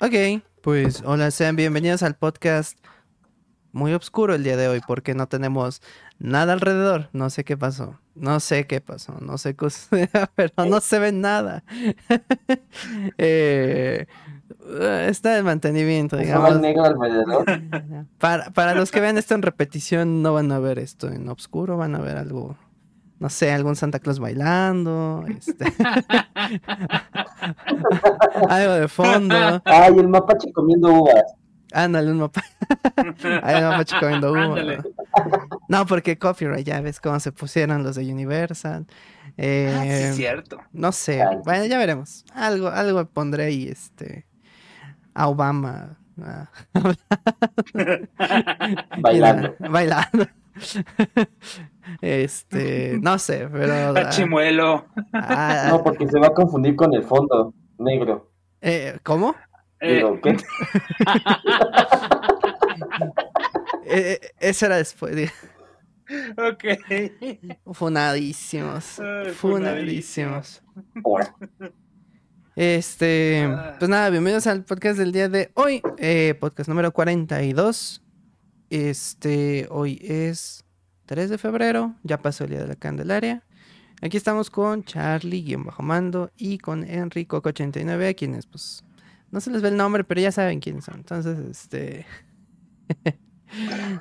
Ok, pues hola, sean bienvenidos al podcast muy oscuro el día de hoy porque no tenemos nada alrededor. No sé qué pasó. No sé qué pasó. No sé qué pero no se ve nada. eh, está el mantenimiento, digamos. negro alrededor. Para, para los que vean esto en repetición, no van a ver esto en oscuro, van a ver algo no sé, algún Santa Claus bailando, este... algo de fondo. Ay, el mapache comiendo uvas. Ándale, un mapache. Ay, el mapache comiendo uvas. No, porque copyright, ya ves cómo se pusieron los de Universal. Eh, ah, sí, es cierto. No sé, bueno, ya veremos. Algo, algo pondré ahí, este, a Obama. bailando. bailando. Este, no sé, pero. Ah, chimuelo. Ah, no, porque se va a confundir con el fondo negro. Eh, ¿Cómo? Eh, ¿qué? eh, eso era después. Ok. Funadísimos. Funadísimos. Este, ah. pues nada, bienvenidos al podcast del día de hoy. podcast número 42. Este, hoy es 3 de febrero, ya pasó el día de la Candelaria. Aquí estamos con Charlie, guion bajo mando, y con Enrico 89, a quienes, pues, no se les ve el nombre, pero ya saben quiénes son. Entonces, este.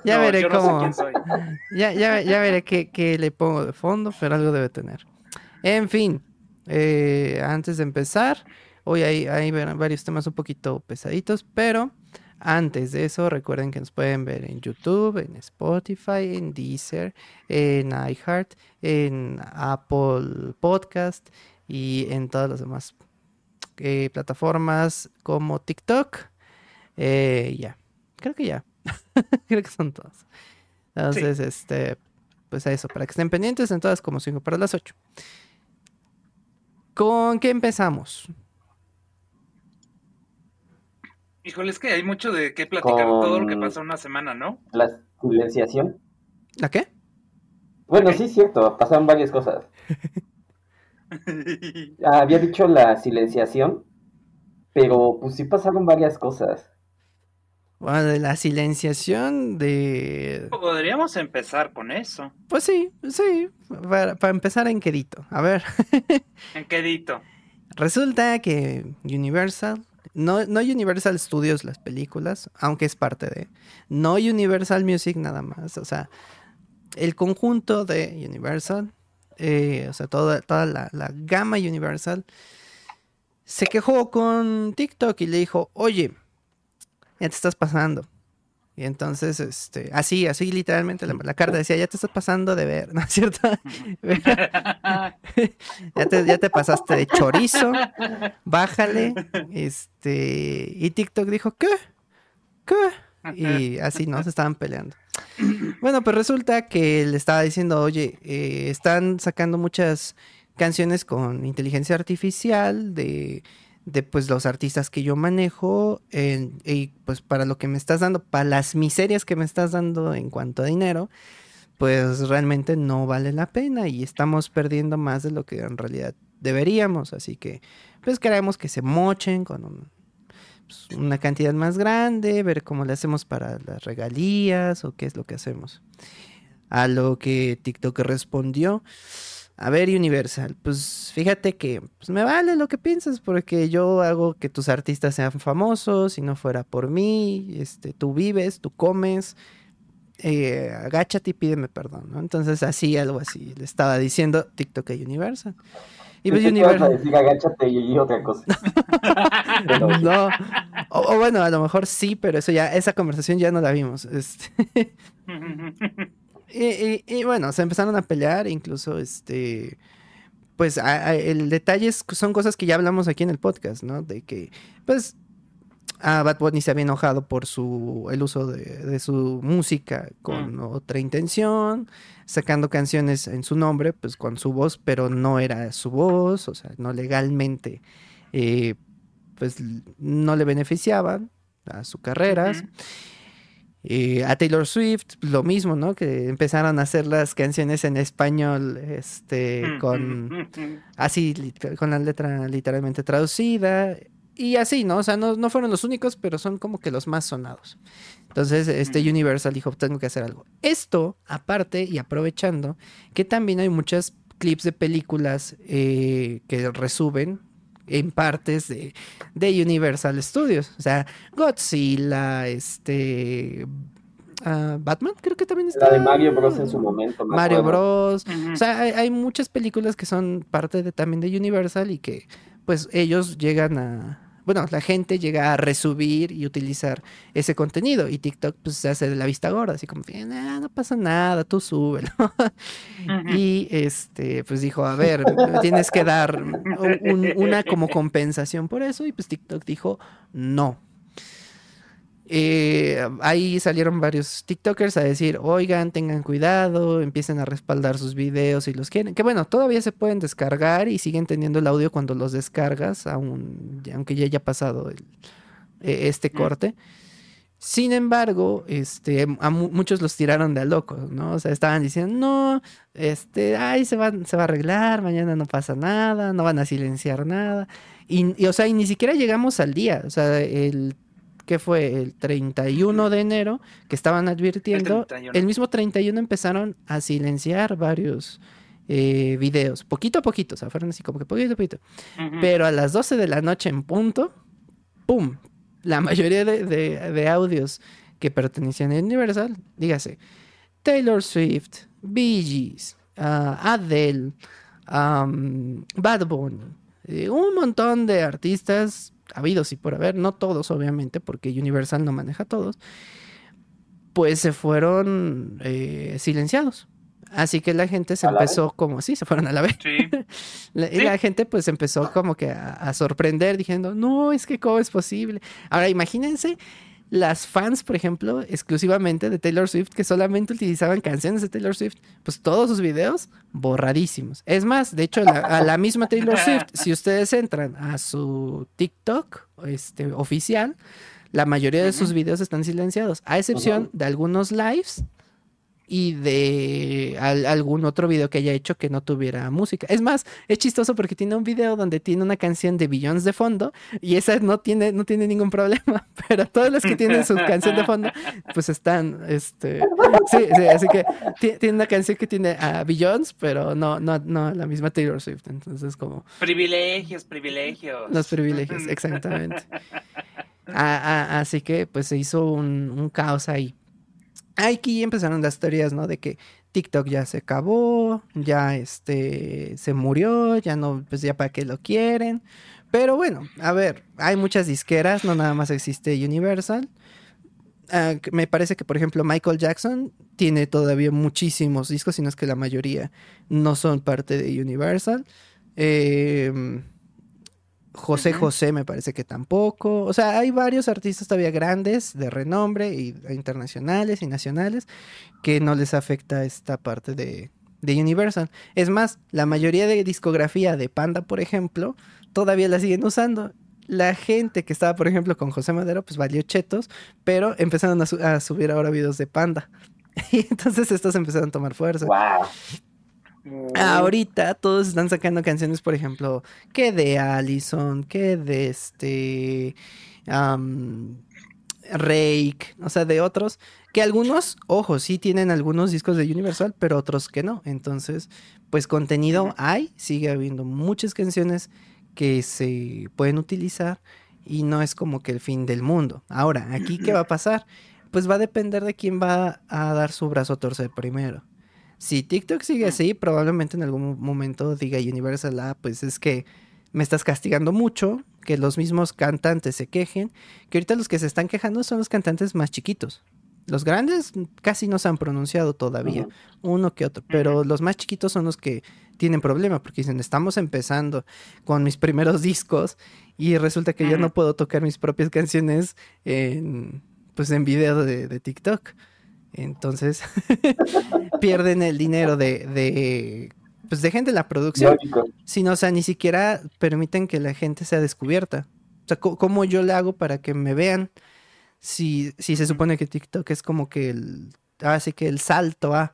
ya veré cómo. ya, ya, ya, veré qué, le pongo de fondo, pero algo debe tener. En fin, eh, antes de empezar, hoy hay, hay varios temas un poquito pesaditos, pero antes de eso, recuerden que nos pueden ver en YouTube, en Spotify, en Deezer, en iHeart, en Apple Podcast y en todas las demás eh, plataformas como TikTok. Eh, ya, creo que ya. creo que son todas. Entonces, este, pues eso, para que estén pendientes en todas como 5 para las 8. ¿Con qué empezamos? Híjole, es que hay mucho de qué platicar, todo lo que pasó una semana, ¿no? La silenciación. ¿La qué? Bueno, sí, cierto, pasaron varias cosas. Ah, había dicho la silenciación, pero pues sí pasaron varias cosas. Bueno, de la silenciación de... Podríamos empezar con eso. Pues sí, sí, para, empezar en quedito. A ver. en quedito. Resulta que Universal no, no Universal Studios las películas, aunque es parte de. No Universal Music nada más. O sea, el conjunto de Universal, eh, o sea, toda, toda la, la, gama Universal, se quejó con TikTok y le dijo, oye, ya te estás pasando. Y entonces, este, así, así literalmente la, carta decía, ya te estás pasando de ver, ¿no es cierto? ya, te, ya te pasaste de chorizo, bájale. Este, y TikTok dijo, ¿qué? ¿Qué? Y así, ¿no? Se estaban peleando. Bueno, pues resulta que le estaba diciendo, oye, eh, están sacando muchas canciones con inteligencia artificial de de pues los artistas que yo manejo y pues para lo que me estás dando, para las miserias que me estás dando en cuanto a dinero, pues realmente no vale la pena y estamos perdiendo más de lo que en realidad deberíamos, así que pues queremos que se mochen con pues, una cantidad más grande, ver cómo le hacemos para las regalías o qué es lo que hacemos. A lo que TikTok respondió, a ver, Universal, pues fíjate que pues, me vale lo que piensas porque yo hago que tus artistas sean famosos, si no fuera por mí, este, tú vives, tú comes, eh, agáchate y pídeme perdón, ¿no? Entonces así, algo así, le estaba diciendo TikTok a Universal. Y pues Universal... decir agáchate y otra cosa. no, o, bueno, a lo mejor sí, pero eso ya, esa conversación ya no la vimos. Este... Y, bueno, se empezaron a pelear, incluso este. Pues el detalle son cosas que ya hablamos aquí en el podcast, ¿no? De que, pues, a Bad Bunny se había enojado por su el uso de, su música con mm. otra intención, sacando canciones en su nombre, pues con su voz, pero no era su voz, o sea, no legalmente, eh, pues no le beneficiaban a su carrera. Eh, a Taylor Swift, lo mismo, ¿no? Que empezaron a hacer las canciones en español, este, con así, con la letra literalmente traducida. y así, ¿no? O sea, no, no fueron los únicos, pero son como que los más sonados. Entonces, este Universal dijo, tengo que hacer algo. Esto, aparte y aprovechando, que también hay muchas clips de películas eh, que resuben en partes de, de, Universal Studios. O sea, Godzilla, este... Uh, Batman, creo que también está. La de Mario Bros. en su momento. Mario Bros. Uh -huh. O sea, hay, hay, muchas películas que son parte de, también de Universal y que, pues, ellos llegan a, bueno, la gente llega a resubir y utilizar ese contenido y TikTok pues se hace de la vista gorda, así como, nah, no pasa nada, tú súbelo. Y este, pues dijo, a ver, tienes que dar un, una como compensación por eso y pues TikTok dijo, no. Eh, ahí salieron varios TikTokers a decir, oigan, tengan cuidado, empiecen a respaldar sus videos si los quieren. Que bueno, todavía se pueden descargar y siguen teniendo el audio cuando los descargas, aun, aunque ya haya pasado el, este corte. Sin embargo, este, a muchos los tiraron de a locos, ¿no? O sea, estaban diciendo, no, este, ay, se va, se va a arreglar, mañana no pasa nada, no van a silenciar nada. Y, y o sea, y ni siquiera llegamos al día. O sea, el que fue el 31 de enero, que estaban advirtiendo, el, el mismo 31 empezaron a silenciar varios eh, videos, poquito a poquito, o sea, fueron así como que poquito a poquito. Uh -huh. Pero a las 12 de la noche en punto, ¡pum! La mayoría de, de, de audios que pertenecían a Universal, dígase, Taylor Swift, Bee Gees, uh, Adele, um, Bad Bunny, eh, un montón de artistas habidos y por haber, no todos obviamente, porque Universal no maneja a todos, pues se fueron eh, silenciados. Así que la gente se empezó como, sí, se fueron a la vez. Sí. la, ¿Sí? la, gente pues empezó como que a, a, sorprender diciendo, no, es que cómo es posible. Ahora imagínense las fans, por ejemplo, exclusivamente de Taylor Swift, que solamente utilizaban canciones de Taylor Swift, pues todos sus videos borradísimos. Es más, de hecho, la, a la misma Taylor Swift, si ustedes entran a su TikTok este, oficial, la mayoría de sus videos están silenciados, a excepción de algunos lives y de al, algún otro video que haya hecho que no tuviera música. Es más, es chistoso porque tiene un video donde tiene una canción de Billions de fondo y esa no tiene, no tiene ningún problema, pero todas las que tienen su canción de fondo, pues están, este, sí, sí así que tiene una canción que tiene a Billions, pero no, no, no la misma Taylor Swift, entonces como... Privilegios, privilegios. Los privilegios, exactamente. a, a, así que pues se hizo un, un caos ahí aquí empezaron las teorías, ¿no? De que TikTok ya se acabó, ya este se murió, ya no, pues ya para qué lo quieren. Pero bueno, a ver, hay muchas disqueras, no nada más existe Universal. Uh, me parece que, por ejemplo, Michael Jackson tiene todavía muchísimos discos, si no es que la mayoría no son parte de Universal. Eh, José uh -huh. José me parece que tampoco. O sea, hay varios artistas todavía grandes, de renombre, y internacionales y nacionales, que no les afecta esta parte de, de Universal. Es más, la mayoría de discografía de Panda, por ejemplo, todavía la siguen usando. La gente que estaba, por ejemplo, con José Madero, pues valió chetos, pero empezaron a, su a subir ahora videos de Panda. Y entonces estos empezaron a tomar fuerza. Wow. Ahorita todos están sacando canciones, por ejemplo, que de Allison, que de este um, Rake, o sea, de otros, que algunos, ojo, sí tienen algunos discos de Universal, pero otros que no. Entonces, pues contenido hay, sigue habiendo muchas canciones que se pueden utilizar y no es como que el fin del mundo. Ahora, aquí, ¿qué va a pasar? Pues va a depender de quién va a dar su brazo a torcer primero. Si TikTok sigue así, probablemente en algún momento diga Universal, ah, pues es que me estás castigando mucho, que los mismos cantantes se quejen, que ahorita los que se están quejando son los cantantes más chiquitos. Los grandes casi no se han pronunciado todavía, uh -huh. uno que otro, pero uh -huh. los más chiquitos son los que tienen problema, porque dicen, estamos empezando con mis primeros discos y resulta que uh -huh. yo no puedo tocar mis propias canciones en, pues en video de, de TikTok. Entonces pierden el dinero de, de pues dejen de la producción, sino, o sea, ni siquiera permiten que la gente sea descubierta. O sea, ¿cómo yo le hago para que me vean? Si, si se supone que TikTok es como que el, así que el salto a...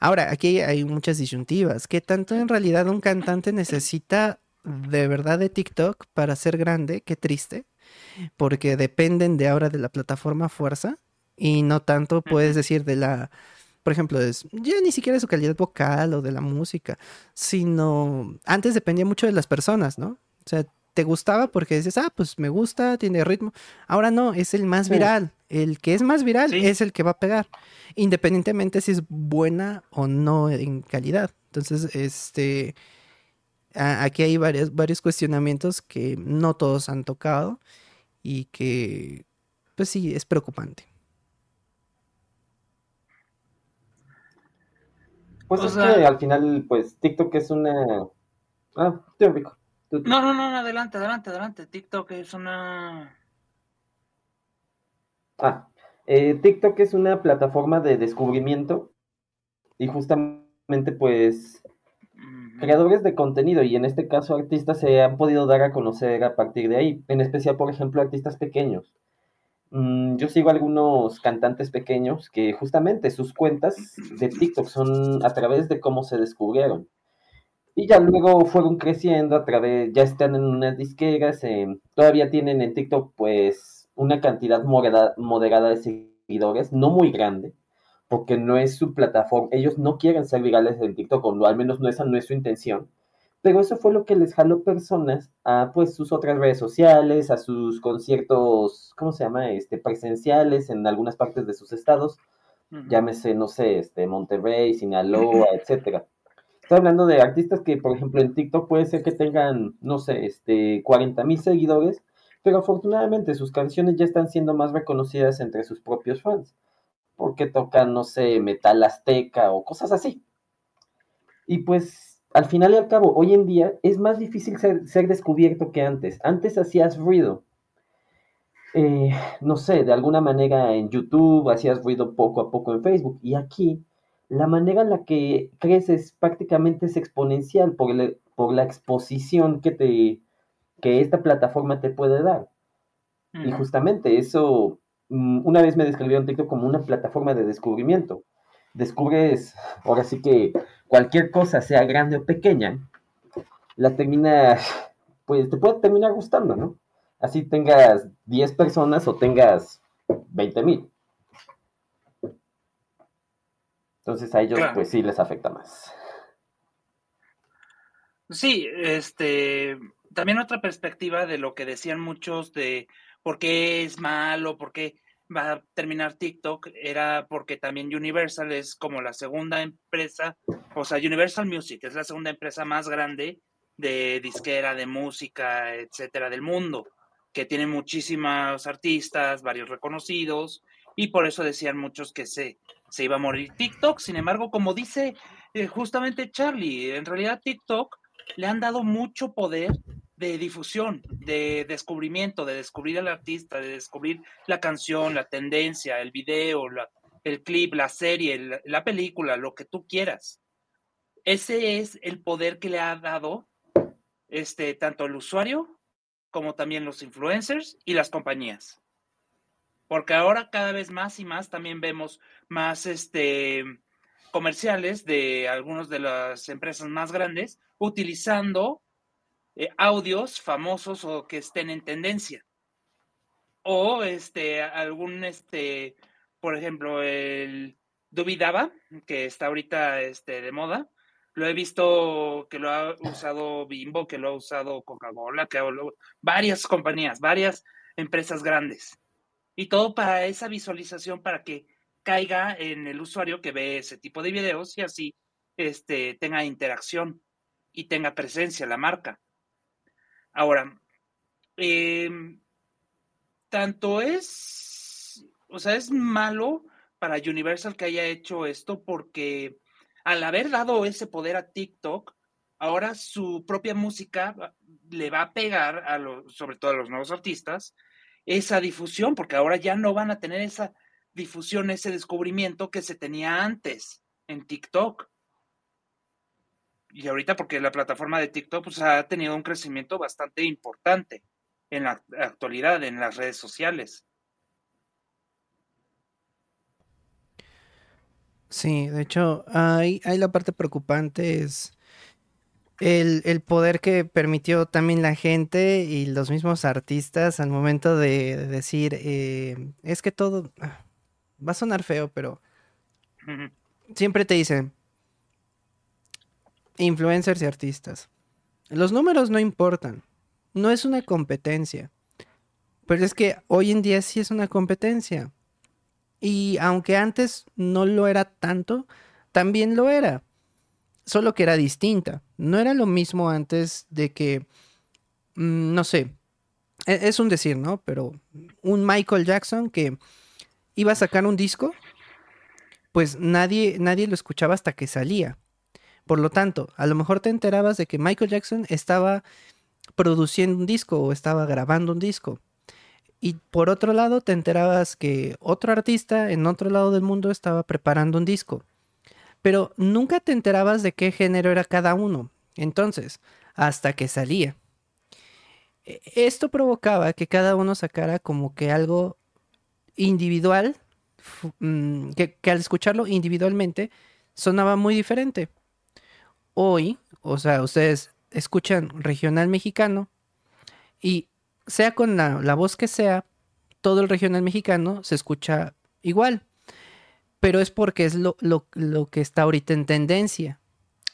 Ahora, aquí hay muchas disyuntivas. ¿Qué tanto en realidad un cantante necesita de verdad de TikTok para ser grande, qué triste, porque dependen de ahora de la plataforma fuerza y no tanto puedes decir de la, por ejemplo, es, ya ni siquiera de su calidad vocal o de la música, sino antes dependía mucho de las personas, ¿no? O sea, te gustaba porque dices, ah, pues me gusta, tiene ritmo. Ahora no, es el más viral. El que es más viral es el que va a pegar, independientemente si es buena o no en calidad. Entonces, este, aquí hay varios, varios cuestionamientos que no todos han tocado y que, pues sí, es preocupante. Pues es que al final, pues TikTok es una... Ah, rico. No, no, no, adelante, adelante, adelante. TikTok es una... Ah, eh, TikTok es una plataforma de descubrimiento y justamente pues creadores de contenido y en este caso artistas se han podido dar a conocer a partir de ahí, en especial por ejemplo artistas pequeños. Mm, yo sigo algunos cantantes pequeños que justamente sus cuentas de TikTok son a través de cómo se descubrieron. Y ya luego fueron creciendo a través, ya están en unas disqueras, todavía tienen en TikTok pues una cantidad moderada de seguidores, no muy grande, porque no es su plataforma, ellos no quieren ser virales en TikTok, o al menos no esa no es su intención, pero eso fue lo que les jaló personas a pues sus otras redes sociales, a sus conciertos, ¿cómo se llama? Este, presenciales en algunas partes de sus estados, llámese, no sé, este, Monterrey, Sinaloa, etcétera. Estoy hablando de artistas que, por ejemplo, en TikTok puede ser que tengan, no sé, este, 40 mil seguidores, pero afortunadamente sus canciones ya están siendo más reconocidas entre sus propios fans, porque tocan, no sé, metal azteca o cosas así. Y pues, al final y al cabo, hoy en día es más difícil ser, descubierto que antes. Antes hacías ruido. Eh, no sé, de alguna manera en YouTube, hacías ruido poco a poco en Facebook. Y aquí la manera en la que creces prácticamente es exponencial por, por la exposición que, te, que esta plataforma te puede dar. Y justamente eso, mm, una vez me describieron TikTok como una plataforma de descubrimiento. Descubres, ahora sí que cualquier cosa, sea grande o pequeña, la termina, pues te puede terminar gustando, ¿no? Así tengas 10 personas o tengas 20 mil. Entonces a ellos pues sí les afecta más. Sí, este, también otra perspectiva de lo que decían muchos de por qué es malo, por qué va a terminar TikTok, era porque también Universal es como la segunda empresa, o sea, Universal Music es la segunda empresa más grande de disquera, de música, etcétera, del mundo, que tiene muchísimos artistas, varios reconocidos, y por eso decían muchos que se se iba a morir TikTok. Sin embargo, como dice eh, justamente Charlie, en realidad TikTok le han dado mucho poder de difusión, de descubrimiento, de descubrir al artista, de descubrir la canción, la tendencia, el video, el clip, la serie, la, película, lo que tú quieras. Ese es el poder que le ha dado este, tanto el usuario como también los influencers y las compañías porque ahora cada vez más y más también vemos más este comerciales de algunas de las empresas más grandes utilizando eh, audios famosos o que estén en tendencia. O este algún este, por ejemplo, el Dubidaba, que está ahorita este, de moda, lo he visto que lo ha usado Bimbo, que lo ha usado Coca-Cola, que varias compañías, varias empresas grandes. Y todo para esa visualización, para que caiga en el usuario que ve ese tipo de videos y así este, tenga interacción y tenga presencia la marca. Ahora, em, tanto es, o sea, es malo para Universal que haya hecho esto porque al haber dado ese poder a TikTok, ahora su propia música le va a pegar a los, sobre todo a los nuevos artistas, esa difusión, porque ahora ya no van a tener esa difusión, ese descubrimiento que se tenía antes en TikTok. Y ahorita porque la plataforma de TikTok pues, ha tenido un crecimiento bastante importante en la actualidad en las redes sociales. Sí, de hecho, hay, hay la parte preocupante es el, poder que permitió también la gente y los mismos artistas al momento de, decir, eh, es que todo ah, va a sonar feo, pero siempre te dicen, influencers y artistas. Los números no importan, no es una competencia, pero es que hoy en día sí es una competencia. Y aunque antes no lo era tanto, también lo era solo que era distinta. No era lo mismo antes de que, mm, no sé, e, es un decir, ¿no? Pero un Michael Jackson que iba a sacar un disco, pues nadie, nadie lo escuchaba hasta que salía. Por lo tanto, a lo mejor te enterabas de que Michael Jackson estaba produciendo un disco o estaba grabando un disco. Y por otro lado, te enterabas que otro artista en otro lado del mundo estaba preparando un disco pero nunca te enterabas de qué género era cada uno. Entonces, hasta que salía. E, esto provocaba que cada uno sacara como que algo individual, mm, que, al escucharlo individualmente sonaba muy diferente. Hoy, o sea, ustedes escuchan regional mexicano y sea con la, la voz que sea, todo el regional mexicano se escucha igual pero es porque es lo, que está ahorita en tendencia.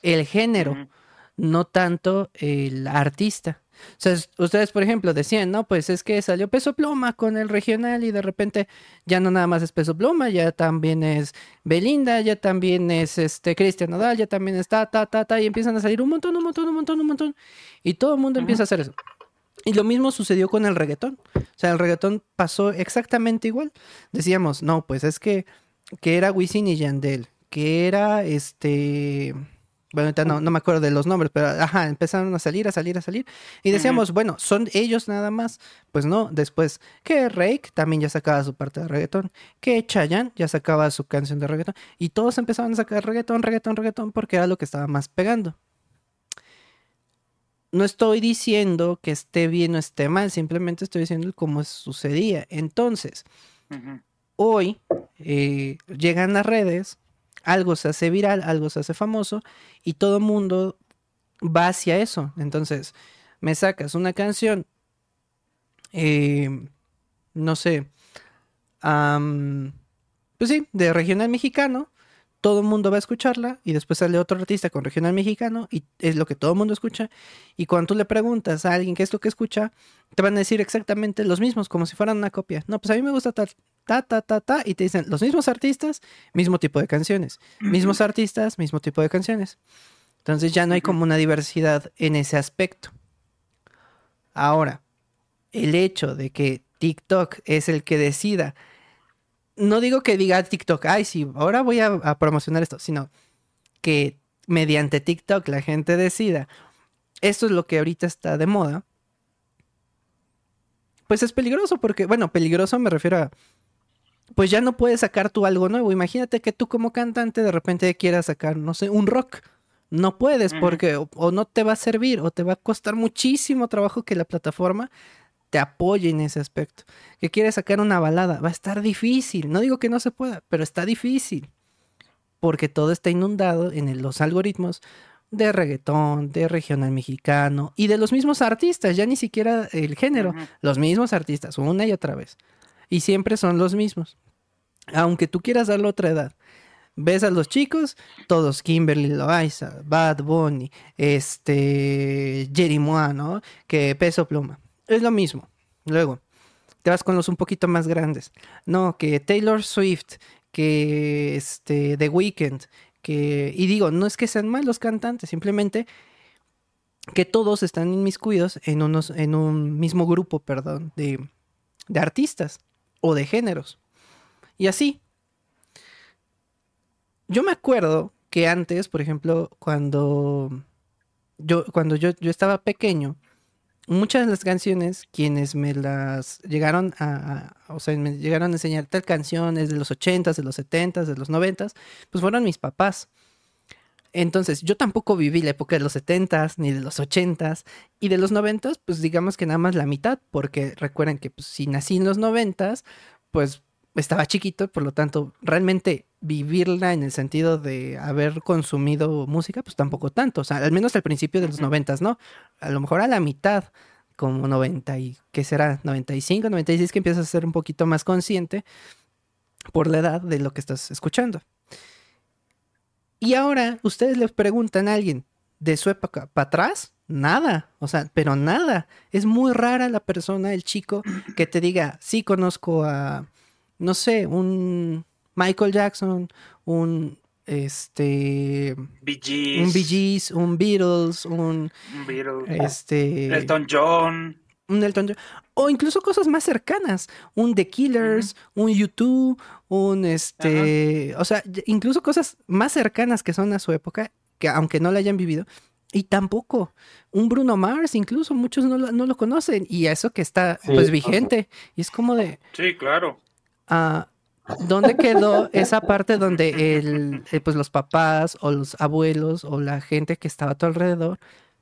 El género, no tanto el artista. O sea, ustedes, por ejemplo, decían, no, pues es que salió Peso Pluma con el regional y de repente ya no nada más es Peso Pluma, ya también es Belinda, ya también es este Cristian Nodal, ya también está ta, ta, ta, y empiezan a salir un montón, un montón, un montón, un montón. Y todo el mundo empieza a hacer eso. Y lo mismo sucedió con el reggaetón. O sea, el reggaetón pasó exactamente igual. Decíamos, no, pues es que que era Wisin y Yandel, que era este... Bueno, no, no me acuerdo de los nombres, pero ajá, empezaron a salir, a salir, a salir. Y decíamos, bueno, son ellos nada más. Pues no, después que Rake también ya sacaba su parte de reggaetón, que Chayanne ya sacaba su canción de reggaetón. Y todos empezaban a sacar reggaetón, reggaetón, reggaetón, porque era lo que estaba más pegando. No estoy diciendo que esté bien o esté mal, simplemente estoy diciendo cómo sucedía. Entonces, hoy eh, llegan las redes, algo se hace viral, algo se hace famoso y todo mundo va hacia eso. Entonces, me sacas una canción, eh, no sé, pues sí, de regional mexicano, todo el mundo va a escucharla y después sale otro artista con regional mexicano y es lo que todo el mundo escucha. Y cuando tú le preguntas a alguien qué es lo que escucha, te van a decir exactamente los mismos, como si fueran una copia. No, pues a mí me gusta tal, ta, ta, ta, ta, y te dicen los mismos artistas, mismo tipo de canciones. Mismos artistas, mismo tipo de canciones. Entonces ya no hay como una diversidad en ese aspecto. Ahora, el hecho de que TikTok es el que decida no digo que diga TikTok, ay, sí, ahora voy a, promocionar esto, sino que mediante TikTok la gente decida, esto es lo que ahorita está de moda, pues es peligroso porque, bueno, peligroso me refiero a, pues ya no puedes sacar tú algo nuevo. Imagínate que tú como cantante de repente quieras sacar, no sé, un rock. No puedes porque o, no te va a servir o te va a costar muchísimo trabajo que la plataforma te apoye en ese aspecto. Que quieres sacar una balada, va a estar difícil. No digo que no se pueda, pero está difícil. Porque todo está inundado en los algoritmos de reggaetón, de regional mexicano y de los mismos artistas, ya ni siquiera el género, los mismos artistas, una y otra vez. Y siempre son los mismos. Aunque tú quieras darle otra edad. Ves a los chicos, todos Kimberly Loaiza, Bad Bunny, este, Jerry ¿no? Que peso pluma es lo mismo. Luego, te vas con los un poquito más grandes. No, que Taylor Swift, que este, The Weeknd, que... Y digo, no es que sean malos cantantes, simplemente que todos están inmiscuidos en, unos, en un mismo grupo, perdón, de, de artistas o de géneros. Y así. Yo me acuerdo que antes, por ejemplo, cuando yo, cuando yo, yo estaba pequeño, muchas de las canciones, quienes me las llegaron a, o sea, me llegaron a enseñar tal canciones de los 80s, de los 70s, de los 90s, pues fueron mis papás. Entonces, yo tampoco viví la época de los 70s ni de los 80s y de los 90s, pues digamos que nada más la mitad, porque recuerden que pues, si nací en los 90s, pues estaba chiquito, por lo tanto, realmente vivirla en el sentido de haber consumido música, pues tampoco tanto. O sea, al menos al principio de los noventas, ¿no? A lo mejor a la mitad, como 90 y, ¿qué será? 95, 96, que empiezas a ser un poquito más consciente por la edad de lo que estás escuchando. Y ahora ustedes les preguntan a alguien de su época para atrás, nada, o sea, pero nada. Es muy rara la persona, el chico, que te diga, sí conozco a, no sé, un Michael Jackson, un este Bee un Bee Gees, un Beatles, un, un Beatles, este Elton John, un Elton John, o incluso cosas más cercanas, un The Killers, un YouTube, un este, o sea, incluso cosas más cercanas que son a su época, que aunque no la hayan vivido, y tampoco un Bruno Mars, incluso muchos no lo, no lo conocen, y eso que está pues vigente, y es como de... Sí, claro. Ah, ¿Dónde quedó esa parte donde el, eh, pues los papás o los abuelos o la gente que estaba a tu alrededor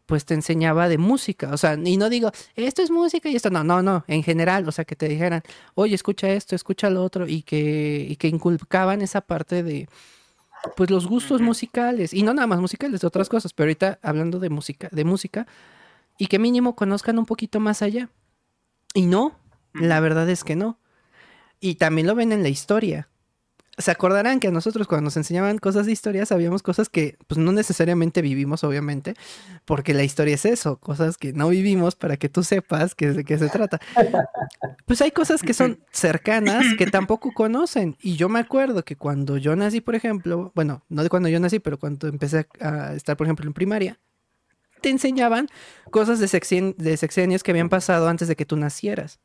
pues te enseñaba de música, o sea, y no digo, esto es música y esto no, no, no, en general, o sea, que te dijeran, oye, escucha esto, escucha lo otro, y que, y que inculcaban esa parte de, pues los gustos musicales, y no nada más musicales, de otras cosas, pero ahorita hablando de música, de música, y que mínimo conozcan un poquito más allá. Y no, la verdad es que no. Y también lo ven en la historia. Se acordarán que a nosotros cuando nos enseñaban cosas de historia sabíamos cosas que pues no necesariamente vivimos, obviamente, porque la historia es eso, cosas que no vivimos para que tú sepas que, de qué se trata. Pues hay cosas que son cercanas que tampoco conocen. Y yo me acuerdo que cuando yo nací, por ejemplo, bueno, no de cuando yo nací, pero cuando empecé a estar, por ejemplo, en primaria, te enseñaban cosas de, sexen de sexenios que habían pasado antes de que tú nacieras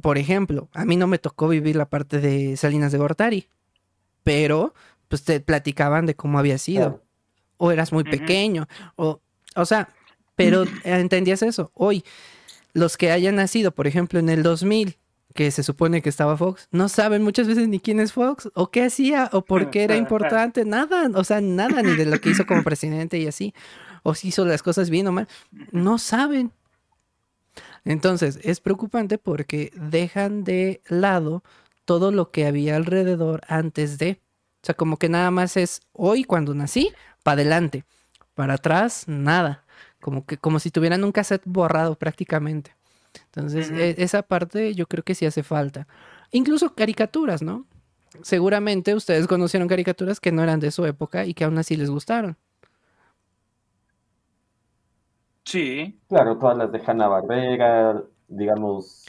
por ejemplo, a mí no me tocó vivir la parte de Salinas de Gortari, pero pues te platicaban de cómo había sido. O eras muy pequeño, o, o sea, pero entendías eso. Hoy, los que hayan nacido, por ejemplo, en el 2000, que se supone que estaba Fox, no saben muchas veces ni quién es Fox, o qué hacía, o por qué era importante, nada, o sea, nada, ni de lo que hizo como presidente y así, o si hizo las cosas bien o mal, no saben. Entonces, es preocupante porque dejan de lado todo lo que había alrededor antes de. O sea, como que nada más es hoy cuando nací, para adelante. Para atrás, nada. Como que, como si tuvieran un cassette borrado prácticamente. Entonces, e, esa parte yo creo que sí hace falta. Incluso caricaturas, ¿no? Seguramente ustedes conocieron caricaturas que no eran de su época y que aún así les gustaron. Sí. Claro, todas las de Hanna Barbera, digamos,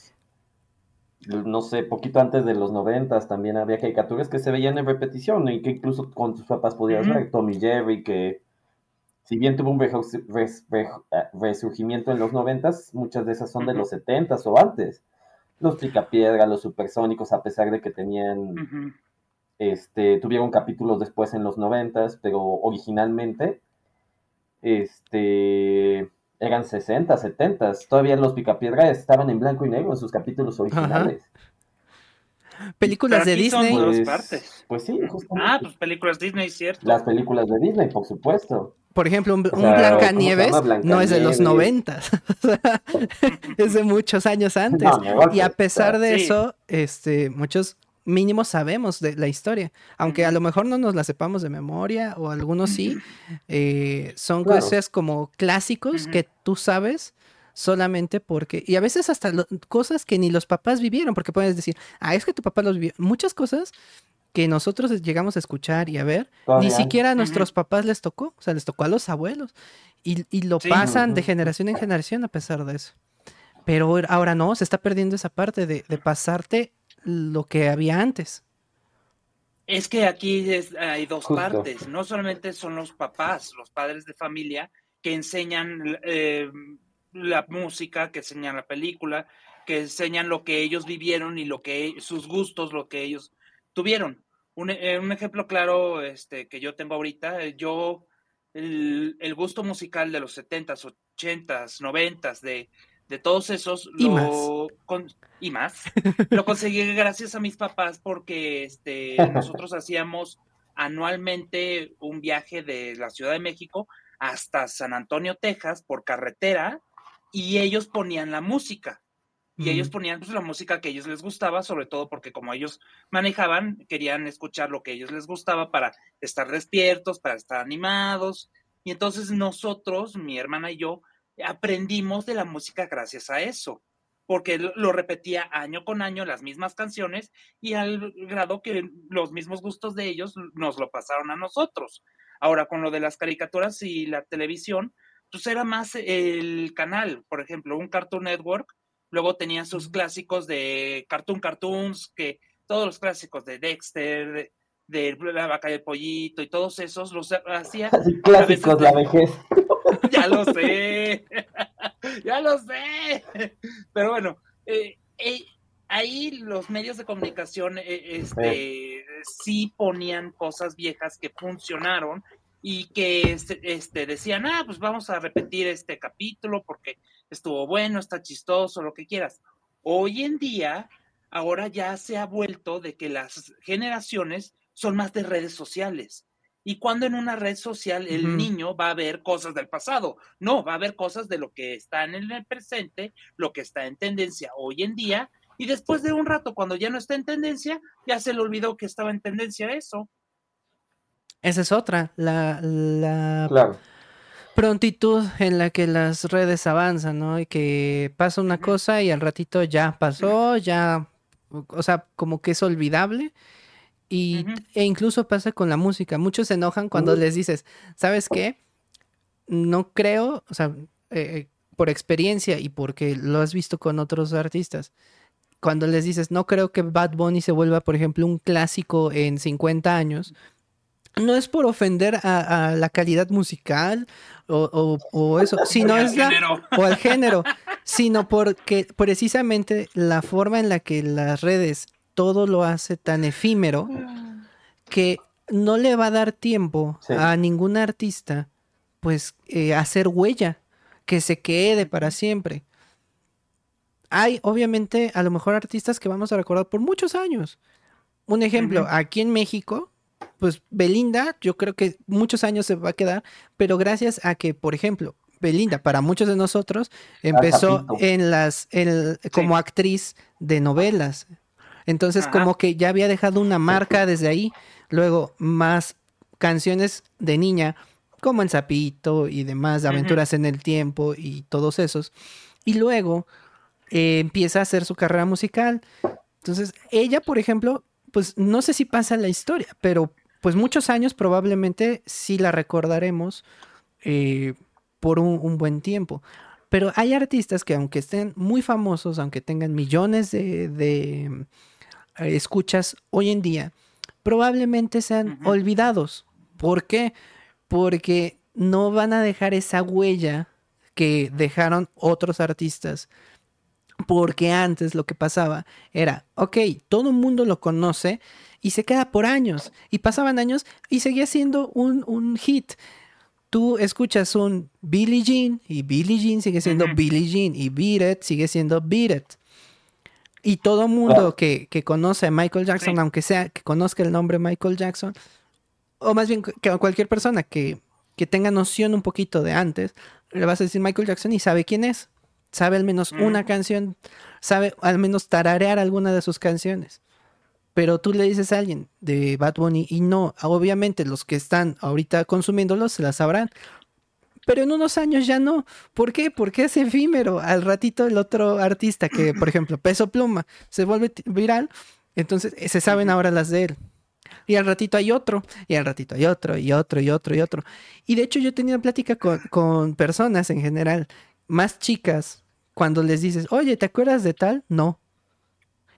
no sé, poquito antes de los noventas también había caricaturas que se veían en repetición y que incluso con tus papás podías ver, Tommy Jerry, que si bien tuvo un ah, resurgimiento en los noventas, muchas de esas son de los setentas o antes. Los Picapiedra, los Supersónicos, a pesar de que tenían, este, tuvieron capítulos después en los noventas, pero originalmente, este, eran 60, 70. Todavía los Picapiedra estaban en blanco y negro en sus capítulos originales. Películas de Disney. Pues, pues, sí, justamente. Ah, pues películas Disney, cierto. Las películas de Disney, por supuesto. Por ejemplo, un, Blancanieves no es de los 90, es de muchos años antes. y a pesar de eso, este, muchos mínimo sabemos de la historia, aunque a lo mejor no nos la sepamos de memoria o algunos sí, eh, son cosas como clásicos que tú sabes solamente porque, y a veces hasta cosas que ni los papás vivieron, porque puedes decir, ah, es que tu papá los vivió, muchas cosas que nosotros llegamos a escuchar y a ver, ni siquiera a nuestros papás les tocó, o sea, les tocó a los abuelos, y, lo pasan de generación en generación a pesar de eso. Pero ahora no, se está perdiendo esa parte de, de pasarte lo que había antes. Es que aquí hay dos partes, no solamente son los papás, los padres de familia, que enseñan eh, la música, que enseñan la película, que enseñan lo que ellos vivieron y lo que sus gustos, lo que ellos tuvieron. Un, eh, ejemplo claro este, que yo tengo ahorita, eh, yo el, el, gusto musical de los 70s, 80s, 90s, de, de todos esos y lo más, y más lo conseguí gracias a mis papás porque este nosotros hacíamos anualmente un viaje de la Ciudad de México hasta San Antonio, Texas por carretera y ellos ponían la música. y ellos ponían pues, la música que a ellos les gustaba, sobre todo porque como ellos manejaban, querían escuchar lo que a ellos les gustaba para estar despiertos, para estar animados. Y entonces nosotros, mi hermana y yo, aprendimos de la música gracias a eso, porque lo repetía año con año las mismas canciones y al grado que los mismos gustos de ellos nos lo pasaron a nosotros. Ahora, con lo de las caricaturas y la televisión, pues era más el canal, por ejemplo, un Cartoon Network Luego tenía sus clásicos de Cartoon Cartoons, que todos los clásicos de Dexter, de, La Vaca y el Pollito y todos esos los hacía. clásicos, la vejez. ya lo sé, ya lo sé. Pero bueno, eh, eh, ahí los medios de comunicación eh, este, sí ponían cosas viejas que funcionaron y que este, este, decían, ah, pues vamos a repetir este capítulo porque estuvo bueno, está chistoso, lo que quieras. Hoy en día, ahora ya se ha vuelto de que las generaciones son más de redes sociales. Y cuando en una red social el niño va a ver cosas del pasado, no, va a ver cosas de lo que está en el presente, lo que está en tendencia hoy en día, y después de un rato, cuando ya no está en tendencia, ya se le olvidó que estaba en tendencia eso. Esa es otra, la, prontitud en la que las redes avanzan, ¿no? Y que pasa una cosa y al ratito ya pasó, ya, o sea, como que es olvidable. Y, E incluso pasa con la música. Muchos se enojan cuando les dices, ¿sabes qué? No creo, o sea, eh, por experiencia y porque lo has visto con otros artistas, cuando les dices, no creo que Bad Bunny se vuelva, por ejemplo, un clásico en 50 años, no es por ofender a, la calidad musical o, eso, sino es la, o al género, sino porque precisamente la forma en la que las redes todo lo hace tan efímero que no le va a dar tiempo a ningún artista pues eh, hacer huella que se quede para siempre. Hay obviamente a lo mejor artistas que vamos a recordar por muchos años. Un ejemplo, aquí en México, pues Belinda, yo creo que muchos años se va a quedar, pero gracias a que, por ejemplo, Belinda, para muchos de nosotros, empezó en las, como actriz de novelas. Entonces, como que ya había dejado una marca desde ahí. Luego, más canciones de niña, como El Zapito y demás, Aventuras en el Tiempo y todos esos. Y luego eh, empieza a hacer su carrera musical. Entonces, ella, por ejemplo, pues no sé si pasa la historia, pero pues muchos años probablemente sí la recordaremos eh, por un, buen tiempo. Pero hay artistas que aunque estén muy famosos, aunque tengan millones de, escuchas hoy en día, probablemente sean olvidados. ¿Por qué? Porque no van a dejar esa huella que dejaron otros artistas. Porque antes lo que pasaba era, ok, todo el mundo lo conoce, y se queda por años. Y pasaban años y seguía siendo un, hit. Tú escuchas un Billie Jean y Billie Jean sigue siendo Billie Jean y Beat It sigue siendo Beat It. Y todo mundo que, conoce a Michael Jackson, aunque sea que conozca el nombre Michael Jackson, o más bien que cualquier persona que, que tenga noción un poquito de antes, le vas a decir Michael Jackson y sabe quién es. Sabe al menos una canción, sabe al menos tararear alguna de sus canciones. Pero tú le dices a alguien de Bad Bunny y no, obviamente los que están ahorita consumiéndolo se la sabrán. Pero en unos años ya no. ¿Por qué? Porque es efímero. Al ratito el otro artista que, por ejemplo, Peso Pluma, se vuelve viral, entonces eh, se saben ahora las de él. Y al ratito hay otro, y al ratito hay otro, y otro, y otro, y otro. Y de hecho yo he tenido plática con, con personas en general, más chicas, cuando les dices, oye, ¿te acuerdas de tal? No.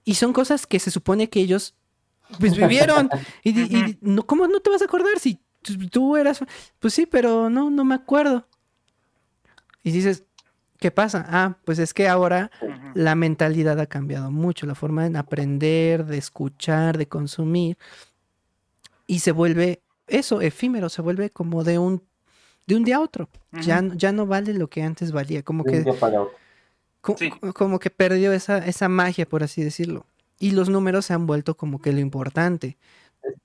Y son cosas que se supone que ellos pues vivieron. Y, no, ¿cómo no te vas a acordar si tú eras? Pues sí, pero no, no me acuerdo. Y dices, ¿qué pasa? Ah, pues es que ahora la mentalidad ha cambiado mucho, la forma de aprender, de escuchar, de consumir. Y se vuelve eso, efímero, se vuelve como de un, de un día a otro. ya, ya no vale lo que antes valía. Como que como, que perdió esa, esa magia, por así decirlo. Y los números se han vuelto como que lo importante.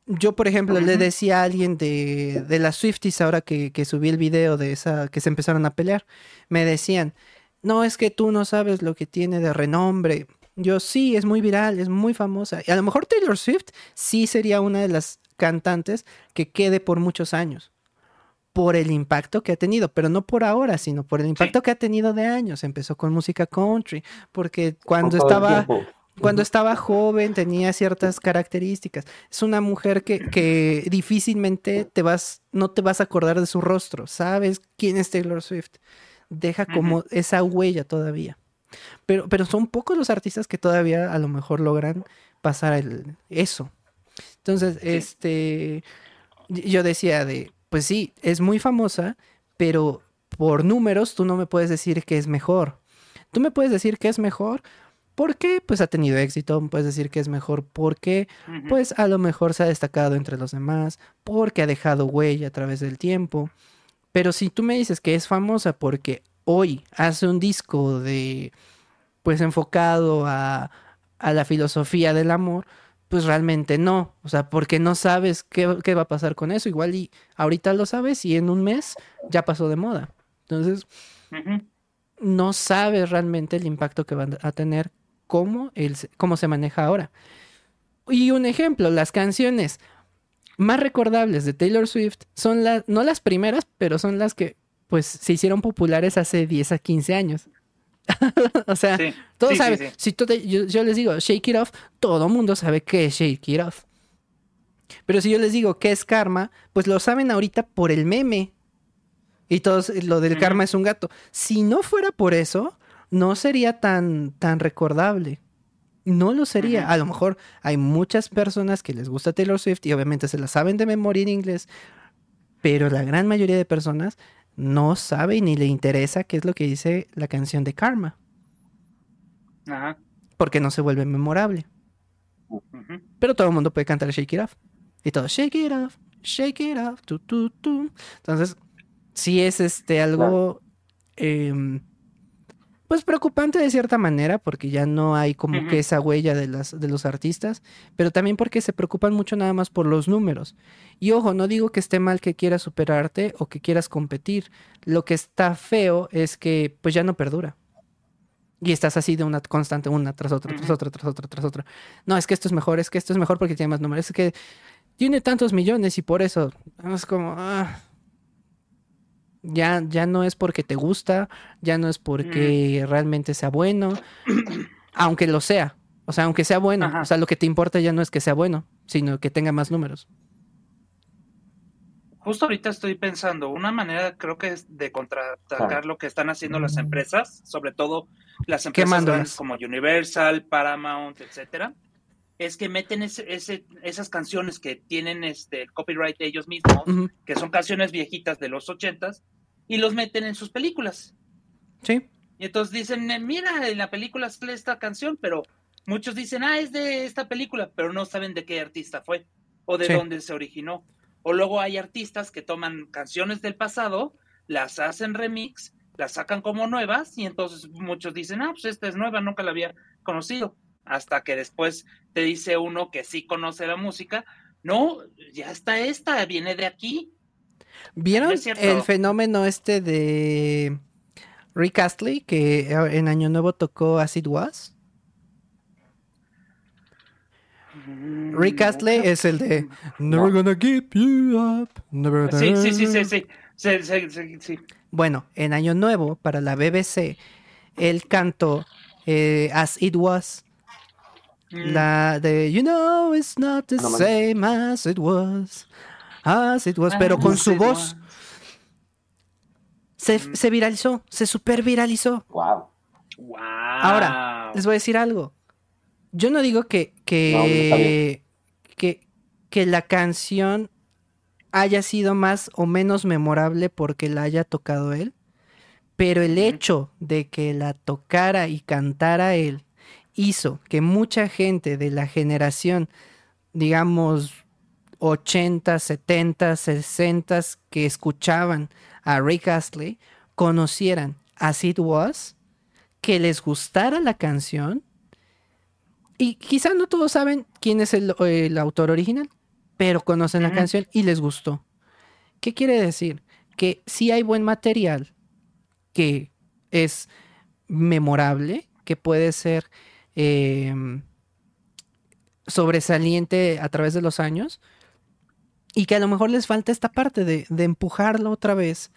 Yo, por ejemplo, le decía a alguien de, de las Swifties ahora que, que, subí el video de esa, que se empezaron a pelear, me decían, no es que tú no sabes lo que tiene de renombre. Yo sí, es muy viral, es muy famosa. Y a lo mejor Taylor Swift sí sería una de las cantantes que quede por muchos años. Por el impacto que ha tenido, pero no por ahora, sino por el impacto que ha tenido de años. Empezó con música country, porque cuando estaba, cuando estaba joven tenía ciertas características. Es una mujer que, que, difícilmente te vas, no te vas a acordar de su rostro. Sabes quién es Taylor Swift. Deja como esa huella todavía. Pero, pero son pocos los artistas que todavía a lo mejor logran pasar el, eso. Entonces, este, yo decía de, pues sí, es muy famosa, pero por números tú no me puedes decir que es mejor. Tú me puedes decir que es mejor porque pues ha tenido éxito, puedes decir que es mejor porque pues a lo mejor se ha destacado entre los demás, porque ha dejado huella a través del tiempo. Pero si tú me dices que es famosa porque hoy hace un disco de pues enfocado a, a la filosofía del amor, pues realmente no. O sea, porque no sabes qué, qué, va a pasar con eso. Igual y ahorita lo sabes y en un mes ya pasó de moda. Entonces, no sabes realmente el impacto que va a tener cómo, el, cómo se maneja ahora. Y un ejemplo, las canciones más recordables de Taylor Swift son las, no las primeras, pero son las que pues se hicieron populares hace 10 a 15 años. o sea, todos saben. Si yo, les digo Shake It Off, todo mundo sabe qué es Shake It Off. Pero si yo les digo qué es karma, pues lo saben ahorita por el meme. Y todos, lo del karma es un gato. Si no fuera por eso, no sería tan, tan recordable. No lo sería. A lo mejor hay muchas personas que les gusta Taylor Swift y obviamente se la saben de memoria en inglés, pero la gran mayoría de personas no sabe ni le interesa qué es lo que dice la canción de Karma. Ajá. Porque no se vuelve memorable. Pero todo el mundo puede cantar Shake It Off. Y todo, Shake It Off, Shake It Off, tu, tu, tu. Entonces, sí es este algo em, pues preocupante de cierta manera, porque ya no hay como que esa huella de, las, de los artistas, pero también porque se preocupan mucho nada más por los números. Y ojo, no digo que esté mal que quieras superarte o que quieras competir. Lo que está feo es que pues ya no perdura. Y estás así de una constante, una tras otra, tras otra, tras otra, tras otra. No, es que esto es mejor, es que esto es mejor porque tiene más números, es que tiene tantos millones y por eso es como... Ah, ya, ya no es porque te gusta, ya no es porque realmente sea bueno, aunque lo sea. O sea, aunque sea bueno. O sea, lo que te importa ya no es que sea bueno, sino que tenga más números. Justo ahorita estoy pensando, una manera creo que es de contraatacar lo que están haciendo las empresas, sobre todo las empresas como Universal, Paramount, etcétera, es que meten ese, esas canciones que tienen este el copyright de ellos mismos, que son canciones viejitas de los ochentas, y los meten en sus películas. Sí. Y entonces dicen, eh, mira, en la película sale esta canción, pero muchos dicen, ah, es de esta película, pero no saben de qué artista fue o de dónde se originó. O luego hay artistas que toman canciones del pasado, las hacen remix, las sacan como nuevas y entonces muchos dicen, ah, pues esta es nueva, nunca la había conocido. Hasta que después te dice uno que sí conoce la música, no, ya está esta, viene de aquí. ¿Vieron el fenómeno este de Rick Astley que en Año Nuevo tocó As It Was? Mm, Rick Astley es el de Never gonna give you up. Never sí, sí, sí, sí, sí. Sí, sí, sí, Bueno, en Año Nuevo, para la BBC, él cantó eh, As It Was. Mm. La de You know it's not the same as it was. As it was, pero con su voz. Se, mm. se, viralizó, se super viralizó. Wow. wow. Ahora, les voy a decir algo. Yo no digo que, que, que, que la canción haya sido más o menos memorable porque la haya tocado él, pero el hecho de que la tocara y cantara él hizo que mucha gente de la generación, digamos, 80, 70, 60 que escuchaban a Rick Astley conocieran As It Was, que les gustara la canción y quizá no todos saben quién es el, autor original, pero conocen la canción y les gustó. ¿Qué quiere decir? Que si hay buen material que es memorable, que puede ser em, sobresaliente a través de los años y que a lo mejor les falta esta parte de, empujarlo otra vez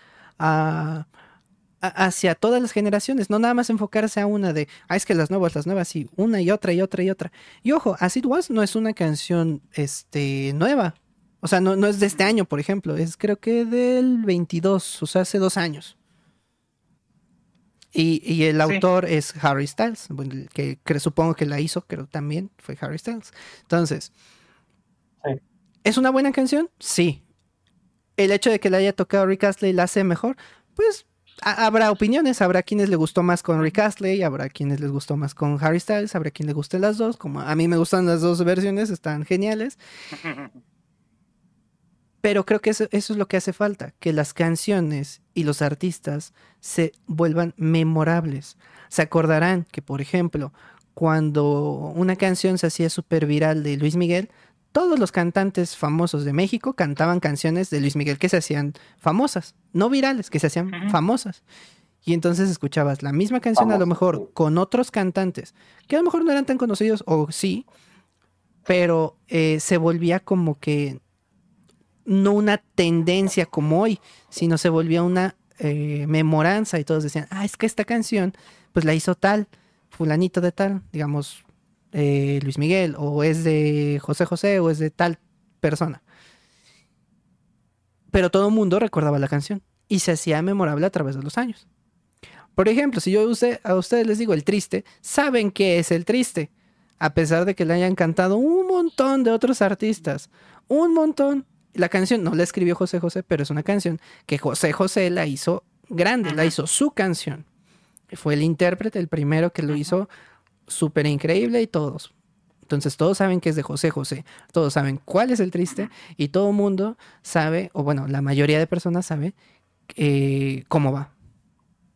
hacia todas las generaciones, no nada más enfocarse a una de, ah, es que las nuevas, las nuevas, y una y otra y otra y otra. Y ojo, As It Was no es una canción este, nueva, o sea, no, no es de este año, por ejemplo, es creo que del 22, o sea, hace dos años. Y, el autor es Harry Styles, que, supongo que la hizo, pero también fue Harry Styles. Entonces, ¿es una buena canción? Sí. El hecho de que la haya tocado Rick Astley la hace mejor, pues habrá opiniones, habrá quienes le gustó más con Rick Astley, habrá quienes les gustó más con Harry Styles, habrá quien le guste las dos, como a mí me gustan las dos versiones, están geniales. Pero creo que eso, es lo que hace falta, que las canciones y los artistas se vuelvan memorables. Se acordarán que, por ejemplo, cuando una canción se hacía súper viral de Luis Miguel, todos los cantantes famosos de México cantaban canciones de Luis Miguel que se hacían famosas, no virales, que se hacían famosas. Y entonces escuchabas la misma canción a lo mejor con otros cantantes, que a lo mejor no eran tan conocidos, o sí, pero eh, se volvía como que no una tendencia como hoy, sino se volvió una eh, memoranza y todos decían, ah, es que esta canción pues la hizo tal, fulanito de tal, digamos, eh, Luis Miguel, o es de José José, o es de tal persona. Pero todo el mundo recordaba la canción y se hacía memorable a través de los años. Por ejemplo, si yo a ustedes les digo el triste, saben qué es el triste, a pesar de que le hayan cantado un montón de otros artistas, un montón, la canción no la escribió José José, pero es una canción que José José la hizo grande, la hizo su canción. Fue el intérprete, el primero que lo hizo súper increíble y todos. Entonces todos saben que es de José José, todos saben cuál es el triste y todo el mundo sabe, o bueno, la mayoría de personas sabe eh, cómo va.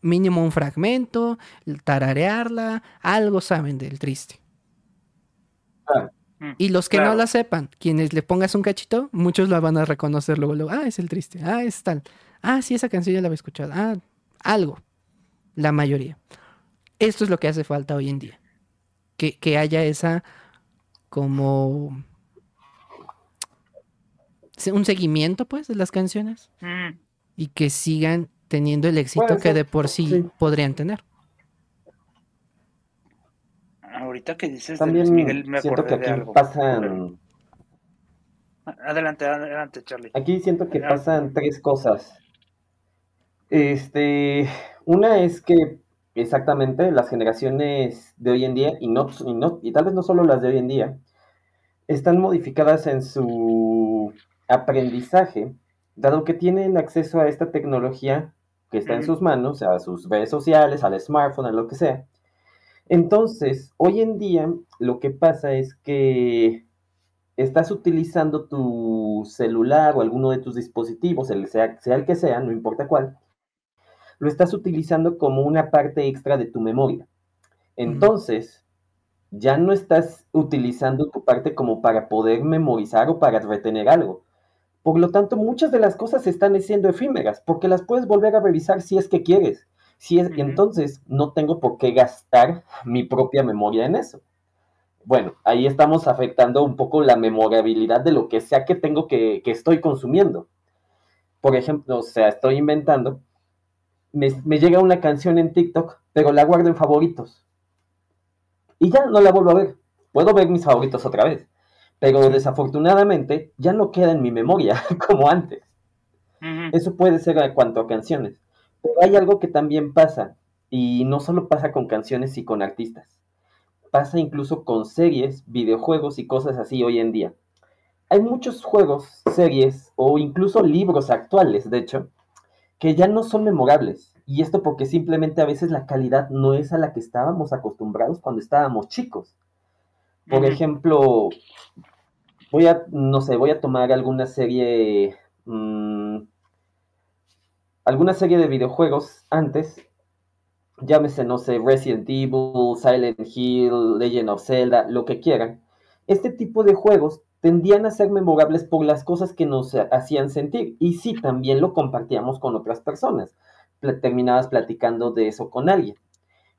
Mínimo un fragmento, tararearla, algo saben del triste. Ah. Mm, y los que no la sepan, quienes le pongas un cachito, muchos la van a reconocer luego, luego, ah, es el triste, ah, es tal, ah, sí, esa canción ya la había escuchado, ah, algo, la mayoría. Esto es lo que hace falta hoy en día, que, que haya esa como un seguimiento, pues, de las canciones mm. y que sigan teniendo el éxito que de por sí, podrían tener ahorita que dices También de Miguel, me siento que aquí pasan. Adelante, adelante, Charlie. Aquí siento que pasan tres cosas. Este, una es que exactamente las generaciones de hoy en día, y, no, y, no, y tal vez no solo las de hoy en día, están modificadas en su aprendizaje, dado que tienen acceso a esta tecnología que está en sus manos, a sus redes sociales, al smartphone, a lo que sea, entonces, hoy en día lo que pasa es que estás utilizando tu celular o alguno de tus dispositivos, el sea, sea el que sea, no importa cuál, lo estás utilizando como una parte extra de tu memoria. Entonces, ya no estás utilizando tu parte como para poder memorizar o para retener algo. Por lo tanto, muchas de las cosas están siendo efímeras, porque las puedes volver a revisar si es que quieres. Si es, Entonces, no tengo por qué gastar mi propia memoria en eso. Bueno, ahí estamos afectando un poco la memorabilidad de lo que sea que tengo que, que estoy consumiendo. Por ejemplo, o sea, estoy inventando, me, llega una canción en TikTok, pero la guardo en favoritos. Y ya no la vuelvo a ver. Puedo ver mis favoritos otra vez. Pero desafortunadamente ya no queda en mi memoria como antes. Eso puede ser en cuanto a canciones. Pero hay algo que también pasa, y no solo pasa con canciones y con artistas, pasa incluso con series, videojuegos y cosas así hoy en día. Hay muchos juegos, series o incluso libros actuales, de hecho, que ya no son memorables. Y esto porque simplemente a veces la calidad no es a la que estábamos acostumbrados cuando estábamos chicos. Por ejemplo, voy a, no sé, voy a tomar alguna serie mm, alguna serie de videojuegos antes, llámese, no sé, Resident Evil, Silent Hill, Legend of Zelda, lo que quieran, este tipo de juegos tendían a ser memorables por las cosas que nos hacían sentir. Y sí, también lo compartíamos con otras personas. Terminabas platicando de eso con alguien.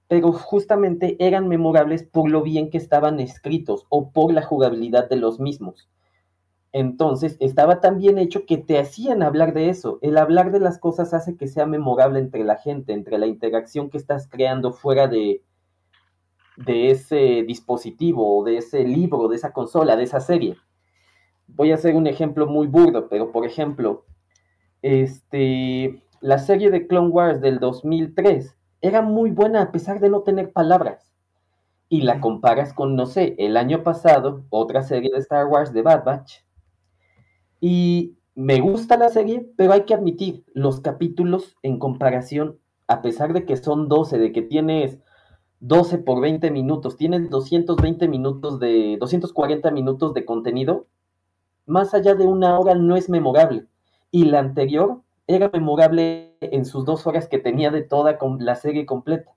pero justamente eran memorables por lo bien que estaban escritos o por la jugabilidad de los mismos. Entonces, estaba tan bien hecho que te hacían hablar de eso. El hablar de las cosas hace que sea memorable entre la gente, entre la interacción que estás creando fuera de, de ese dispositivo, de ese libro, de esa consola, de esa serie. Voy a hacer un ejemplo muy burdo, pero por ejemplo, este, la serie de Clone Wars del 2003 era muy buena a pesar de no tener palabras. Y la comparas con, no sé, el año pasado, otra serie de Star Wars de Bad Batch, y me gusta la serie, pero hay que admitir, los capítulos en comparación, a pesar de que son 12, de que tienes 12 por 20 minutos, tienes 220 minutos de, 240 minutos de contenido, más allá de una hora no es memorable. Y la anterior era memorable en sus dos horas que tenía de toda la serie completa.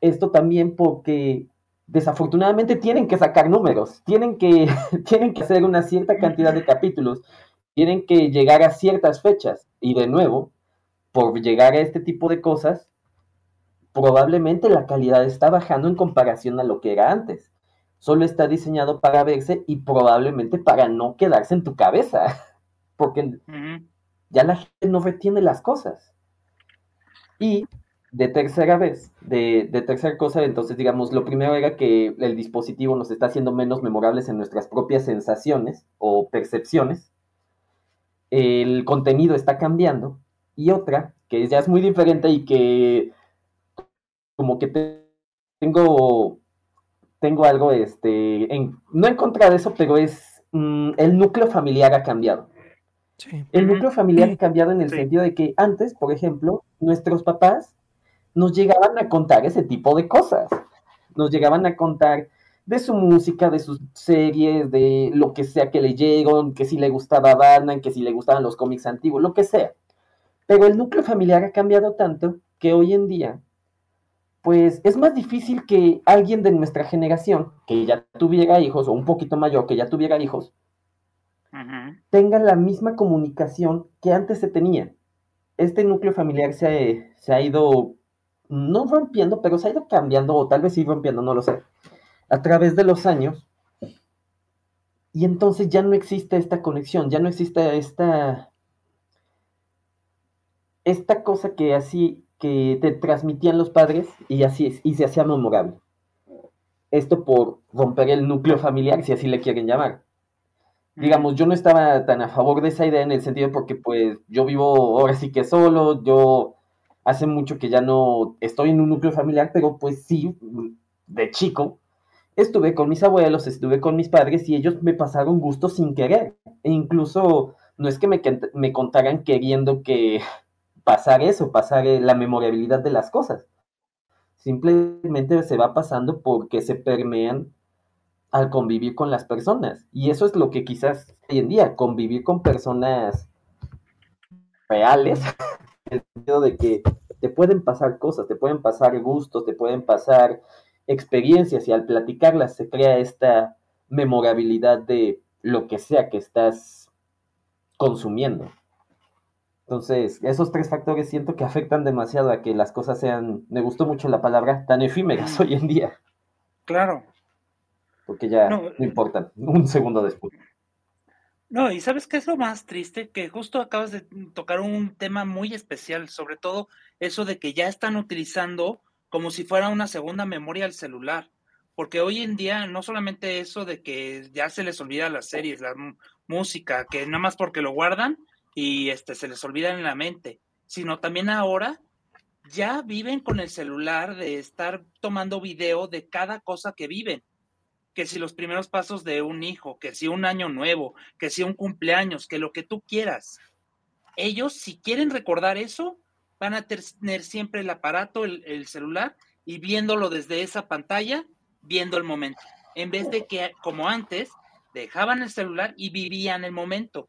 Esto también porque desafortunadamente tienen que sacar números, tienen que, tienen que hacer una cierta cantidad de capítulos, tienen que llegar a ciertas fechas. Y de nuevo, por llegar a este tipo de cosas, probablemente la calidad está bajando en comparación a lo que era antes. Solo está diseñado para verse y probablemente para no quedarse en tu cabeza, porque ya la gente no retiene las cosas. Y de tercera vez, de, tercera cosa, entonces digamos, lo primero era que el dispositivo nos está haciendo menos memorables en nuestras propias sensaciones o percepciones. El contenido está cambiando. Y otra, que ya es muy diferente y que como que tengo, tengo algo, este, en, no en contra de eso, pero es, mm, el núcleo familiar ha cambiado. El núcleo familiar ha cambiado en el sentido de que antes, por ejemplo, nuestros papás nos llegaban a contar ese tipo de cosas. Nos llegaban a contar de su música, de sus series, de lo que sea que leyeron, que si le gustaba Batman, que si le gustaban los cómics antiguos, lo que sea. Pero el núcleo familiar ha cambiado tanto que hoy en día, pues es más difícil que alguien de nuestra generación, que ya tuviera hijos, o un poquito mayor, que ya tuviera hijos, tenga la misma comunicación que antes se tenía. Este núcleo familiar se, se ha ido no rompiendo, pero se ha ido cambiando, o tal vez sí rompiendo, no lo sé, a través de los años. Y entonces ya no existe esta conexión, ya no existe esta, esta cosa que así, que te transmitían los padres y así es, y se hacía memorable. Esto por romper el núcleo familiar, si así le quieren llamar. Digamos, yo no estaba tan a favor de esa idea en el sentido porque pues yo vivo ahora sí que solo, yo hace mucho que ya no estoy en un núcleo familiar, pero pues sí, de chico, estuve con mis abuelos, estuve con mis padres y ellos me pasaron gusto sin querer. E incluso no es que me, me contaran queriendo que pasar eso, pasar eh, la memorabilidad de las cosas. Simplemente se va pasando porque se permean al convivir con las personas. Y eso es lo que quizás hoy en día, convivir con personas reales, el sentido de que te pueden pasar cosas, te pueden pasar gustos, te pueden pasar experiencias y al platicarlas se crea esta memorabilidad de lo que sea que estás consumiendo. Entonces, esos tres factores siento que afectan demasiado a que las cosas sean, me gustó mucho la palabra, tan efímeras hoy en día. Claro. Porque ya no, no importa, un segundo después. No, y ¿sabes qué es lo más triste? Que justo acabas de tocar un tema muy especial, sobre todo eso de que ya están utilizando como si fuera una segunda memoria al celular. Porque hoy en día no solamente eso de que ya se les olvida las series, la música, que nada más porque lo guardan y este se les olvida en la mente, sino también ahora ya viven con el celular de estar tomando video de cada cosa que viven que si los primeros pasos de un hijo, que si un año nuevo, que si un cumpleaños, que lo que tú quieras. Ellos, si quieren recordar eso, van a tener siempre el aparato, el, celular, y viéndolo desde esa pantalla, viendo el momento. En vez de que, como antes, dejaban el celular y vivían el momento.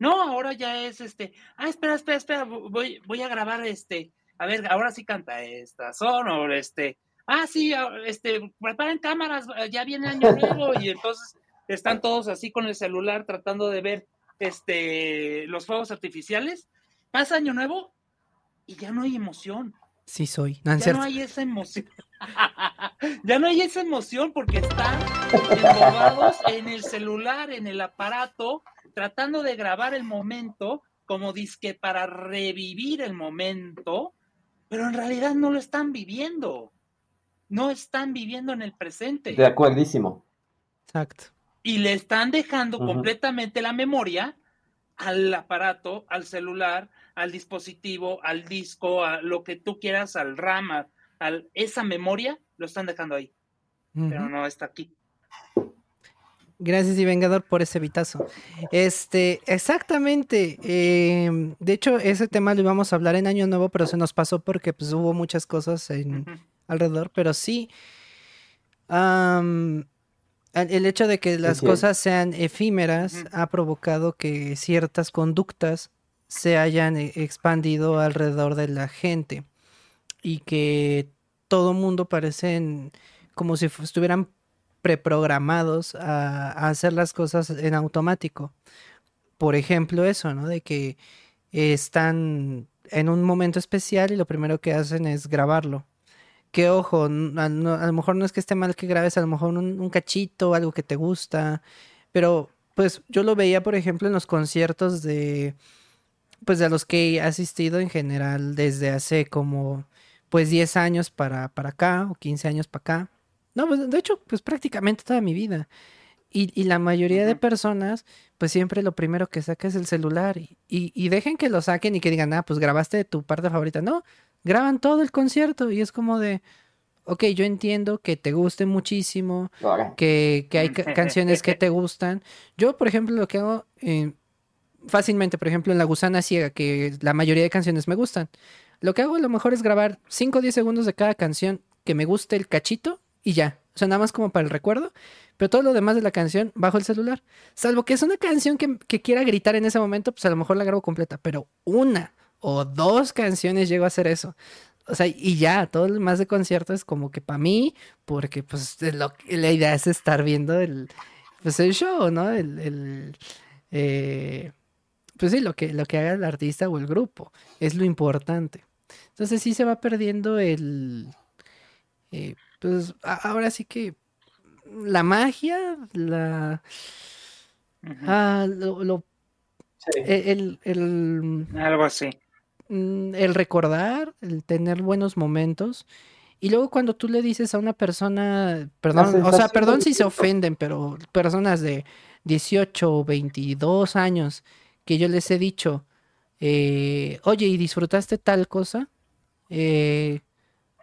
No, ahora ya es este, ah, espera, espera, espera, voy, voy a grabar este, a ver, ahora sí canta esta son, o este, ah, sí, ah, este, preparen cámaras, eh, ya viene año nuevo, y entonces están todos así con el celular tratando de ver este, los fuegos artificiales. Pasa año nuevo y ya no hay emoción. Sí soy. ya no hay esa emoción. ya no hay esa emoción porque están embobados en el celular, en el aparato, tratando de grabar el momento como disque para revivir el momento, pero en realidad no lo están viviendo. No están viviendo en el presente. De acuerdísimo. Exacto. Y le están dejando completamente la memoria al aparato, al celular, al dispositivo, al disco, a lo que tú quieras, al RAM, a, esa memoria, lo están dejando ahí. Pero no está aquí. Gracias, y Vengador, por ese vitazo. Este, exactamente. Em, de hecho, ese tema lo íbamos a hablar en Año Nuevo, pero se nos pasó porque pues, hubo muchas cosas en, alrededor. Pero sí, el hecho de que las cosas sean efímeras ha provocado que ciertas conductas se hayan e, expandido alrededor de la gente y que todo mundo parecen como si estuvieran preprogramados a, hacer las cosas en automático. Por ejemplo, eso, ¿no? De que están en un momento especial y lo primero que hacen es grabarlo. Que ojo, a, lo mejor no es que esté mal que grabes, a lo mejor un, un cachito, algo que te gusta, pero pues yo lo veía, por ejemplo, en los conciertos de, pues de los que he asistido en general desde hace como, pues 10 años para, para acá o 15 años para acá. No, pues de hecho, pues prácticamente toda mi vida. Y, y la mayoría de personas, pues siempre lo primero que saca es el celular. Y, y, dejen que lo saquen y que digan, ah, pues grabaste tu parte favorita. No, graban todo el concierto y es como de, ok, yo entiendo que te guste muchísimo, que, que, hay canciones que te gustan. Yo, por ejemplo, lo que hago eh, fácilmente, por ejemplo, en La Gusana Ciega, que la mayoría de canciones me gustan. Lo que hago a lo mejor es grabar 5 o 10 segundos de cada canción que me guste el cachito y ya. O sea, nada más como para el recuerdo. Pero todo lo demás de la canción bajo el celular. Salvo que es una canción que, quiera gritar en ese momento, pues a lo mejor la grabo completa. Pero una o dos canciones llego a hacer eso. O sea, y ya, todo lo demás de concierto es como que para mí, porque pues la idea es estar viendo el, pues el show, ¿no? El, eh, pues sí, lo que, lo que haga el artista o el grupo. Es lo importante. Entonces sí se va perdiendo el... Eh, pues ahora sí que la magia, la... Ah, lo, e, el, Algo así. Mm, el recordar, el tener buenos momentos. Y luego cuando tú le dices a una persona, perdón, o sea, perdón si se ofenden, pero personas de 18 o 22 años que yo les he dicho, eh, oye, ¿y disfrutaste tal cosa? Eh,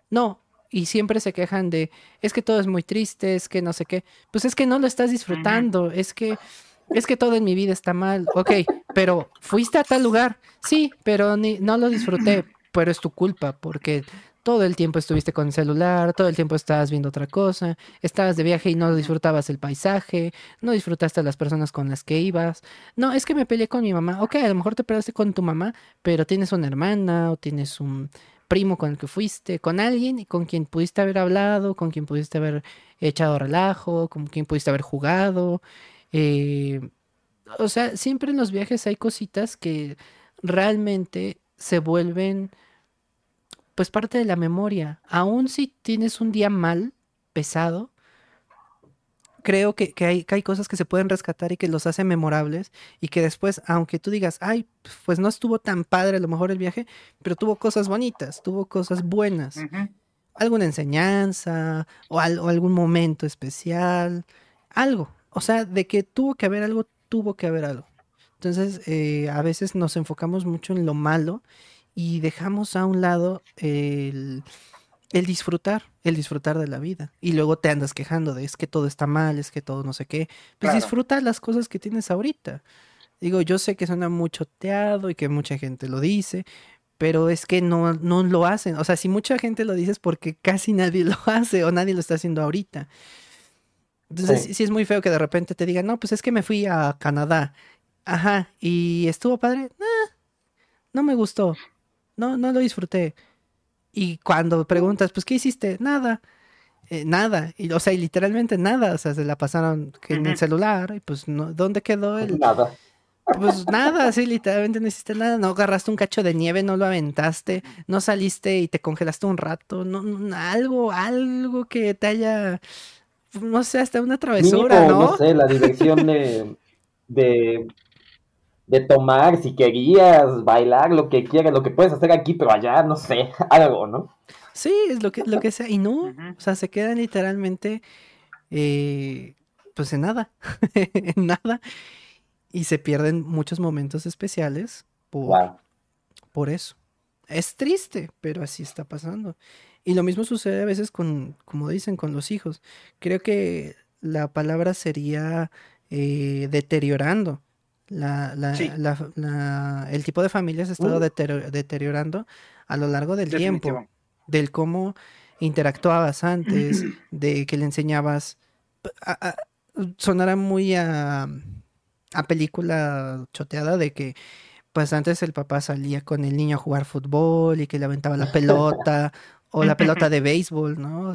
no, y siempre se quejan de, es que todo es muy triste, es que no sé qué. Pues es que no lo estás disfrutando, es que, es que todo en mi vida está mal. Ok, pero fuiste a tal lugar, sí, pero ni, no lo disfruté, pero es tu culpa, porque todo el tiempo estuviste con el celular, todo el tiempo estabas viendo otra cosa, estabas de viaje y no disfrutabas el paisaje, no disfrutaste a las personas con las que ibas. No, es que me peleé con mi mamá. Ok, a lo mejor te peleaste con tu mamá, pero tienes una hermana o tienes un primo con el que fuiste, con alguien con quien pudiste haber hablado, con quien pudiste haber echado relajo, con quien pudiste haber jugado. Eh, o sea, siempre en los viajes hay cositas que realmente se vuelven pues parte de la memoria. Aún si tienes un día mal, pesado, creo que, hay, hay, cosas que se pueden rescatar y que los hacen memorables y que después, aunque tú digas, ay, pues no estuvo tan padre a lo mejor el viaje, pero tuvo cosas bonitas, tuvo cosas buenas, alguna enseñanza o, algún momento especial, algo. O sea, de que tuvo que haber algo, tuvo que haber algo. Entonces, eh, a veces nos enfocamos mucho en lo malo y dejamos a un lado el el disfrutar, el disfrutar de la vida. Y luego te andas quejando de es que todo está mal, es que todo no sé qué. Pues disfruta las cosas que tienes ahorita. Digo, yo sé que suena mucho teado y que mucha gente lo dice, pero es que no, no lo hacen. O sea, si mucha gente lo dice es porque casi nadie lo hace o nadie lo está haciendo ahorita. Entonces, sí. es muy feo que de repente te digan, no, pues es que me fui a Canadá. Ajá, y estuvo padre. no me gustó. No, no lo disfruté. Y cuando preguntas, pues, ¿qué hiciste? Nada. Eh, nada. Y, o sea, literalmente nada. O sea, se la pasaron en el celular. Y pues, no, ¿dónde quedó el. Nada. Pues nada, sí, literalmente no hiciste nada. No agarraste un cacho de nieve, no lo aventaste, no saliste y te congelaste un rato. No, no algo, algo que te haya, no sé, hasta una travesura, Mínimo, ¿no? no sé, la dirección de, de, de tomar, si querías, bailar, lo que quieras, lo que puedes hacer aquí, pero allá, no sé, algo, ¿no? Sí, es lo que, lo que sea. Y no, o sea, se quedan literalmente, eh, pues en nada, en nada. Y se pierden muchos momentos especiales por, Wow. por eso. Es triste, pero así está pasando. Y lo mismo sucede a veces con, como dicen, con los hijos. Creo que la palabra sería eh, deteriorando. La, la- Sí. la- el tipo de familia se ha estado deterio- deteriorando a lo largo del tiempo del cómo interactuabas antes, de que le enseñabas. a- a- sonará muy a, a película choteada de que, pues antes el papá salía con el niño a jugar fútbol y que le aventaba la pelota, o la pelota de béisbol, ¿no?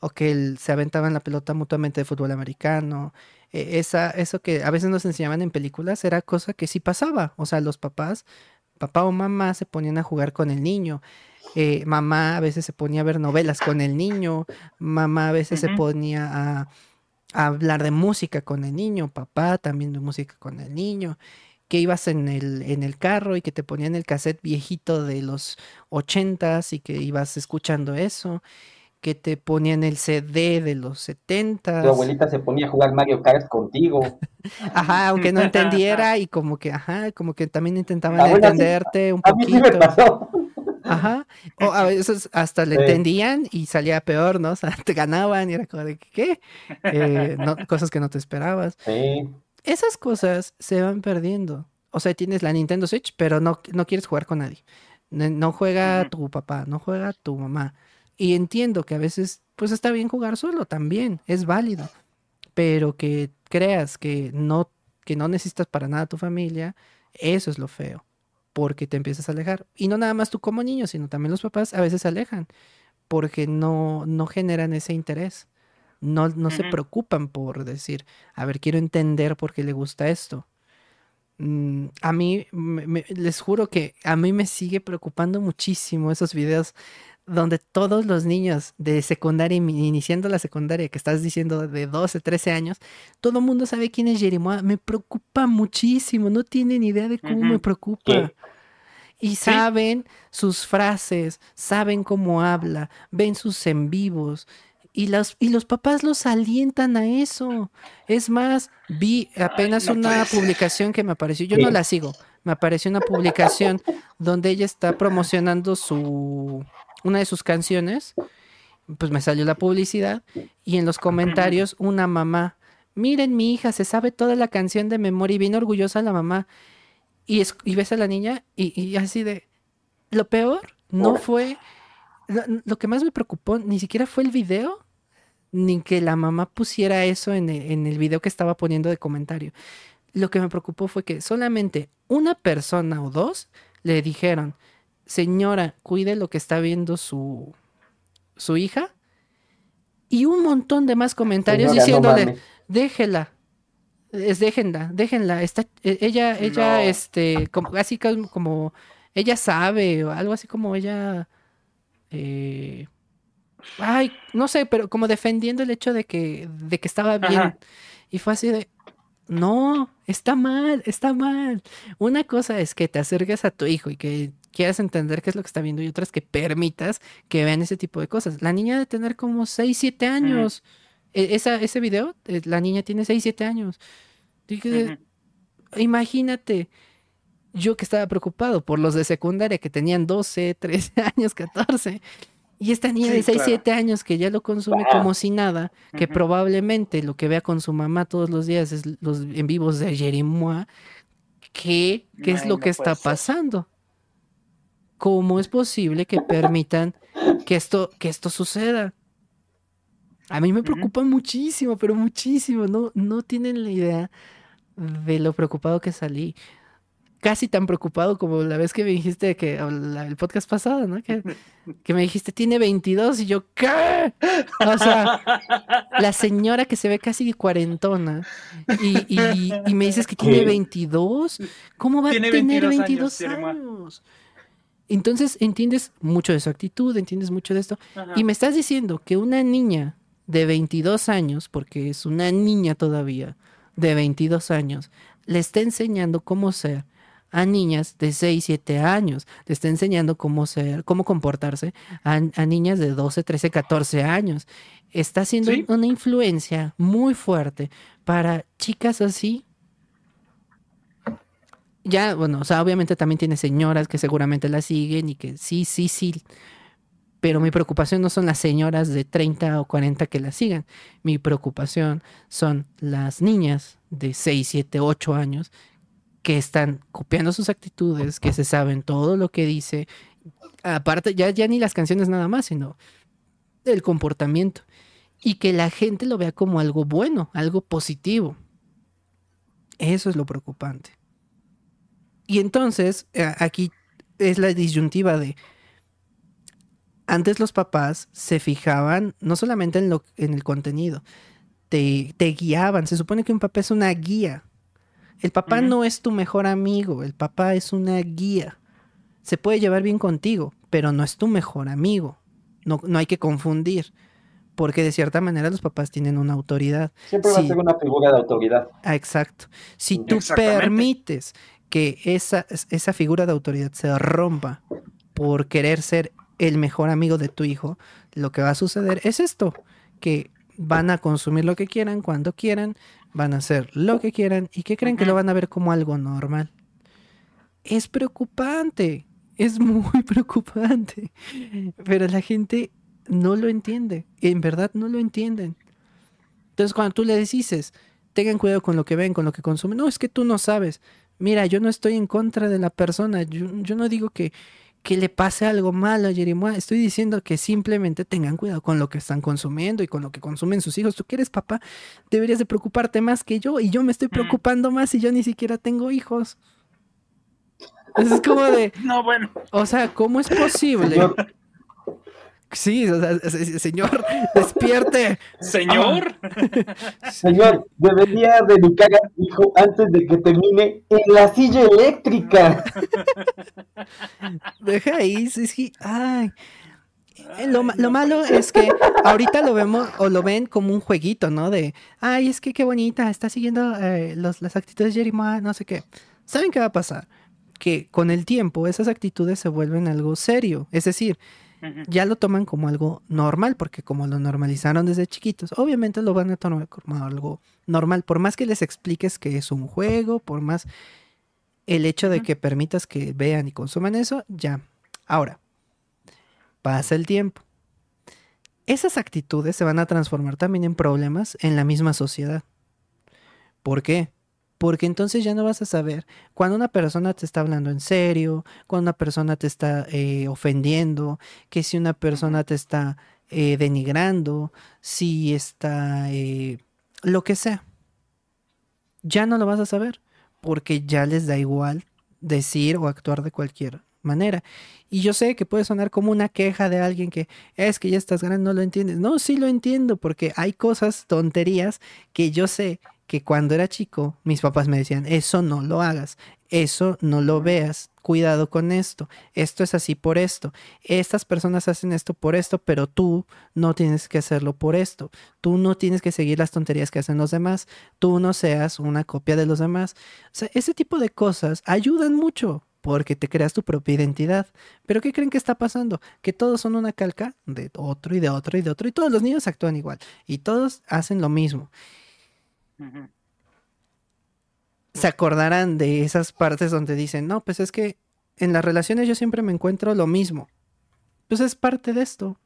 O que el- se aventaban la pelota mutuamente de fútbol americano. E- Esa, eso que a veces nos enseñaban en películas era cosa que sí pasaba. O sea, los papás, papá o mamá se ponían a jugar con el niño. Eh, mamá a veces se ponía a ver novelas con el niño. Mamá a veces se ponía a, a hablar de música con el niño. Papá también de música con el niño. Que ibas en el, en el carro y que te ponían el cassette viejito de los ochentas y que ibas escuchando eso. Que te ponían el CD de los setentas. Tu abuelita se ponía a jugar Mario Kart contigo. Ajá, aunque no entendiera y como que, ajá, como que también intentaban sí. entenderte un A mí sí me poquito. pasó. Ajá. O a veces hasta le Sí. entendían y salía peor, ¿no? O sea, te ganaban y era como de, ¿qué? Eh, no, cosas que no te esperabas. Sí. Esas cosas se van perdiendo. O sea, tienes la Nintendo Switch, pero no, no quieres jugar con nadie. No, juega tu papá, no juega tu mamá. Y entiendo que a veces, pues está bien jugar solo también, es válido. Pero que creas que no, que no necesitas para nada a tu familia, eso es lo feo. Porque te empiezas a alejar. Y no nada más tú como niño, sino también los papás a veces se alejan. Porque no, no generan ese interés. No, no se preocupan por decir, a ver, quiero entender por qué le gusta esto. Mm, a mí, me- me- les juro que a mí me sigue preocupando muchísimo esos videos donde todos los niños de secundaria, ini- iniciando la secundaria, que estás diciendo de 12, 13 años, todo el mundo sabe quién es Jerimoa. Me preocupa muchísimo, no tienen idea de cómo me preocupa. ¿Qué? Y saben sus frases, saben cómo habla, ven sus en vivos. Y los, y los papás los alientan a eso. Es más, vi apenas no una ser. publicación que me apareció. Yo no la sigo. Me apareció una publicación donde ella está promocionando su una de sus canciones. Pues me salió la publicidad. Y en los comentarios, una mamá. Miren, mi hija se sabe toda la canción de memoria y bien orgullosa la mamá. Y, es- y ves a la niña y, y así de... Lo peor no fue... Lo, lo que más me preocupó ni siquiera fue el video, ni que la mamá pusiera eso en el, en el video que estaba poniendo de comentario. Lo que me preocupó fue que solamente una persona o dos le dijeron, señora, cuide lo que está viendo su, su hija. Y un montón de más comentarios Señora, diciéndole, déjela. Es déjenla, déjenla. Está, e- ella, ella, No. este, como, así como, como ella sabe, o algo así como ella. eh, ay, no sé, pero como defendiendo el hecho de que, de que estaba bien. Ajá. Y fue así de. No, está mal, está mal. Una cosa es que te acerques a tu hijo y que quieras entender qué es lo que está viendo, y otra es que permitas que vean ese tipo de cosas. La niña de tener como 6, 7 años. E- Esa, ese video, eh, la niña tiene 6, 7 años. Dije. Imagínate, yo que estaba preocupado por los de secundaria que tenían 12, 13 años, 14. Y esta niña Sí, de 6, claro. 7 años que ya lo consume como si nada, que probablemente lo que vea con su mamá todos los días es los en vivos de Jerimois, ¿qué, qué es Ay, lo no que está puede ser. pasando? ¿Cómo es posible que permitan que esto, que esto suceda? A mí me preocupa muchísimo, pero muchísimo. No, no tienen la idea de lo preocupado que salí. Casi tan preocupado como la vez que me dijiste que el podcast pasado, ¿no? Que, que, me dijiste, tiene 22 y yo, ¿qué? O sea, la señora que se ve casi cuarentona y, y, y me dices que tiene 22, ¿cómo va a tener 22, años? Entonces entiendes mucho de su actitud, entiendes mucho de esto. Y me estás diciendo que una niña de 22 años, porque es una niña todavía, de 22 años, le está enseñando cómo ser a niñas de 6, 7 años, le está enseñando cómo ser, cómo comportarse a, niñas de 12, 13, 14 años. Está haciendo una influencia muy fuerte para chicas así. Ya, bueno, o sea, obviamente también tiene señoras que seguramente la siguen y que sí, sí, sí. Pero mi preocupación no son las señoras de 30 o 40 que la sigan. Mi preocupación son las niñas de 6, 7, 8 años que están copiando sus actitudes, que se saben todo lo que dice. Aparte, ya, ya ni las canciones nada más, sino el comportamiento. Y que la gente lo vea como algo bueno, algo positivo. Eso es lo preocupante. Y entonces, aquí es la disyuntiva de, antes los papás se fijaban no solamente en, lo, en el contenido, te, te guiaban. Se supone que un papá es una guía el papá no es tu mejor amigo, el papá es una guía. Se puede llevar bien contigo, pero no es tu mejor amigo. No, no hay que confundir, porque de cierta manera los papás tienen una autoridad. Siempre va a ser una figura de autoridad. Ah, exacto. Si tú permites que esa, esa figura de autoridad se rompa por querer ser el mejor amigo de tu hijo, lo que va a suceder es esto, que van a consumir lo que quieran, cuando quieran, van a hacer lo que quieran y que creen que lo van a ver como algo normal. Es preocupante, es muy preocupante, pero la gente no lo entiende, en verdad no lo entienden. Entonces cuando tú le dices, tengan cuidado con lo que ven, con lo que consumen, no, es que tú no sabes. Mira, yo no estoy en contra de la persona, yo, yo no digo que, que le pase algo malo a Jeremiah. Estoy diciendo que simplemente tengan cuidado con lo que están consumiendo y con lo que consumen sus hijos. Tú que eres papá, deberías de preocuparte más que yo y yo me estoy mm. preocupando más y yo ni siquiera tengo hijos. es como de... No, bueno. O sea, ¿cómo es posible? Sí, señor, despierte. Señor. Señor, debería dedicar a su hijo antes de que termine en la silla eléctrica. Deja ahí, sí, ay. Lo, malo es que ahorita lo vemos o lo ven como un jueguito, ¿no? De, ay, es que qué bonita, está siguiendo eh, las actitudes de Jeremiah, no sé qué. ¿Saben qué va a pasar? Que con el tiempo esas actitudes se vuelven algo serio. Es decir, ya lo toman como algo normal, porque como lo normalizaron desde chiquitos, obviamente lo van a tomar como algo normal, por más que les expliques que es un juego, por más el hecho de que permitas que vean y consuman eso, ya. Ahora, pasa el tiempo. Esas actitudes se van a transformar también en problemas en la misma sociedad. ¿Por qué? Porque entonces ya no vas a saber cuando una persona te está hablando en serio, cuando una persona te está eh, ofendiendo, que si una persona te está eh, denigrando, si está eh, lo que sea. Ya no lo vas a saber, porque ya les da igual decir o actuar de cualquier manera. Y yo sé que puede sonar como una queja de alguien que es que ya estás grande, no lo entiendes. No, sí lo entiendo, porque hay cosas, tonterías que yo sé que cuando era chico mis papás me decían, eso no lo hagas, eso no lo veas, cuidado con esto, esto es así por esto, estas personas hacen esto por esto, pero tú no tienes que hacerlo por esto, tú no tienes que seguir las tonterías que hacen los demás, tú no seas una copia de los demás. O sea, ese tipo de cosas ayudan mucho porque te creas tu propia identidad. Pero ¿qué creen que está pasando? Que todos son una calca de otro y de otro y de otro y todos los niños actúan igual y todos hacen lo mismo se acordarán de esas partes donde dicen, no, pues es que en las relaciones yo siempre me encuentro lo mismo. Pues es parte de esto.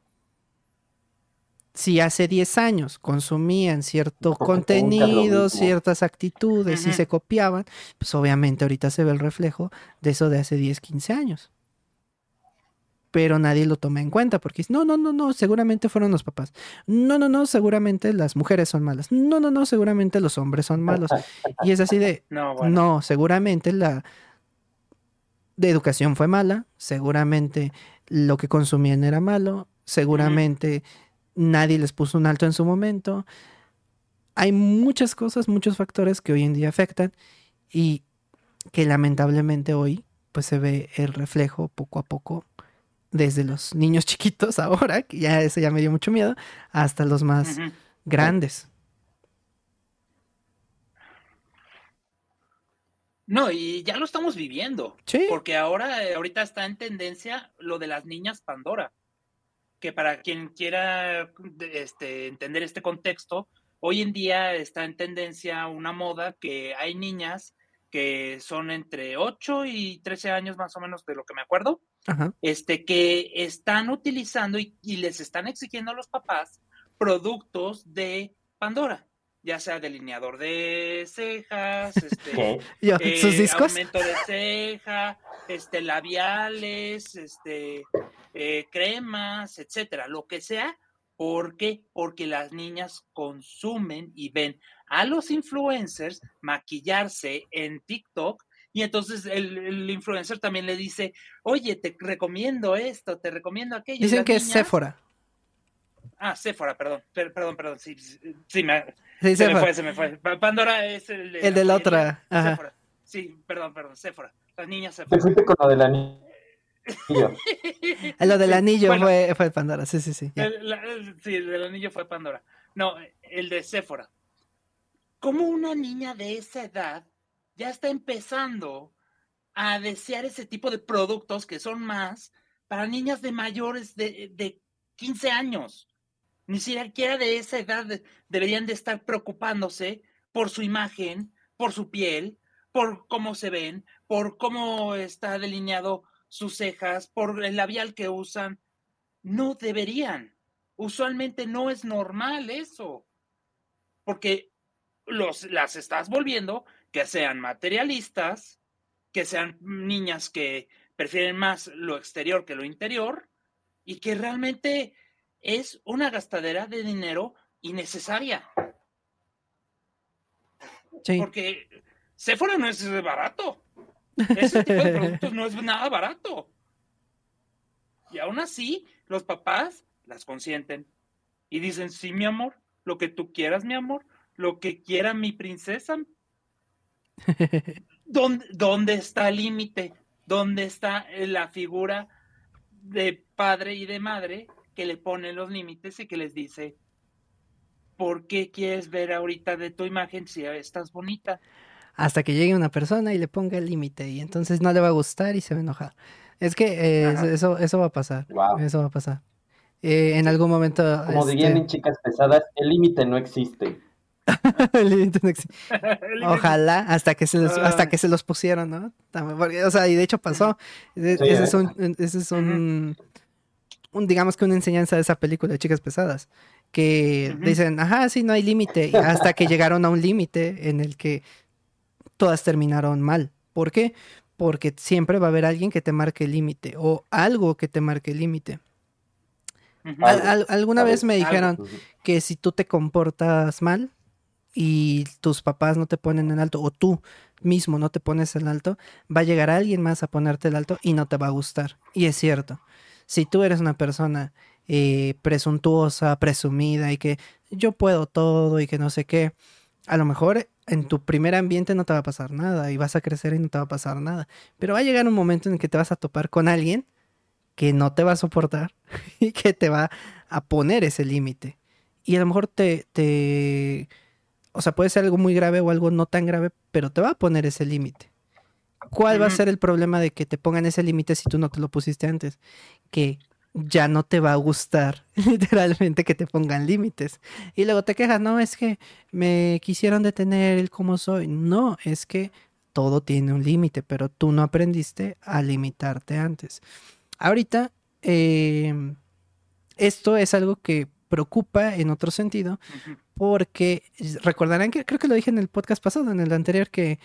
Si hace 10 años consumían cierto contenido, ciertas actitudes y se copiaban, pues obviamente ahorita se ve el reflejo de eso de hace 10, 15 años pero nadie lo toma en cuenta porque no, no, no, no, seguramente fueron los papás. No, no, no, seguramente las mujeres son malas. No, no, no, seguramente los hombres son malos. Y es así de, no, seguramente la, de educación fue mala, seguramente lo que consumían era malo, seguramente nadie les puso un alto en su momento. Hay muchas cosas, muchos factores que hoy en día afectan y que lamentablemente hoy pues se ve el reflejo poco a poco desde los niños chiquitos ahora, que ya eso ya me dio mucho miedo, hasta los más grandes. No, y ya lo estamos viviendo. Sí. Porque ahora, eh, ahorita está en tendencia lo de las niñas Pandora. Que para quien quiera este, entender este contexto, hoy en día está en tendencia una moda que hay niñas que son entre 8 y 13 años más o menos de lo que me acuerdo, este que están utilizando y, les están exigiendo a los papás productos de Pandora ya sea delineador de cejas, este, ¿Sus eh, discos? aumento de ceja, este, labiales, este, eh, cremas, etcétera, lo que sea. ¿Por qué? Porque las niñas consumen y ven a los influencers maquillarse en TikTok y entonces el, influencer también le dice, oye, te recomiendo esto, te recomiendo aquello. Dicen que es Sephora. Ah, Sephora, perdón, perdón, perdón, sí, sí, me, se me fue, se me fue. Pandora es el de, el de la otra. Ajá. Sí, perdón, perdón, Sephora. Las niñas Sephora. Te fuiste con lo del anillo. lo del anillo fue, fue Pandora, sí, sí, sí. sí, el del anillo fue Pandora. No, el de Sephora. ¿Cómo una niña de esa edad ya está empezando a desear ese tipo de productos que son más para niñas de mayores de, de 15 años? ni siquiera de esa edad deberían de estar preocupándose por su imagen, por su piel, por cómo se ven, por cómo está delineado sus cejas, por el labial que usan. No deberían. Usualmente no es normal eso. Porque los, las estás volviendo que sean materialistas, que sean niñas que prefieren más lo exterior que lo interior y que realmente es una gastadera de dinero innecesaria. Sí. Porque Sephora no es barato. Ese tipo de productos no es nada barato. Y aún así, los papás las consienten y dicen, sí, mi amor, lo que tú quieras, mi amor, lo que quiera mi princesa. ¿Dónde, ¿Dónde está el límite? ¿Dónde está la figura de padre y de madre que le pone los límites y que les dice, ¿por qué quieres ver ahorita de tu imagen si estás bonita? Hasta que llegue una persona y le ponga el límite y entonces no le va a gustar y se va a enojar. Es que eh, eso, eso va a pasar. Eso va a pasar. Eh, en algún momento. Como dirían este en chicas pesadas, el límite no existe. el límite no existe. Ojalá hasta que se los, hasta que se los pusieron, ¿no? o sea, y de hecho pasó. E, ese, es un, ese es un, digamos que una enseñanza de esa película de chicas pesadas, que dicen, ajá, sí, no hay límite, hasta que llegaron a un límite en el que todas terminaron mal. ¿Por qué? Porque siempre va a haber alguien que te marque el límite o algo que te marque el límite. alguna vez me dijeron que si tú te comportas mal y tus papás no te ponen en alto o tú mismo no te pones en alto, va a llegar alguien más a ponerte el alto y no te va a gustar. Y es cierto si tú eres una persona eh, presuntuosa, presumida y que yo puedo todo y que no sé qué, a lo mejor en tu primer ambiente no te va a pasar nada y vas a crecer y no te va a pasar nada. Pero va a llegar un momento en que te vas a topar con alguien que no te va a soportar y que te va a poner ese límite. Y a lo mejor te, o sea, puede ser algo muy grave o algo no tan grave, pero te va a poner ese límite. ¿Cuál va a ser el problema de que te pongan ese límite si tú no te lo pusiste antes? Que ya no te va a gustar literalmente que te pongan límites. Y luego te quejas, no, es que me quisieron detener el cómo soy. No, es que todo tiene un límite, pero tú no aprendiste a limitarte antes. Ahorita, em, esto es algo que preocupa en otro sentido, porque recordarán que creo que lo dije en el podcast pasado, en el anterior, que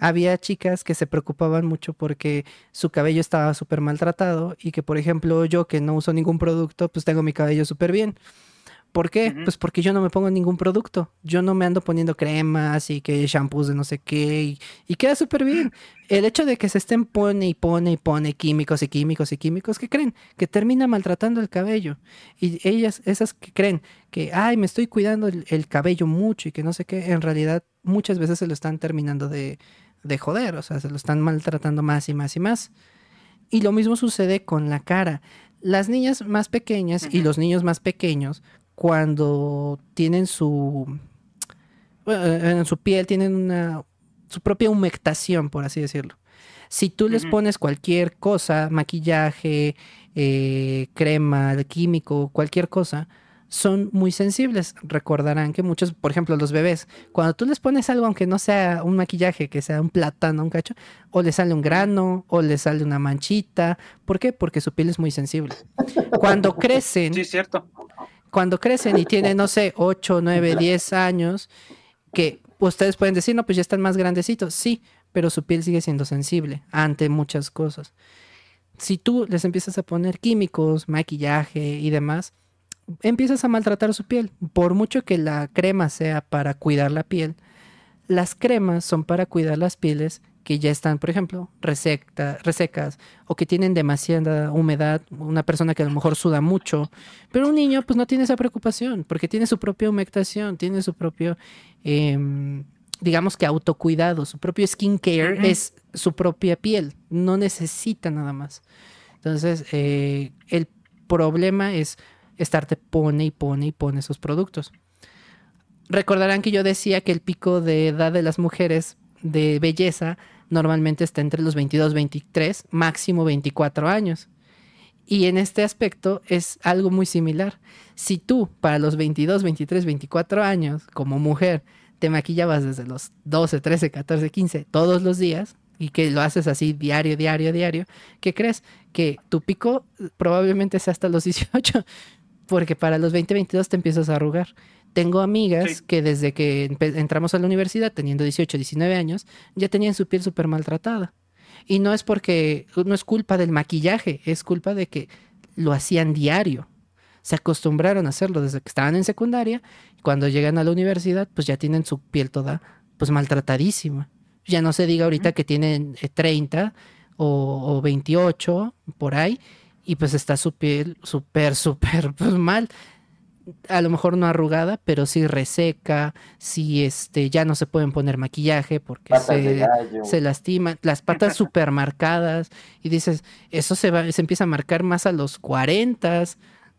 había chicas que se preocupaban mucho porque su cabello estaba súper maltratado y que, por ejemplo, yo que no uso ningún producto, pues tengo mi cabello súper bien. ¿Por qué? Pues porque yo no me pongo ningún producto. Yo no me ando poniendo cremas y que shampoos de no sé qué y, queda súper bien. El hecho de que se estén pone y pone y pone químicos y químicos y químicos, ¿qué creen? Que termina maltratando el cabello. Y ellas, esas que creen que, ay, me estoy cuidando el, cabello mucho y que no sé qué, en realidad muchas veces se lo están terminando de, de joder, o sea, se lo están maltratando más y más y más. Y lo mismo sucede con la cara. Las niñas más pequeñas y los niños más pequeños cuando tienen su, en su piel tienen una, su propia humectación, por así decirlo. Si tú les pones cualquier cosa, maquillaje, eh, crema, químico, cualquier cosa, son muy sensibles. Recordarán que muchos, por ejemplo, los bebés, cuando tú les pones algo, aunque no sea un maquillaje, que sea un plátano, un cacho, o le sale un grano, o le sale una manchita. ¿Por qué? Porque su piel es muy sensible. Cuando crecen, sí, cierto cuando crecen y tienen, no sé, 8, 9, 10 años, que ustedes pueden decir, no, pues ya están más grandecitos, sí, pero su piel sigue siendo sensible ante muchas cosas. Si tú les empiezas a poner químicos, maquillaje y demás, empiezas a maltratar su piel. Por mucho que la crema sea para cuidar la piel, las cremas son para cuidar las pieles que ya están, por ejemplo, resecas o que tienen demasiada humedad, una persona que a lo mejor suda mucho, pero un niño pues no tiene esa preocupación porque tiene su propia humectación, tiene su propio, em, digamos que autocuidado, su propio skincare es su propia piel, no necesita nada más. Entonces, eh, el problema es estarte pone y pone y pone esos productos. Recordarán que yo decía que el pico de edad de las mujeres de belleza normalmente está entre los 22, 23, máximo 24 años. Y en este aspecto es algo muy similar. Si tú para los 22, 23, 24 años como mujer te maquillabas desde los 12, 13, 14, 15 todos los días y que lo haces así diario, diario, diario, ¿qué crees? Que tu pico probablemente sea hasta los 18, porque para los 20, 22 te empiezas a arrugar. Tengo amigas que desde que entramos a la universidad, teniendo 18, 19 años, ya tenían su piel súper maltratada. Y no es porque, no es culpa del maquillaje, es culpa de que lo hacían diario. Se acostumbraron a hacerlo desde que estaban en secundaria. Y cuando llegan a la universidad, pues ya tienen su piel toda, pues maltratadísima. Ya no se diga ahorita que tienen 30 eh, o, o 28 por ahí y pues está su piel súper, súper pues, mal a lo mejor no arrugada, pero sí reseca, sí este, ya no se pueden poner maquillaje porque se, se, lastiman, las patas súper marcadas, y dices, eso se va, se empieza a marcar más a los 40,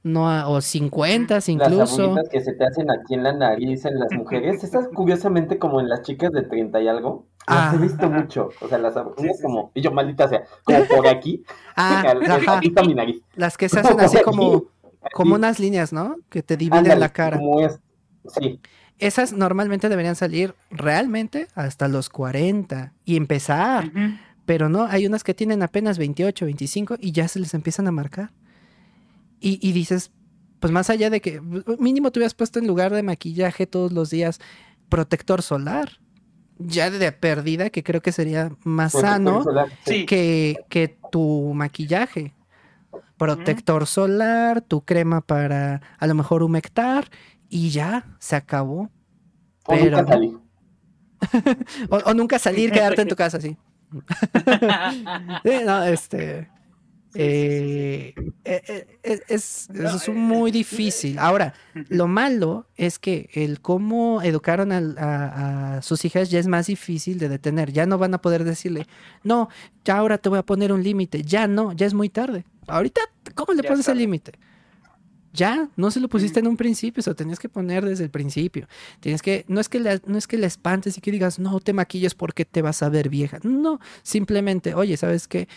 no o 50 incluso. Las que se te hacen aquí en la nariz en las mujeres, estas curiosamente como en las chicas de 30 y algo, las he ah. visto mucho, o sea, las aburridas como, y yo maldita sea, como por aquí, ah, mi nariz. Las que se hacen así como como unas líneas, ¿no? Que te dividen la cara. Sí. Esas normalmente deberían salir realmente hasta los 40 y empezar. Pero no, hay unas que tienen apenas 28, 25 y ya se les empiezan a marcar. Y, dices, pues más allá de que mínimo te hubieras puesto en lugar de maquillaje todos los días protector solar. Ya de perdida, que creo que sería más sano que, que tu maquillaje protector solar, tu crema para a lo mejor humectar y ya, se acabó. O nunca salir. o, nunca salir, quedarte en tu casa, sí. no, este. Eh, eh, eh, es, es, muy difícil. Ahora, lo malo es que el cómo educaron a, sus hijas ya es más difícil de detener. Ya no van a poder decirle, no, ya ahora te voy a poner un límite. Ya no, ya es muy tarde. Ahorita, ¿cómo le pones el límite? Ya, no se lo pusiste en un principio, eso tenías que poner desde el principio. Tienes que, no es que la, no es que la espantes y que digas, no te maquilles porque te vas a ver vieja. No, simplemente, oye, ¿sabes qué?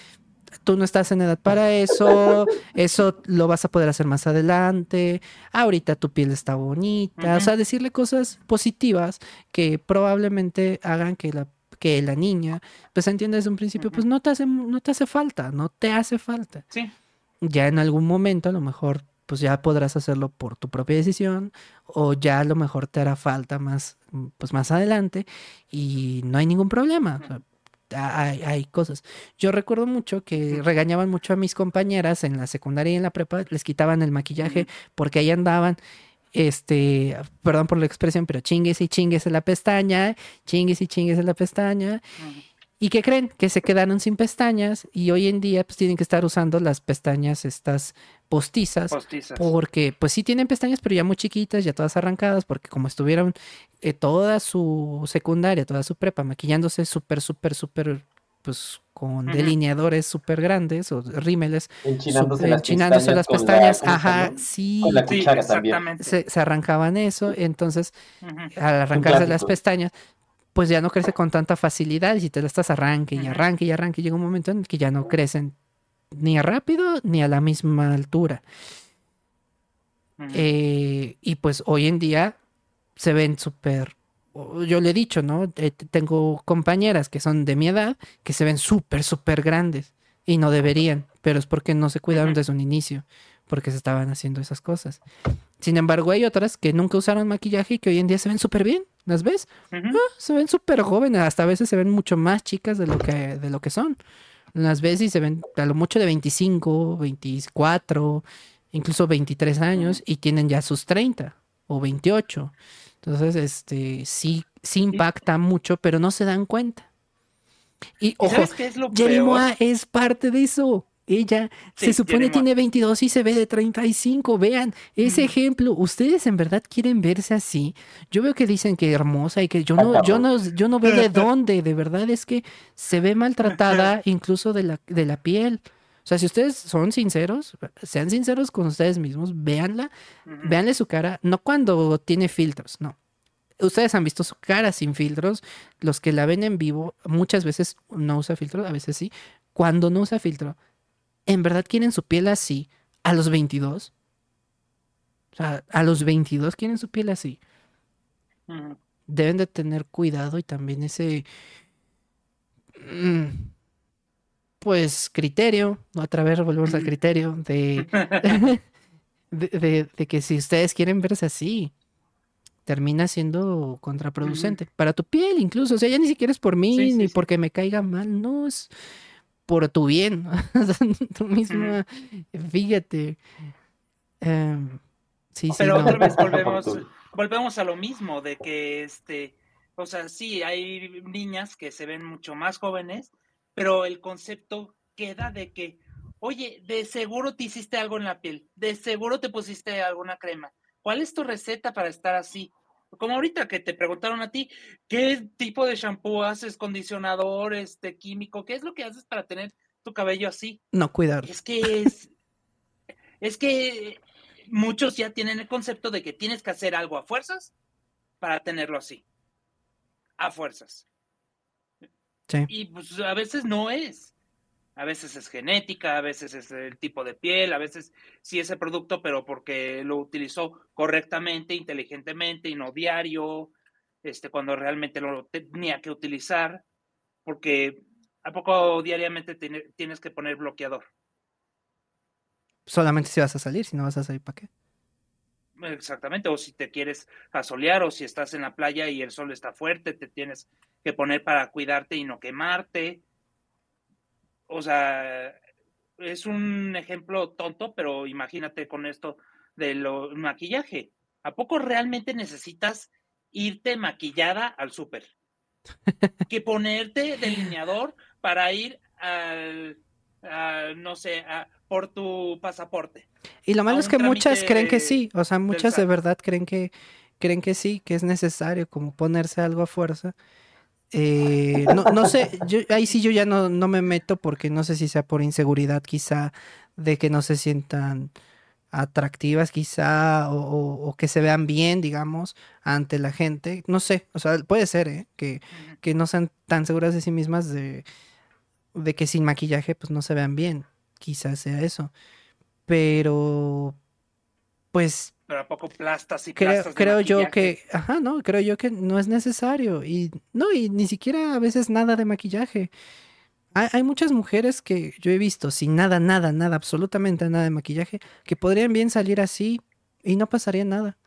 Tú no estás en edad para eso, eso lo vas a poder hacer más adelante, ahorita tu piel está bonita, o sea, decirle cosas positivas que probablemente hagan que la que la niña, pues entiende desde un principio, pues no te hace, no te hace falta, no te hace falta. Sí ya en algún momento a lo mejor pues ya podrás hacerlo por tu propia decisión o ya a lo mejor te hará falta más pues más adelante y no hay ningún problema. Hay, hay, cosas. Yo recuerdo mucho que regañaban mucho a mis compañeras en la secundaria y en la prepa, les quitaban el maquillaje porque ahí andaban este, perdón por la expresión, pero chingues y chingues en la pestaña, chingues y chingues en la pestaña. ¿Y qué creen? Que se quedaron sin pestañas y hoy en día pues tienen que estar usando las pestañas estas postizas, Postizas. porque pues sí tienen pestañas pero ya muy chiquitas, ya todas arrancadas, porque como estuvieron eh, toda su secundaria, toda su prepa maquillándose súper, súper, súper, pues con delineadores súper grandes o rímeles, Enchinándose las enchinándose las la- pestañas, ¿cómo se ajá, sí, Con la Sí, cuchara también. exactamente. se, se arrancaban eso, entonces al arrancarse las pestañas, pues ya no crece con tanta facilidad y si te la estás arranque y arranque y arranque, llega un momento en el que ya no crecen ni rápido ni a la misma altura. Eh, y pues hoy en día se ven súper, yo le he dicho, ¿no? Eh, tengo compañeras que son de mi edad que se ven súper, súper grandes y no deberían, pero es porque no se cuidaron desde un inicio, porque se estaban haciendo esas cosas. Sin embargo, hay otras que nunca usaron maquillaje y que hoy en día se ven súper bien, ¿las ves? Ujú. Se ven súper jóvenes, hasta a veces se ven mucho más chicas de lo que, de lo que son. Las ves y se ven a lo mucho de 25, 24, incluso 23 años y tienen ya sus 30 o 28. Entonces, este, sí, sí impacta mucho, pero no se dan cuenta. Y ¿Y ojo, ¿Sabes qué es lo Jenny peor? Moa es parte de eso. Ella Sí, se supone Moa. tiene 22 y se ve de 35. Vean ese ejemplo. ¿Ustedes en verdad quieren verse así? Yo veo que dicen que hermosa y que yo no, yo no, yo no veo de dónde. De verdad es que se ve maltratada incluso de la, de la piel. O sea, si ustedes son sinceros, sean sinceros con ustedes mismos, véanla, Ujú. véanle su cara, no cuando tiene filtros, no. Ustedes han visto su cara sin filtros, los que la ven en vivo, muchas veces no usa filtro, a veces sí. Cuando no usa filtro, ¿en verdad quieren su piel así a los 22? O sea, a los 22 quieren su piel así. Deben de tener cuidado y también ese, mm, pues, criterio, otra vez volvemos al criterio de, de, de- de que si ustedes quieren verse así, termina siendo contraproducente para tu piel incluso. O sea, ya ni siquiera es por mí Sí, ni sí. porque me caiga mal, no es por tu bien. Tú misma, fíjate. Em, sí, sí, Pero no. otra vez volvemos, volvemos a lo mismo, de que este, o sea, sí, hay niñas que se ven mucho más jóvenes, pero el concepto queda de que, oye, de seguro te hiciste algo en la piel, de seguro te pusiste alguna crema. ¿Cuál es tu receta para estar así? Como ahorita que te preguntaron a ti, ¿qué tipo de shampoo haces, condicionador, este químico? ¿Qué es lo que haces para tener tu cabello así? No cuidar. Es que es, es que muchos ya tienen el concepto de que tienes que hacer algo a fuerzas para tenerlo así. A fuerzas. Sí. Y pues a veces no es. A veces es genética, a veces es el tipo de piel, a veces sí ese producto, pero porque lo utilizó correctamente, inteligentemente y no diario, este, cuando realmente lo tenía que utilizar, porque ¿a poco diariamente tiene- tienes que poner bloqueador? Solamente si vas a salir, si no vas a salir, ¿para qué? Exactamente, o si te quieres asolear o si estás en la playa y el sol está fuerte, te tienes que poner para cuidarte y no quemarte. O sea, es un ejemplo tonto, pero imagínate con esto del maquillaje. ¿A poco realmente necesitas irte maquillada al súper? Que ponerte delineador para ir al, no sé, a- por tu pasaporte. Y lo malo es que muchas creen que sí, o sea, muchas de verdad creen que creen que sí, que es necesario como ponerse algo a fuerza. Eh, no, no sé, yo, ahí sí yo ya no, no me meto porque no sé si sea por inseguridad quizá de que no se sientan atractivas quizá o, o- o que se vean bien, digamos, ante la gente. No sé, o sea, puede ser, ¿eh? Que, que no sean tan seguras de sí mismas de, de que sin maquillaje pues no se vean bien. Quizás sea eso. Pero, pues Pero a poco plastas y creo, plastas creo yo que, ajá, no, creo yo que no es necesario. Y no, y ni siquiera a veces nada de maquillaje. Hay, hay muchas mujeres que yo he visto sin nada, nada, nada, absolutamente nada de maquillaje, que podrían bien salir así y no pasaría nada.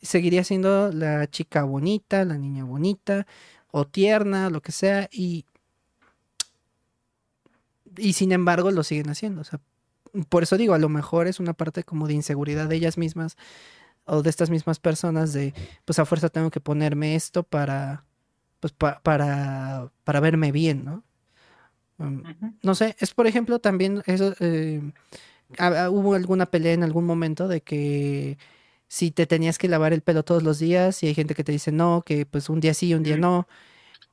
Seguiría siendo la chica bonita, la niña bonita, o tierna, lo que sea, y, y sin embargo lo siguen haciendo. O sea, por eso digo, a lo mejor es una parte como de inseguridad de ellas mismas, o de estas mismas personas de, pues a fuerza tengo que ponerme esto para, pues para, para verme bien, ¿no? Um, no sé, es por ejemplo también eso, eh, hubo alguna pelea en algún momento de que si te tenías que lavar el pelo todos los días y hay gente que te dice no, que pues un día sí, un día no.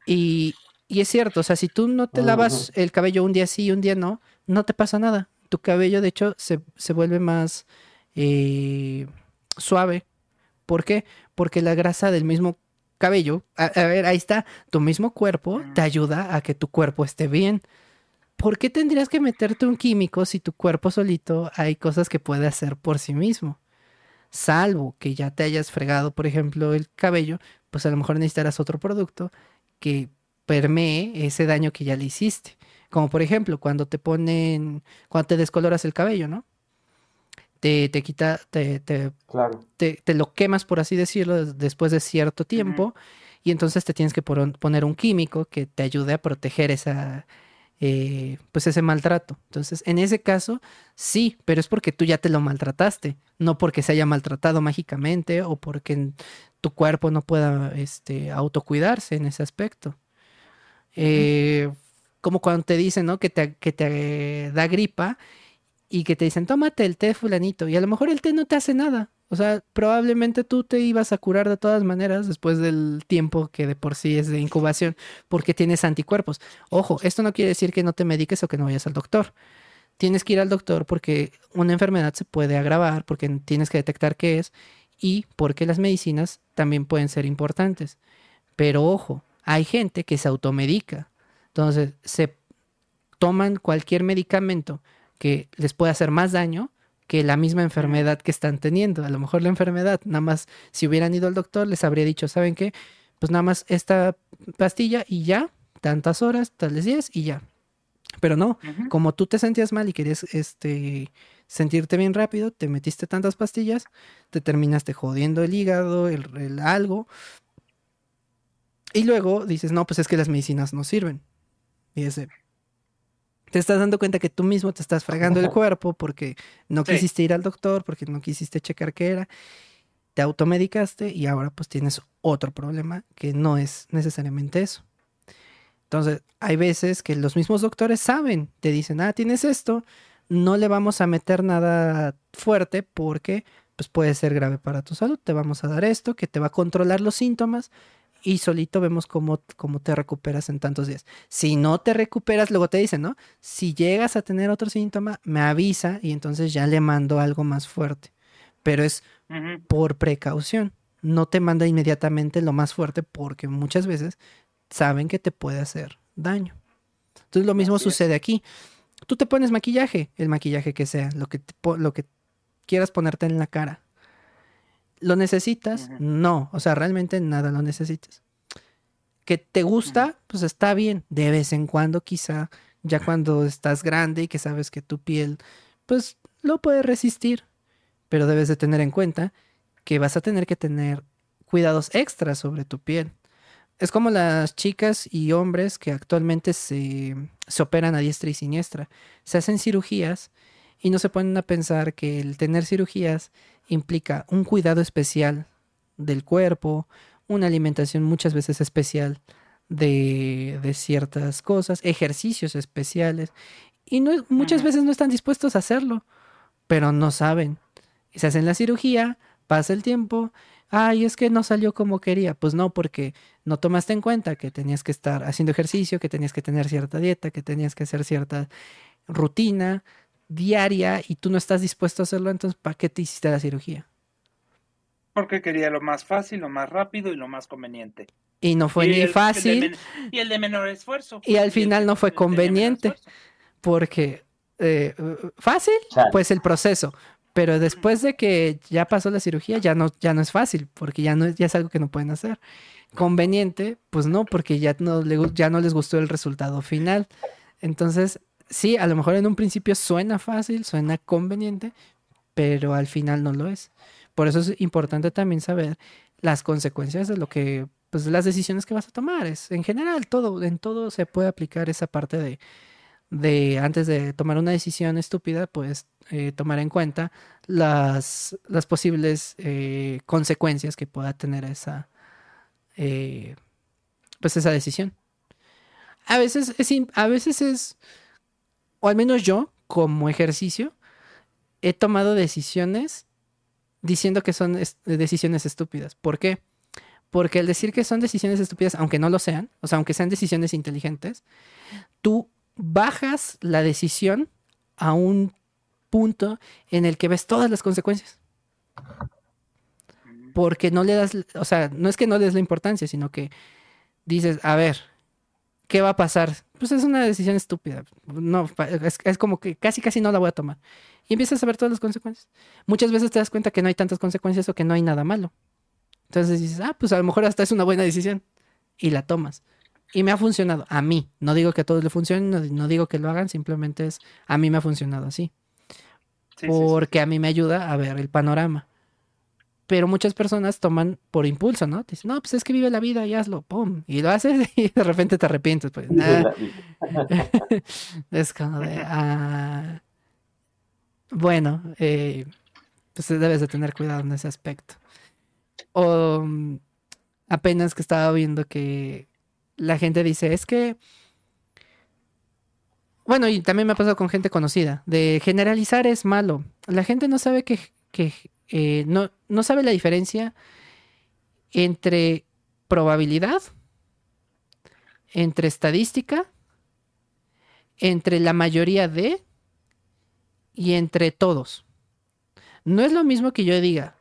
Y, y es cierto, o sea, si tú no te lavas el cabello un día sí y un día no, no te pasa nada. Tu cabello, de hecho, se, se vuelve más eh, suave. ¿Por qué? Porque la grasa del mismo cabello, a, ver, ahí está, tu mismo cuerpo te ayuda a que tu cuerpo esté bien. ¿Por qué tendrías que meterte un químico si tu cuerpo solito hay cosas que puede hacer por sí mismo? Salvo que ya te hayas fregado, por ejemplo, el cabello, pues a lo mejor necesitarás otro producto que permee ese daño que ya le hiciste. Como por ejemplo, cuando te ponen, cuando te descoloras el cabello, ¿no? te, te quita, te, te, te, lo quemas, por así decirlo, después de cierto tiempo, y entonces te tienes que poner un químico que te ayude a proteger esa, eh, pues ese maltrato. Entonces, en ese caso, sí, pero es porque tú ya te lo maltrataste, no porque se haya maltratado mágicamente o porque tu cuerpo no pueda este, autocuidarse en ese aspecto. Eh, como cuando te dicen, ¿no? Que te, que te da gripa y que te dicen, tómate el té fulanito, y a lo mejor el té no te hace nada. O sea, probablemente tú te ibas a curar de todas maneras después del tiempo que de por sí es de incubación, porque tienes anticuerpos. Ojo, esto no quiere decir que no te mediques o que no vayas al doctor. Tienes que ir al doctor porque una enfermedad se puede agravar, porque tienes que detectar qué es y porque las medicinas también pueden ser importantes. Pero ojo, hay gente que se automedica. Entonces, se toman cualquier medicamento que les puede hacer más daño que la misma enfermedad que están teniendo. A lo mejor la enfermedad, nada más si hubieran ido al doctor, les habría dicho, ¿saben qué? Pues nada más esta pastilla y ya, tantas horas, tales días y ya. Pero no, como tú te sentías mal y querías este, sentirte bien rápido, te metiste tantas pastillas, te terminaste jodiendo el hígado, el, algo. Y luego dices, no, pues es que las medicinas no sirven. Y ese, te estás dando cuenta que tú mismo te estás fregando el cuerpo porque no quisiste ir al doctor, porque no quisiste checar qué era, te automedicaste y ahora pues tienes otro problema que no es necesariamente eso. Entonces, hay veces que los mismos doctores saben, te dicen, ah, tienes esto, no le vamos a meter nada fuerte porque pues puede ser grave para tu salud, te vamos a dar esto que te va a controlar los síntomas, y solito vemos cómo, cómo, te recuperas en tantos días. Si no te recuperas, luego te dicen, ¿no? Si llegas a tener otro síntoma, me avisa y entonces ya le mando algo más fuerte. Pero es por precaución. No te manda inmediatamente lo más fuerte porque muchas veces saben que te puede hacer daño. Entonces lo mismo sucede aquí. Tú te pones maquillaje, el maquillaje que sea, lo que, lo que quieras ponerte en la cara ¿Lo necesitas? No, o sea, realmente nada lo necesitas. ¿Que te gusta? Pues está bien, de vez en cuando quizá, ya cuando estás grande y que sabes que tu piel, pues lo puede resistir, pero debes de tener en cuenta que vas a tener que tener cuidados extras sobre tu piel. Es como las chicas y hombres que actualmente se, se operan a diestra y siniestra. Se hacen cirugías y no se ponen a pensar que el tener cirugías implica un cuidado especial del cuerpo, una alimentación muchas veces especial de, de ciertas cosas, ejercicios especiales, y no, muchas veces no están dispuestos a hacerlo, pero no saben. Se hacen la cirugía, pasa el tiempo, ay, es que no salió como quería. Pues no, porque no tomaste en cuenta que tenías que estar haciendo ejercicio, que tenías que tener cierta dieta, que tenías que hacer cierta rutina, diaria y tú no estás dispuesto a hacerlo, entonces ¿para qué te hiciste la cirugía? Porque quería lo más fácil, lo más rápido y lo más conveniente. Y no fue ni fácil. y el de menor esfuerzo. Y al final no fue conveniente. Porque eh, fácil, pues el proceso. Pero después de que ya pasó la cirugía, ya no, ya no es fácil, porque ya no ya es algo que no pueden hacer. Conveniente, pues no, porque ya no, ya no les gustó el resultado final. Entonces, sí, a lo mejor en un principio suena fácil, suena conveniente, pero al final no lo es. Por eso es importante también saber las consecuencias de lo que, pues las decisiones que vas a tomar. Es, en general, todo, en todo se puede aplicar esa parte de, de antes de tomar una decisión estúpida, pues eh, tomar en cuenta las, posibles eh, consecuencias que pueda tener esa, eh, pues esa decisión. A veces es, a veces es, o al menos yo, como ejercicio, he tomado decisiones diciendo que son decisiones estúpidas. ¿Por qué? Porque el decir que son decisiones estúpidas, aunque no lo sean, o sea, aunque sean decisiones inteligentes, tú bajas la decisión a un punto en el que ves todas las consecuencias. Porque no le das, o sea, no es que no le des la importancia, sino que dices, a ver, ¿qué va a pasar? Pues es una decisión estúpida. No, es, es, como que casi casi no la voy a tomar. Y empiezas a ver todas las consecuencias. Muchas veces te das cuenta que no hay tantas consecuencias o que no hay nada malo. Entonces dices, ah, pues a lo mejor hasta es una buena decisión. Y la tomas. Y me ha funcionado. A mí. No digo que a todos le funcione, no, digo que lo hagan, simplemente es, a mí me ha funcionado así. porque a mí me ayuda a ver el panorama pero muchas personas toman por impulso, ¿no? Te dicen, no, pues es que vive la vida y hazlo, pum, y lo haces y de repente te arrepientes, pues. es como de, ah, bueno, eh, pues debes de tener cuidado en ese aspecto. O mm, apenas que estaba viendo que la gente dice, es que, bueno, y también me ha pasado con gente conocida, de generalizar es malo. La gente no sabe que, que eh, no, no sabe la diferencia entre probabilidad, entre estadística, entre la mayoría de y entre todos. No es lo mismo que yo diga,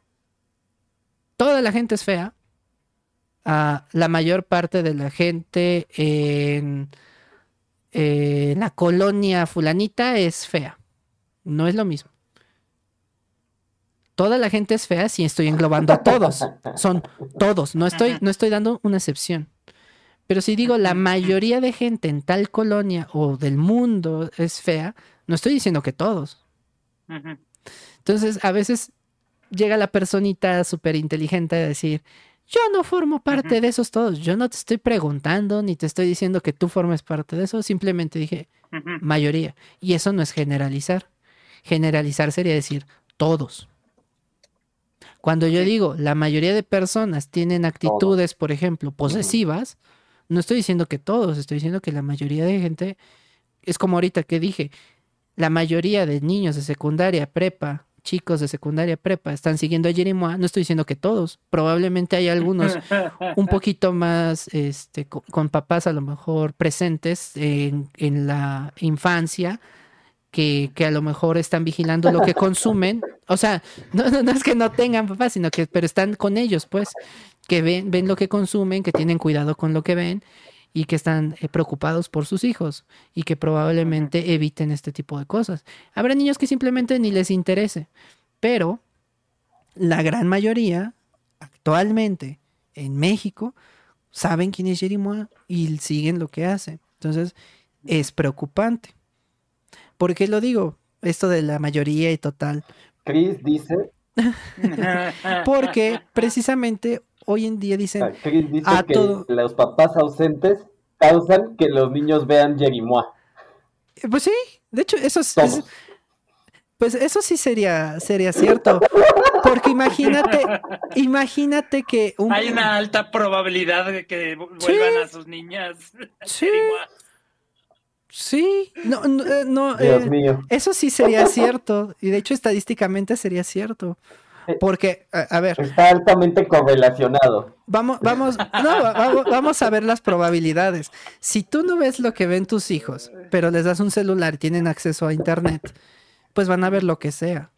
toda la gente es fea, a la mayor parte de la gente en, en la colonia fulanita es fea. No es lo mismo toda la gente es fea si estoy englobando a todos. Son todos, no estoy, no estoy dando una excepción. Pero si digo la mayoría de gente en tal colonia o del mundo es fea, no estoy diciendo que todos. Entonces, a veces llega la personita súper inteligente a decir, yo no formo parte de esos todos, yo no te estoy preguntando ni te estoy diciendo que tú formes parte de eso, simplemente dije mayoría. Y eso no es generalizar. Generalizar sería decir todos. Cuando yo digo la mayoría de personas tienen actitudes, por ejemplo, posesivas, no estoy diciendo que todos, estoy diciendo que la mayoría de gente, es como ahorita que dije, la mayoría de niños de secundaria, prepa, chicos de secundaria, prepa, están siguiendo a Jerimois, no estoy diciendo que todos, probablemente hay algunos un poquito más, este, con, papás a lo mejor presentes en, en la infancia, que, a lo mejor están vigilando lo que consumen. O sea, no, no, es que no tengan papás, sino que, pero están con ellos, pues, que ven, ven lo que consumen, que tienen cuidado con lo que ven y que están eh, preocupados por sus hijos y que probablemente eviten este tipo de cosas. Habrá niños que simplemente ni les interese, pero la gran mayoría actualmente en México saben quién es Jerimois y siguen lo que hace. Entonces, es preocupante. ¿Por qué lo digo? Esto de la mayoría y total. Chris dice. Porque precisamente hoy en día dicen. Ah, Chris dice que los papás ausentes causan que los niños vean Jerimois. Pues sí, de hecho, eso es, pues eso sí sería, sería cierto. Porque imagínate, imagínate que hay una alta probabilidad de que vuelvan a sus niñas. Sí. Sí, no, no, eh, Dios eh, mío. Eso sí sería cierto. Y de hecho, estadísticamente sería cierto. Eh, Porque, a, ver. Está altamente correlacionado. Vamos, vamos, no, vamos, a ver las probabilidades. Si tú no ves lo que ven tus hijos, pero les das un celular y tienen acceso a internet, pues van a ver lo que sea.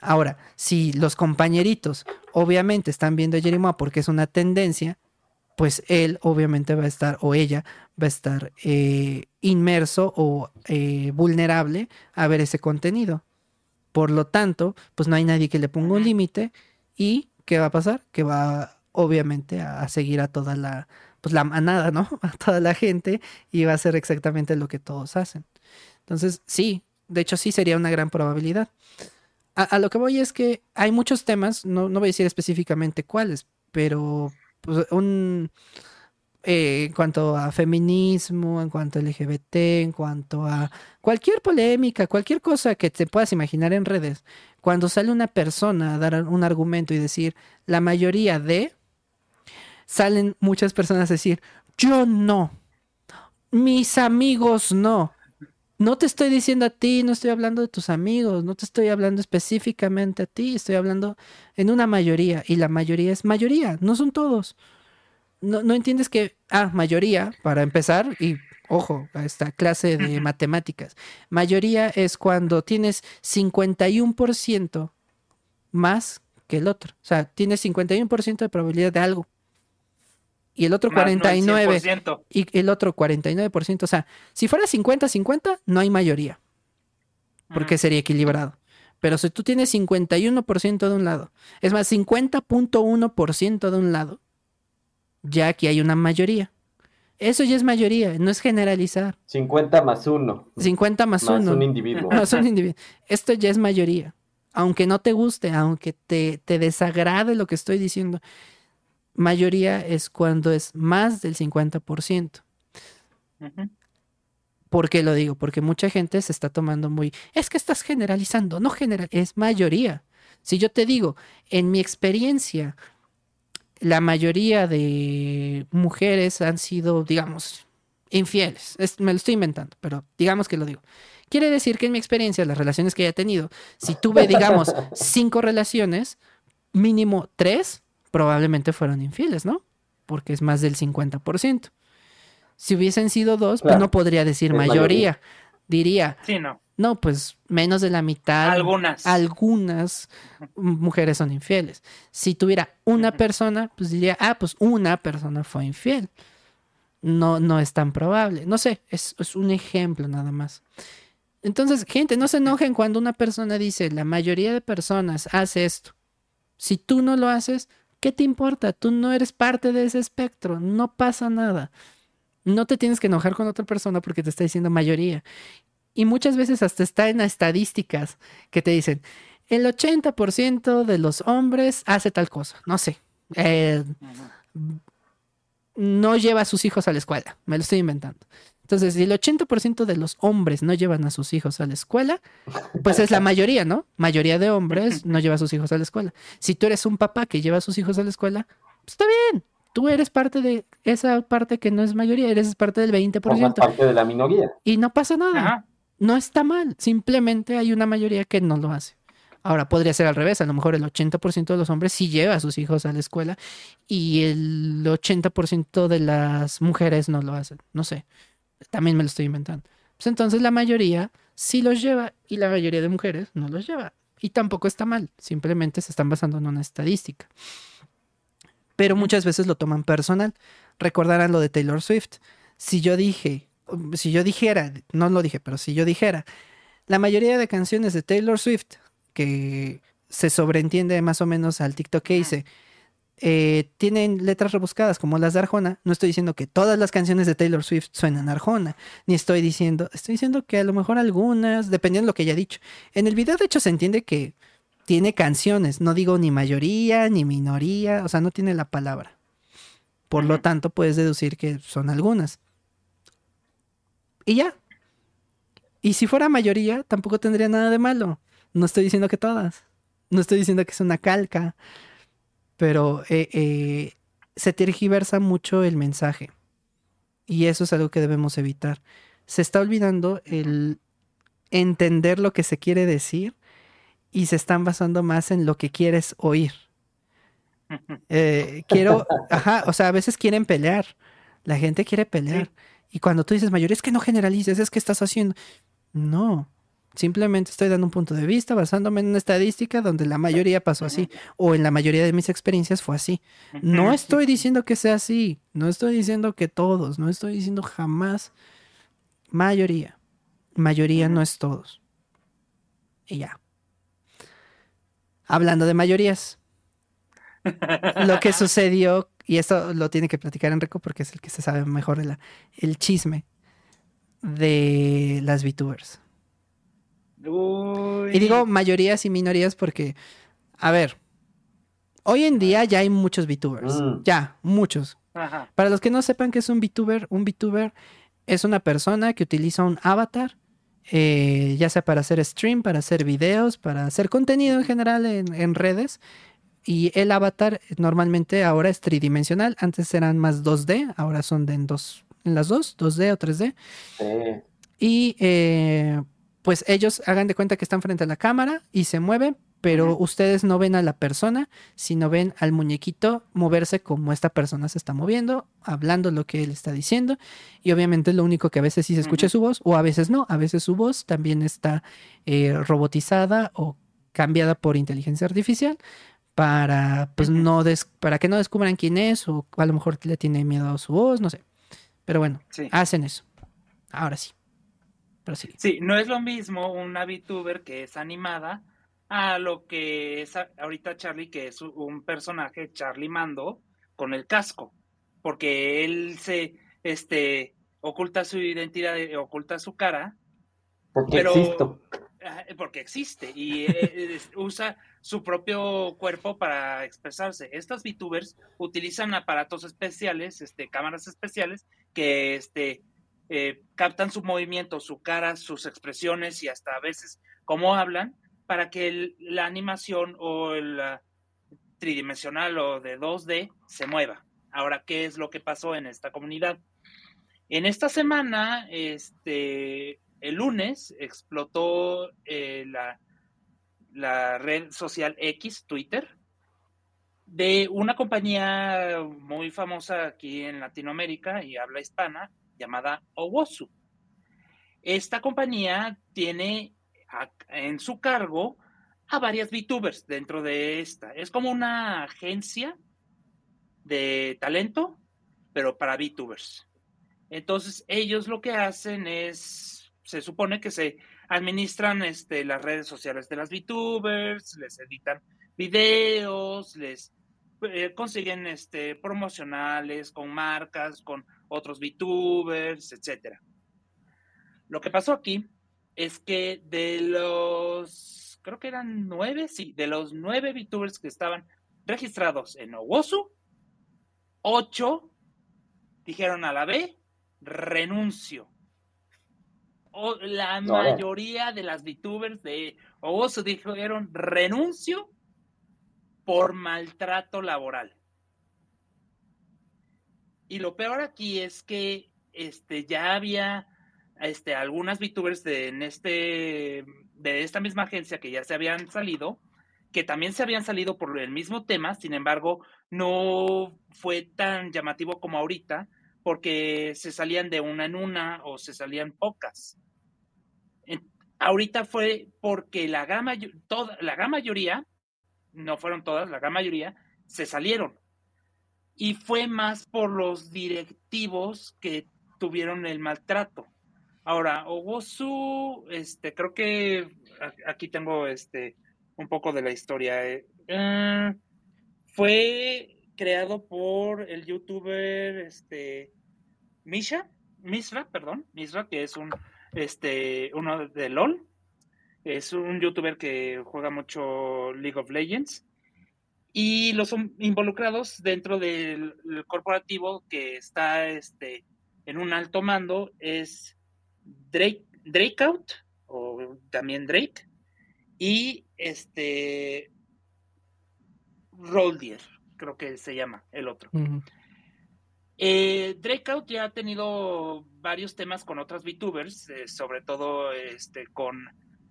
Ahora, si los compañeritos obviamente están viendo a Jerimois porque es una tendencia, pues él obviamente va a estar, o ella va a estar eh, inmerso o eh, vulnerable a ver ese contenido. Por lo tanto, pues no hay nadie que le ponga un límite y ¿qué va a pasar? Que va obviamente a, seguir a toda la, pues la manada, ¿no? A toda la gente y va a hacer exactamente lo que todos hacen. Entonces, sí, de hecho sí sería una gran probabilidad. A, lo que voy es que hay muchos temas, no, no voy a decir específicamente cuáles, pero pues, un, eh, en cuanto a feminismo, en cuanto a LGBT, en cuanto a cualquier polémica, cualquier cosa que te puedas imaginar en redes, cuando sale una persona a dar un argumento y decir la mayoría de, salen muchas personas a decir yo no, mis amigos no. No te estoy diciendo a ti, no estoy hablando de tus amigos, no te estoy hablando específicamente a ti, estoy hablando en una mayoría y la mayoría es mayoría, no son todos no, entiendes que, ah, mayoría, para empezar, y ojo, a esta clase de matemáticas, mayoría es cuando tienes 51% más que el otro. O sea, tienes 51% de probabilidad de algo. Y el otro 49%. y el otro 49%. O sea, si fuera 50-50, no hay mayoría. Porque sería equilibrado. Pero si tú tienes 51% de un lado, es más, 50.1% de un lado, ya aquí hay una mayoría. Eso ya es mayoría, no es generalizar. 50 más 1. 50 más 1. Más un individuo. Más un individuo. Esto ya es mayoría. Aunque no te guste, aunque te, te desagrade lo que estoy diciendo, mayoría es cuando es más del 50%. ¿Por qué lo digo? Porque mucha gente se está tomando muy... Es que estás generalizando, no general, es mayoría. Si yo te digo, en mi experiencia, la mayoría de mujeres han sido, digamos, infieles. me lo estoy inventando, pero digamos que lo digo. Quiere decir que en mi experiencia, las relaciones que haya tenido, si tuve, digamos, cinco relaciones, mínimo tres probablemente fueron infieles, ¿no? Porque es más del 50%. Si hubiesen sido dos, pues no podría decir mayoría. Diría, sí, no. No, pues menos de la mitad. Algunas. Algunas mujeres son infieles. Si tuviera una persona, pues diría, ah, pues una persona fue infiel. No, no es tan probable. No sé, es, es un ejemplo nada más. Entonces, gente, no se enojen cuando una persona dice, la mayoría de personas hace esto. Si tú no lo haces, ¿qué te importa? Tú no eres parte de ese espectro, no pasa nada. No te tienes que enojar con otra persona porque te está diciendo mayoría. Y muchas veces hasta está en estadísticas que te dicen, el 80% de los hombres hace tal cosa, no sé. Eh, no lleva a sus hijos a la escuela, me lo estoy inventando. Entonces, si el 80% de los hombres no llevan a sus hijos a la escuela, pues es la mayoría, ¿no? Mayoría de hombres no lleva a sus hijos a la escuela. Si tú eres un papá que lleva a sus hijos a la escuela, pues está bien. Tú eres parte de esa parte que no es mayoría, eres parte del 20%. parte de la minoría. Y no pasa nada no está mal, simplemente hay una mayoría que no lo hace. Ahora, podría ser al revés, a lo mejor el 80% de los hombres sí lleva a sus hijos a la escuela y el 80% de las mujeres no lo hacen. No sé, también me lo estoy inventando. Pues entonces la mayoría sí los lleva y la mayoría de mujeres no los lleva. Y tampoco está mal, simplemente se están basando en una estadística. Pero muchas veces lo toman personal. Recordarán lo de Taylor Swift. Si yo dije si yo dijera, no lo dije, pero si yo dijera, la mayoría de canciones de Taylor Swift, que se sobreentiende más o menos al TikTok que hice, eh, tienen letras rebuscadas como las de Arjona. No estoy diciendo que todas las canciones de Taylor Swift suenan Arjona, ni estoy diciendo, estoy diciendo que a lo mejor algunas, dependiendo de lo que haya dicho. En el video, de hecho, se entiende que tiene canciones, no digo ni mayoría ni minoría, o sea, no tiene la palabra. Por lo tanto, puedes deducir que son algunas. Y ya. Y si fuera mayoría, tampoco tendría nada de malo. No estoy diciendo que todas. No estoy diciendo que es una calca. Pero eh, eh, se tergiversa mucho el mensaje. Y eso es algo que debemos evitar. Se está olvidando el entender lo que se quiere decir y se están basando más en lo que quieres oír. Eh, quiero, ajá, o sea, a veces quieren pelear. La gente quiere pelear. Y cuando tú dices mayor, es que no generalices, es que estás haciendo. No, simplemente estoy dando un punto de vista basándome en una estadística donde la mayoría pasó así, o en la mayoría de mis experiencias fue así. No estoy diciendo que sea así, no estoy diciendo que todos, no estoy diciendo jamás mayoría. Mayoría no es todos. Y ya. Hablando de mayorías, lo que sucedió y esto lo tiene que platicar Enrico porque es el que se sabe mejor el chisme de las VTubers. Y digo mayorías y minorías porque, a ver, Hoy en día ya hay muchos VTubers. Mm. Ya, muchos. Ajá. Para los que no sepan qué es un VTuber, un VTuber es una persona que utiliza un avatar, eh, ya sea para hacer stream, para hacer videos, para hacer contenido en general en, en redes. Y el avatar normalmente ahora es tridimensional. Antes eran más 2D, ahora son de en, dos, en las dos, 2D o 3D. Sí. Y eh, pues ellos hagan de cuenta que están frente a la cámara y se mueven, pero ustedes no ven a la persona, sino ven al muñequito moverse como esta persona se está moviendo, hablando lo que él está diciendo. Y obviamente lo único que a veces sí se escucha Ujú. es su voz, o a veces no, a veces su voz también está eh, robotizada o cambiada por inteligencia artificial para pues no des- para que no descubran quién es o a lo mejor le tiene miedo a su voz, no sé. Pero bueno, Sí. hacen eso. Ahora sí. Pero sí. Sí, no es lo mismo una VTuber que es animada a lo que es a- ahorita Charlie, que es un personaje, Charlie Mando, con el casco. Porque él se este oculta su identidad, eh, oculta su cara, Porque Pero- existo. ah, porque existe y eh, es- usa su propio cuerpo para expresarse. Estas VTubers utilizan aparatos especiales, este, cámaras especiales, que este, eh, captan su movimiento, su cara, sus expresiones y hasta a veces cómo hablan para que la animación o el ah, tridimensional o de 2D se mueva. Ahora, ¿qué es lo que pasó en esta comunidad? En esta semana, este, el lunes explotó eh, la, la red social X, Twitter, de una compañía muy famosa aquí en Latinoamérica y habla hispana llamada Owosu. Esta compañía tiene en su cargo a varias VTubers dentro de esta. Es como una agencia de talento, pero para VTubers. Entonces, ellos lo que hacen es, se supone que se administran este, las redes sociales de las VTubers, les editan videos, les eh, consiguen este, promocionales con marcas, con otros VTubers, etcétera. Lo que pasó aquí es que de los, creo que eran nueve, sí, de los nueve VTubers que estaban registrados en Owosu, ocho dijeron a la B, renuncio. O la mayoría de las VTubers de Owosu dijeron renuncio por maltrato laboral. Y lo peor aquí es que este, ya había este, algunas VTubers de, en este, de esta misma agencia que ya se habían salido, que también se habían salido por el mismo tema, sin embargo, no fue tan llamativo como ahorita, porque se salían de una en una o se salían pocas. Ahorita fue porque la gran, toda, la gran mayoría, no fueron todas, la gran mayoría, se salieron. Y fue más por los directivos que tuvieron el maltrato. Ahora, Owosu, este, creo que aquí tengo este un poco de la historia. eh. Eh, fue creado por el youtuber este Misha, Misra, perdón, Misra, que es un este uno de LOL. Es un youtuber que juega mucho League of Legends. Y los involucrados dentro del, del corporativo que está este, en un alto mando es Drake, Drakeout, o también Drake, y este Roldier, creo que se llama el otro. Eh, Drakeout ya ha tenido varios temas con otras VTubers, eh, sobre todo este, con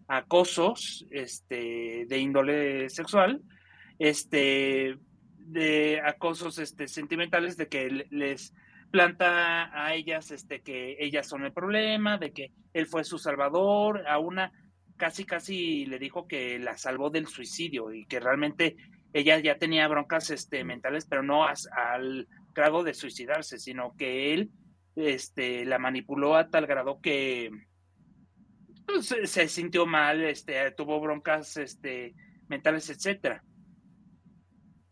acosos este, de índole sexual, este, de acosos este, sentimentales, de que le- les planta a ellas este, que ellas son el problema, de que él fue su salvador, a una casi casi le dijo que la salvó del suicidio y que realmente ella ya tenía broncas este, mentales, pero no al grado de suicidarse, sino que él este, la manipuló a tal grado que pues, se, sintió mal, este, tuvo broncas este, mentales, etcétera.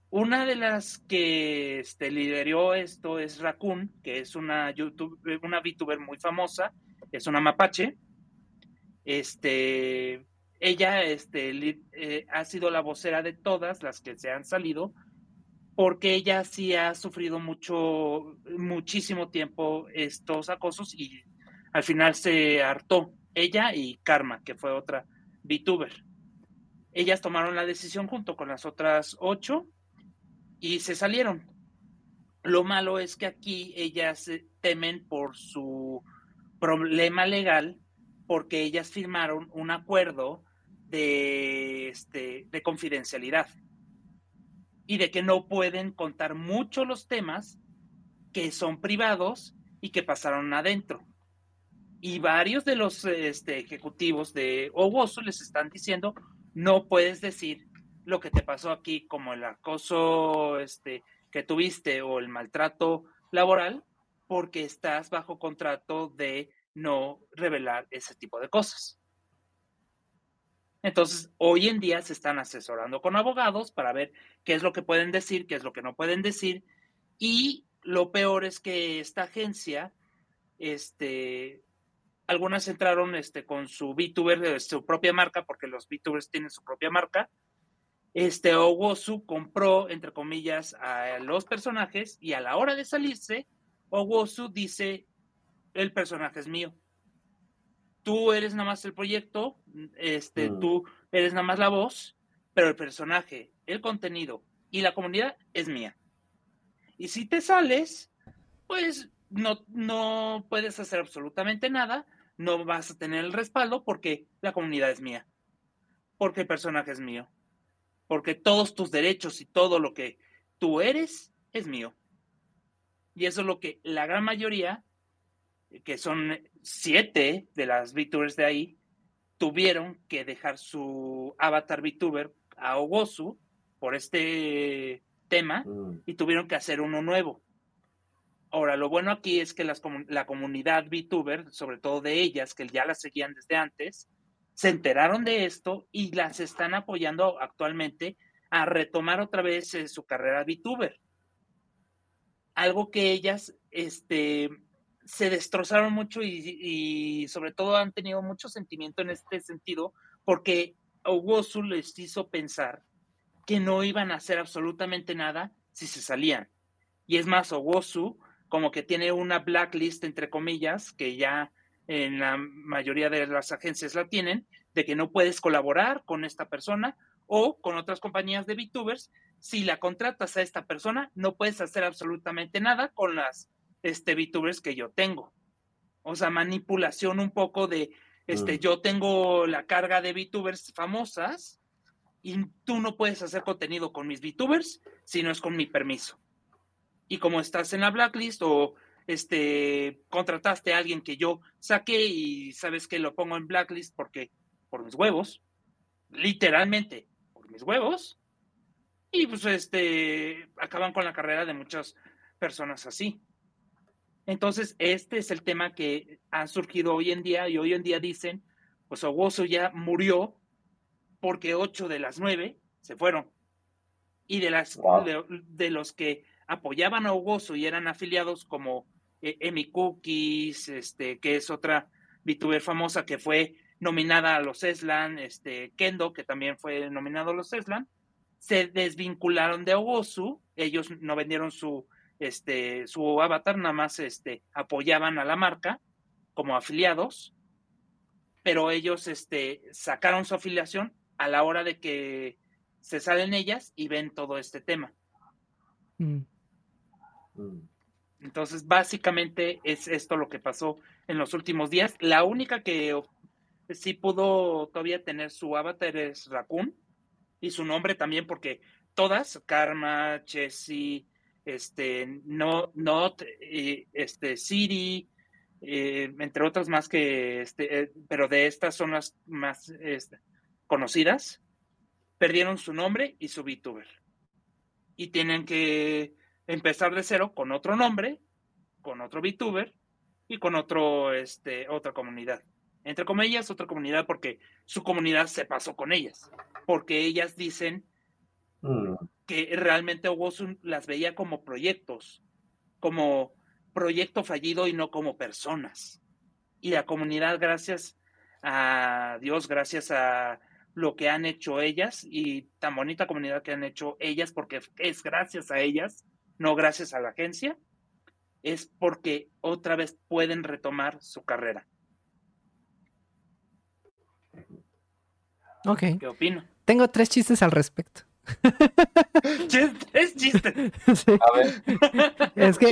Una de las que este, lideró esto es Raccoon, que es una YouTube, una VTuber muy famosa, es una mapache. Este, ella este, eh, ha sido la vocera de todas las que se han salido porque ella sí ha sufrido mucho, muchísimo tiempo estos acosos y al final se hartó ella y Karma, que fue otra VTuber. Ellas tomaron la decisión junto con las otras ocho y se salieron. Lo malo es que aquí ellas temen por su problema legal porque ellas firmaron un acuerdo de, este, de confidencialidad y de que no pueden contar mucho los temas que son privados y que pasaron adentro. Y varios de los este, ejecutivos de Owosu les están diciendo, no puedes decir lo que te pasó aquí, como el acoso este, que tuviste o el maltrato laboral, porque estás bajo contrato de no revelar ese tipo de cosas. Entonces, hoy en día se están asesorando con abogados para ver qué es lo que pueden decir, qué es lo que no pueden decir. Y lo peor es que esta agencia, este, algunas entraron este, con su VTuber, su propia marca, porque los VTubers tienen su propia marca. Este Owosu compró, entre comillas, a los personajes y a la hora de salirse, Owosu dice, el personaje es mío tú eres nada más el proyecto, este, mm. tú eres nada más la voz, pero el personaje, el contenido y la comunidad es mía. Y si te sales, pues no, no puedes hacer absolutamente nada, no vas a tener el respaldo porque la comunidad es mía, porque el personaje es mío, porque todos tus derechos y todo lo que tú eres es mío. Y eso es lo que la gran mayoría que son siete de las VTubers de ahí, tuvieron que dejar su avatar VTuber a Ogosu por este tema mm. y tuvieron que hacer uno nuevo. Ahora, lo bueno aquí es que las, la comunidad VTuber, sobre todo de ellas, que ya las seguían desde antes, se enteraron de esto y las están apoyando actualmente a retomar otra vez eh, su carrera VTuber. Algo que ellas, este, se destrozaron mucho y, sobre todo han tenido mucho sentimiento en este sentido porque Owosu les hizo pensar que no iban a hacer absolutamente nada si se salían. Y es más, Owosu como que tiene una blacklist, entre comillas, que ya en la mayoría de las agencias la tienen, de que no puedes colaborar con esta persona o con otras compañías de VTubers. Si la contratas a esta persona, no puedes hacer absolutamente nada con las este, VTubers que yo tengo. O sea, manipulación un poco de, este, mm. yo tengo la carga de VTubers famosas y tú no puedes hacer contenido con mis VTubers si no es con mi permiso. Y como estás en la blacklist o este, contrataste a alguien que yo saqué y sabes que lo pongo en blacklist porque por mis huevos, literalmente por mis huevos, y pues este, acaban con la carrera de muchas personas así. Entonces, este es el tema que ha surgido hoy en día y hoy en día dicen, pues Owosu ya murió porque ocho de las nueve se fueron. Y de, las, de, los que apoyaban a Owosu y eran afiliados como eh, Emi Cookies, este, que es otra VTuber famosa que fue nominada a los Eslan, este, Kendo, que también fue nominado a los Eslan, se desvincularon de Owosu, ellos no vendieron su este, su avatar nada más este, apoyaban a la marca como afiliados, pero ellos este, sacaron su afiliación a la hora de que se salen ellas y ven todo este tema. Mm. Mm. Entonces, básicamente es esto lo que pasó en los últimos días. La única que sí pudo todavía tener su avatar es Raccoon y su nombre también, porque todas, Karma, Chessy, este, no, Not, eh, este, Siri, eh, entre otras más que, este, eh, pero de estas son las más este, conocidas, perdieron su nombre y su VTuber. Y tienen que empezar de cero con otro nombre, con otro VTuber y con otro, este, otra comunidad. Entre comillas, otra comunidad porque su comunidad se pasó con ellas. Porque ellas dicen mm que realmente Owosun las veía como proyectos, como proyecto fallido y no como personas. Y la comunidad, gracias a Dios, gracias a lo que han hecho ellas y tan bonita comunidad que han hecho ellas, porque es gracias a ellas, no gracias a la agencia, es porque otra vez pueden retomar su carrera. Ok. ¿Qué opino? Tengo tres chistes al respecto. Es chiste. A ver. Es que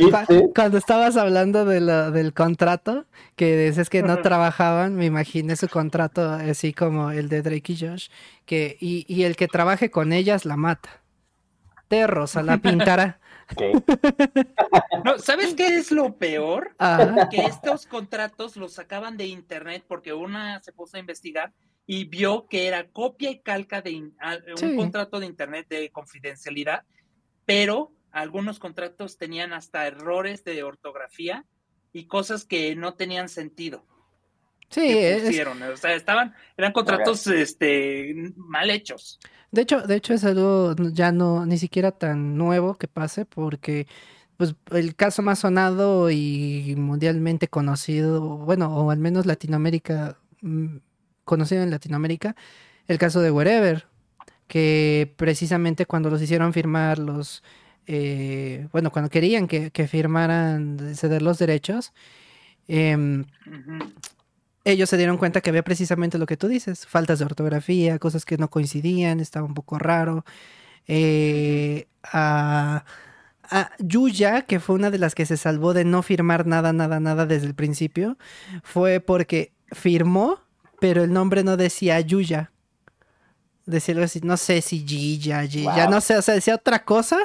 cuando estabas hablando de lo- del contrato, que dices que no trabajaban, me imaginé su contrato así como el de Drake y Josh, que, y, y el que trabaje con ellas la mata. Te rosa la pintará. No, ¿Sabes qué es lo peor? Que estos contratos los sacaban de internet porque una se puso a investigar y vio que era copia y calca de in- a- un Sí. contrato de internet de confidencialidad, pero algunos contratos tenían hasta errores de ortografía y cosas que no tenían sentido. Sí, que es- pusieron. O sea, estaban, eran contratos este, mal hechos. de hecho, de hecho es algo ya no, ni siquiera tan nuevo que pase, porque pues el caso más sonado y mundialmente conocido, bueno, o al menos Latinoamérica, mm, conocido en Latinoamérica, el caso de Wherever, que precisamente cuando los hicieron firmar los, eh, bueno, cuando querían que, que firmaran ceder los derechos, Ujú. Ellos se dieron cuenta que había precisamente lo que tú dices, faltas de ortografía, cosas que no coincidían, estaba un poco raro. Eh, a, a Yuya, que fue una de las que se salvó de no firmar nada, nada, nada desde el principio, fue porque firmó, pero el nombre no decía Yuya. Decía algo así, no sé si Giya, Giya, Wow. no sé, o sea, decía otra cosa.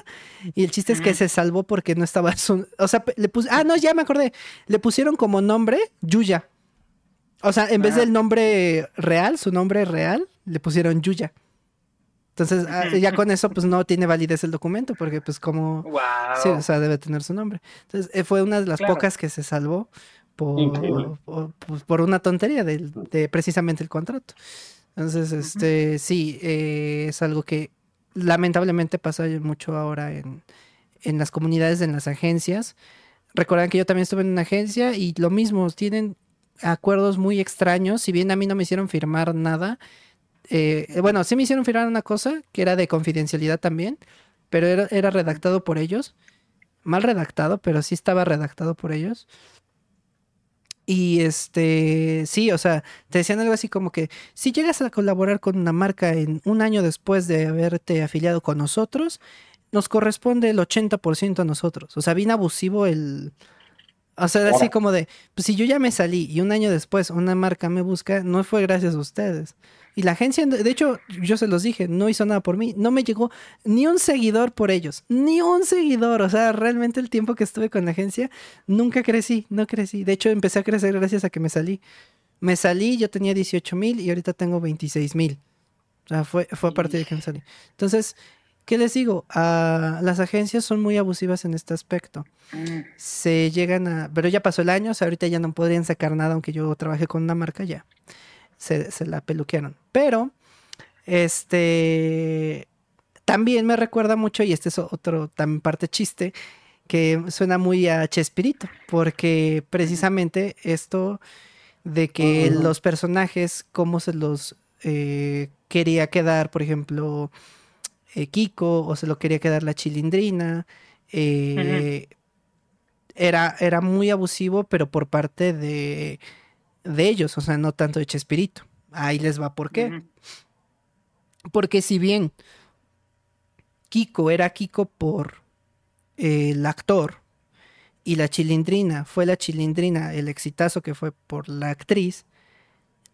Y el chiste es que se salvó porque no estaba su. O sea, le pus- Ah, no, ya me acordé. Le pusieron como nombre Yuya. O sea, en vez del nombre real, su nombre real, le pusieron Yuya. Entonces, ah, ya con eso, pues no tiene validez el documento, porque pues como... Wow. Sí, o sea, debe tener su nombre. Entonces, eh, fue una de las Claro. pocas que se salvó por, pues, por una tontería de, precisamente el contrato. Entonces, este, sí, eh, es algo que lamentablemente pasa mucho ahora en, en las comunidades, en las agencias. Recuerdan que yo también estuve en una agencia y lo mismo, tienen acuerdos muy extraños. Si bien a mí no me hicieron firmar nada, eh, bueno, sí me hicieron firmar una cosa que era de confidencialidad también, pero era, era redactado por ellos. Mal redactado, pero sí estaba redactado por ellos. Y este, sí, o sea, te decían algo así como que si llegas a colaborar con una marca en un año después de haberte afiliado con nosotros, nos corresponde el 80% a nosotros. O sea, bien abusivo el... O sea, así Ahora. como de, pues si yo ya me salí y un año después una marca me busca, no fue gracias a ustedes. Y la agencia, de hecho, yo se los dije, no hizo nada por mí. No me llegó ni un seguidor por ellos. Ni un seguidor. O sea, realmente el tiempo que estuve con la agencia, nunca crecí, no crecí. De hecho, empecé a crecer gracias a que me salí. Me salí, yo tenía 18 mil y ahorita tengo 26 mil. O sea, fue, fue a partir de que me salí. Entonces, ¿qué les digo? Ah, las agencias son muy abusivas en este aspecto. Se llegan a... Pero ya pasó el año, o sea, ahorita ya no podrían sacar nada, aunque yo trabajé con una marca ya. Se, se la peluquearon. Pero, este... También me recuerda mucho, y este es otro también parte chiste, que suena muy a Chespirito, porque precisamente esto de que los personajes, cómo se los eh, quería quedar, por ejemplo, eh, Kiko, o se lo quería quedar la chilindrina, eh, era, era muy abusivo, pero por parte de, de ellos, o sea, no tanto de Chespirito. Ahí les va por qué. Porque si bien Kiko era Kiko por eh, el actor y la chilindrina fue la chilindrina, el exitazo que fue por la actriz,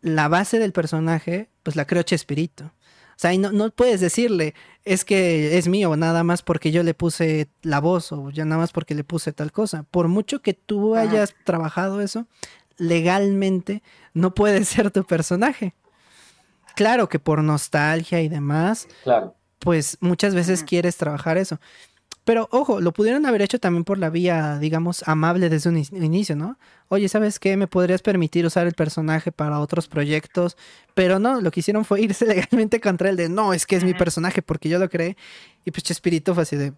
la base del personaje, pues la creó Chespirito. O sea, y no, no puedes decirle, es que es mío, nada más porque yo le puse la voz o ya nada más porque le puse tal cosa. Por mucho que tú hayas trabajado eso, legalmente no puede ser tu personaje. Claro que por nostalgia y demás, Claro. pues muchas veces quieres trabajar eso. Pero ojo, lo pudieron haber hecho también por la vía, digamos, amable desde un inicio, ¿no? Oye, ¿sabes qué? ¿Me podrías permitir usar el personaje para otros proyectos? Pero no, lo que hicieron fue irse legalmente contra él de, no, es que es mi personaje porque yo lo creé. Y pues Chespirito fue así de,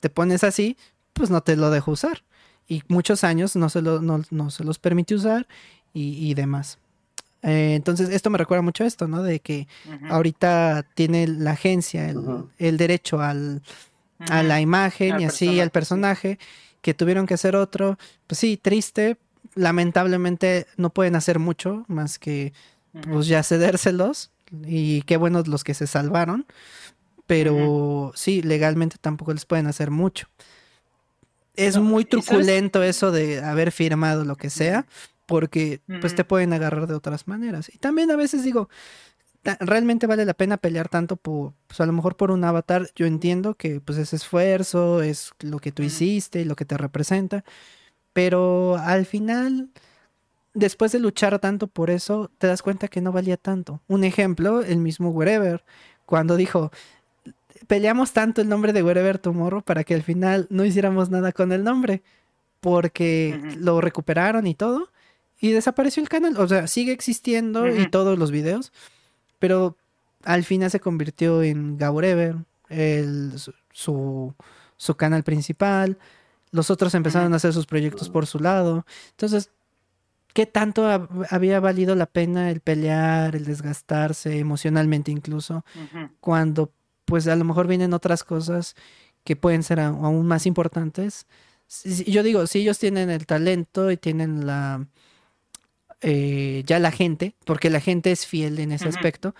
te pones así, pues no te lo dejo usar. Y muchos años no se, lo, no, no se los permite usar y, y demás. Eh, entonces, esto me recuerda mucho a esto, ¿no? De que ahorita tiene la agencia el, derecho al, a la imagen y así al personaje, que tuvieron que hacer otro. Pues sí, triste. Lamentablemente no pueden hacer mucho más que pues ya cedérselos. Y qué buenos los que se salvaron. Pero sí, legalmente tampoco les pueden hacer mucho. Es muy truculento eso de haber firmado lo que sea, porque pues te pueden agarrar de otras maneras. Y también a veces digo, realmente vale la pena pelear tanto por, pues a lo mejor por un avatar. Yo entiendo que pues es esfuerzo, es lo que tú hiciste, lo que te representa, pero al final, después de luchar tanto por eso, te das cuenta que no valía tanto. Un ejemplo, el mismo Wherever, cuando dijo, peleamos tanto el nombre de Wherever Tomorrow para que al final no hiciéramos nada con el nombre, porque lo recuperaron y todo, y desapareció el canal. O sea, sigue existiendo y todos los videos, pero al final se convirtió en Gaurever, el, su, su canal principal. Los otros empezaron a hacer sus proyectos por su lado. Entonces, ¿qué tanto había valido la pena el pelear, el desgastarse emocionalmente incluso, cuando pues a lo mejor vienen otras cosas que pueden ser aún más importantes? Yo digo, si ellos tienen el talento y tienen la, eh, ya la gente, porque la gente es fiel en ese aspecto,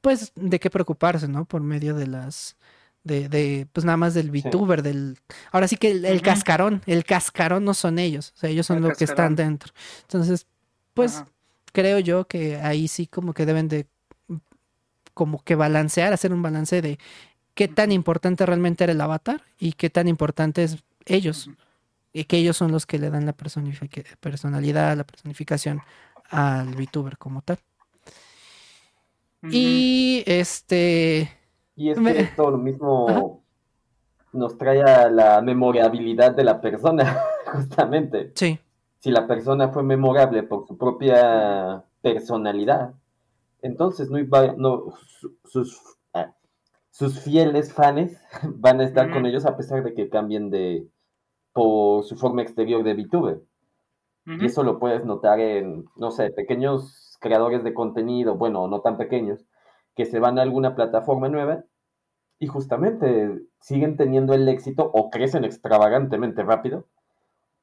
pues de qué preocuparse, ¿no? Por medio de las, de, de pues nada más del VTuber, del... Ahora sí que el, cascarón, el cascarón no son ellos, o sea, ellos son los que están dentro. Entonces, pues creo yo que ahí sí como que deben de como que balancear, hacer un balance de qué tan importante realmente era el avatar y qué tan importante es ellos y que ellos son los que le dan la personalidad, la personificación al VTuber como tal. Y este. Y es que esto lo mismo nos trae a la memorabilidad de la persona, justamente. Sí. Si la persona fue memorable por su propia personalidad, entonces no, no sus, ah, sus fieles fans van a estar con ellos a pesar de que cambien de, por su forma exterior de VTuber. Y eso lo puedes notar en, no sé, pequeños creadores de contenido, bueno, no tan pequeños, que se van a alguna plataforma nueva y justamente siguen teniendo el éxito o crecen extravagantemente rápido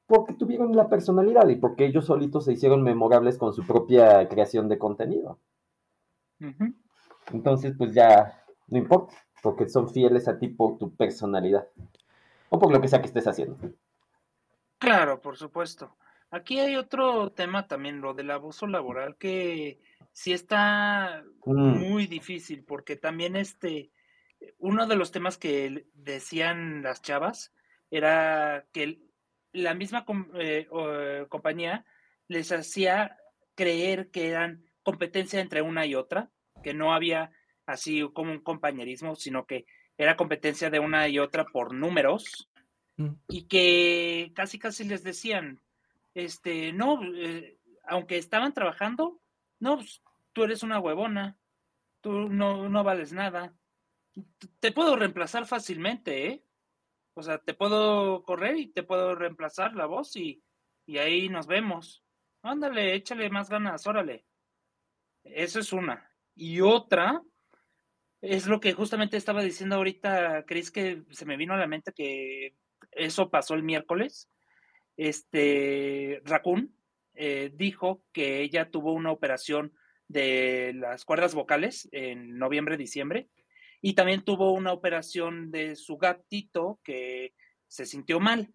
porque tuvieron la personalidad y porque ellos solitos se hicieron memorables con su propia creación de contenido. Entonces, pues ya no importa, porque son fieles a ti por tu personalidad o por lo que sea que estés haciendo. Claro, por supuesto. Aquí hay otro tema también, lo del abuso laboral, que sí está mm. muy difícil, porque también este, uno de los temas que decían las chavas era que la misma eh, compañía les hacía creer que eran competencia entre una y otra, que no había así como un compañerismo, sino que era competencia de una y otra por números mm. y que casi casi les decían, este, no, eh, aunque estaban trabajando, no, pues, tú eres una huevona, tú no, no vales nada, te puedo reemplazar fácilmente, ¿eh? O sea, te puedo correr y te puedo reemplazar la voz y, y ahí nos vemos. Ándale, échale más ganas, órale. Eso es una. Y otra es lo que justamente estaba diciendo ahorita, Cris, que se me vino a la mente que eso pasó el miércoles. Este, Raccoon eh, dijo que ella tuvo una operación de las cuerdas vocales en noviembre, diciembre, y también tuvo una operación de su gatito que se sintió mal.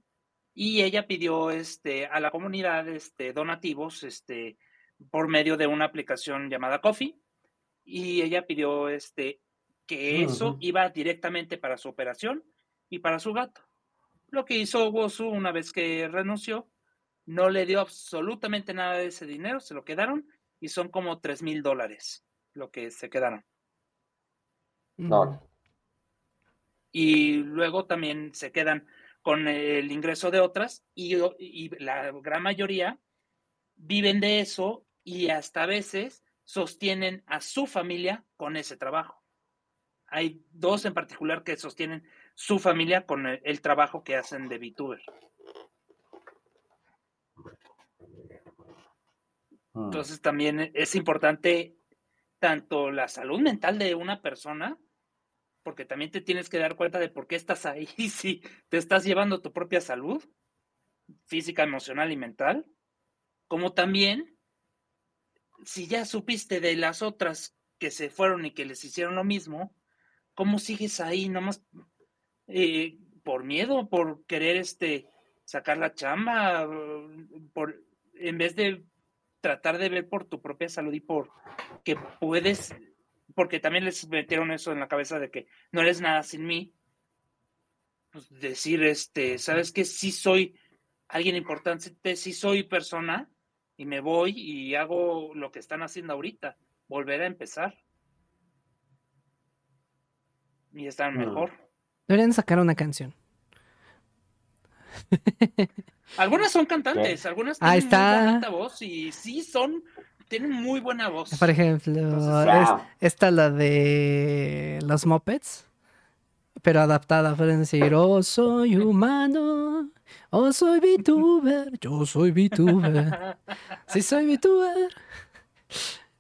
Y ella pidió este, a la comunidad este, donativos este, por medio de una aplicación llamada Coffee. Y ella pidió este, que eso iba directamente para su operación y para su gato. Lo que hizo Wosu una vez que renunció, no le dio absolutamente nada de ese dinero, se lo quedaron y son como tres mil dólares lo que se quedaron. No. Y luego también se quedan con el ingreso de otras y, y la gran mayoría viven de eso y hasta a veces sostienen a su familia con ese trabajo. Hay dos en particular que sostienen su familia con el, trabajo que hacen de VTuber. Mm. Entonces también es importante tanto la salud mental de una persona, porque también te tienes que dar cuenta de por qué estás ahí, si te estás llevando tu propia salud física, emocional y mental, como también si ya supiste de las otras que se fueron y que les hicieron lo mismo, ¿cómo sigues ahí? Nomás eh, por miedo, por querer este sacar la chamba, por en vez de tratar de ver por tu propia salud y por que puedes, porque también les metieron eso en la cabeza de que no eres nada sin mí, pues decir, este, sabes que sí soy alguien importante, sí soy persona y me voy y hago lo que están haciendo ahorita, volver a empezar. Y estar Mm. mejor. Deberían sacar una canción. Algunas son cantantes, algunas Ahí tienen muy está. bonita voz y sí son, tienen muy buena voz. Por ejemplo, Entonces, es- esta la de los Muppets, pero adaptada. Pueden decir, oh, soy humano, oh, soy VTuber, yo soy VTuber. Sí, soy VTuber.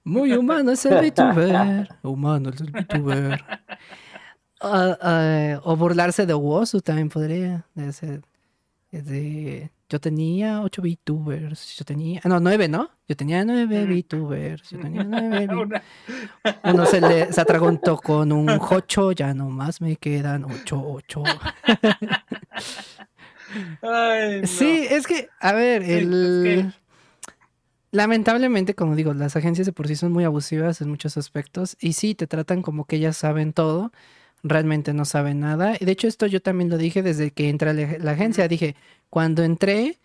Muy humano es el VTuber. Humano es el VTuber. Ah, ah, o burlarse de Wozu también podría. De ser- de- yo tenía 8 VTubers. Yo tenía. ah, No, 9, ¿no? Yo tenía 9 Ujú. VTubers. Yo tenía 9 Una- Uno se, le, se atragantó con un 8. Ya nomás me quedan 8, 8. Ay, no. Sí, es que, a ver, el... Lamentablemente, como digo, las agencias de por sí son muy abusivas en muchos aspectos y sí, te tratan como que ellas saben todo, realmente no saben nada. Y de hecho esto yo también lo dije desde que entré a la, la agencia, dije, cuando entré,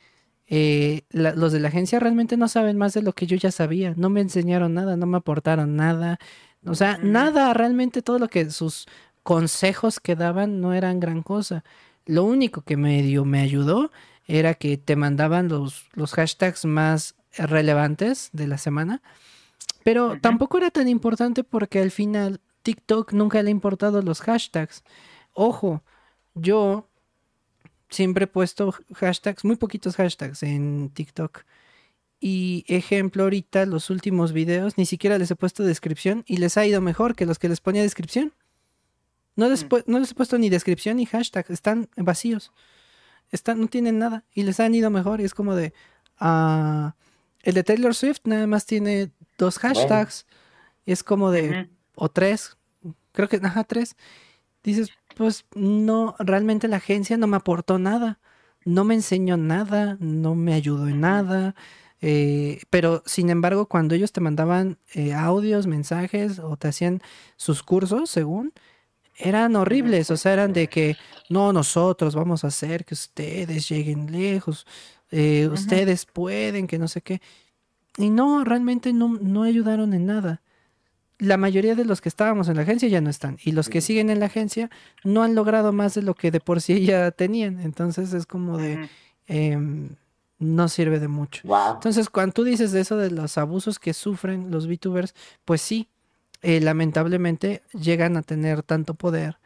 eh, la- los de la agencia realmente no saben más de lo que yo ya sabía, no me enseñaron nada, no me aportaron nada, o sea, nada, realmente todo lo que sus consejos que daban no eran gran cosa. Lo único que medio me ayudó era que te mandaban los, los hashtags más relevantes de la semana, pero tampoco era tan importante porque al final TikTok nunca le ha importado los hashtags. Ojo, yo siempre he puesto hashtags, muy poquitos hashtags en TikTok. Y ejemplo, ahorita los últimos videos ni siquiera les he puesto descripción y les ha ido mejor que los que les ponía descripción. No les, Mm. pu- no les he puesto ni descripción ni hashtag, están vacíos. Están, no tienen nada y les han ido mejor. Y es como de. ah, el de Taylor Swift nada más tiene dos hashtags. Y es como de. O tres. Creo que, ajá, tres. Dices, pues no, realmente la agencia no me aportó nada. No me enseñó nada, no me ayudó en nada. eh, pero sin embargo, cuando ellos te mandaban eh, audios, mensajes o te hacían sus cursos, según, eran horribles. O sea, eran de que no, nosotros vamos a hacer que ustedes lleguen lejos. eh. Ustedes pueden, que no sé qué. Y no, realmente no, no ayudaron en nada. La mayoría de los que estábamos en la agencia ya no están. Y los que siguen en la agencia no han logrado más de lo que de por sí ya tenían. Entonces es como de, em, no sirve de mucho. Wow. Entonces, cuando tú dices de eso de los abusos que sufren los VTubers, pues sí, eh, lamentablemente llegan a tener tanto poder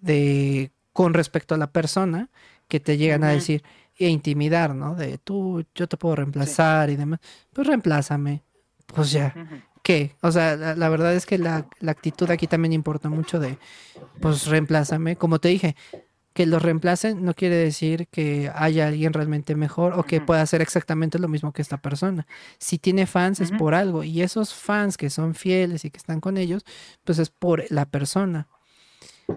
de con respecto a la persona que te llegan a decir e intimidar, ¿no? De tú, yo te puedo reemplazar y demás. Pues reemplázame. Pues ya. ¿Qué? O sea, la, la verdad es que la, la actitud aquí también importa mucho de, pues reemplázame. Como te dije, que los reemplacen no quiere decir que haya alguien realmente mejor o que pueda hacer exactamente lo mismo que esta persona. Si tiene fans es por algo y esos fans que son fieles y que están con ellos, pues es por la persona.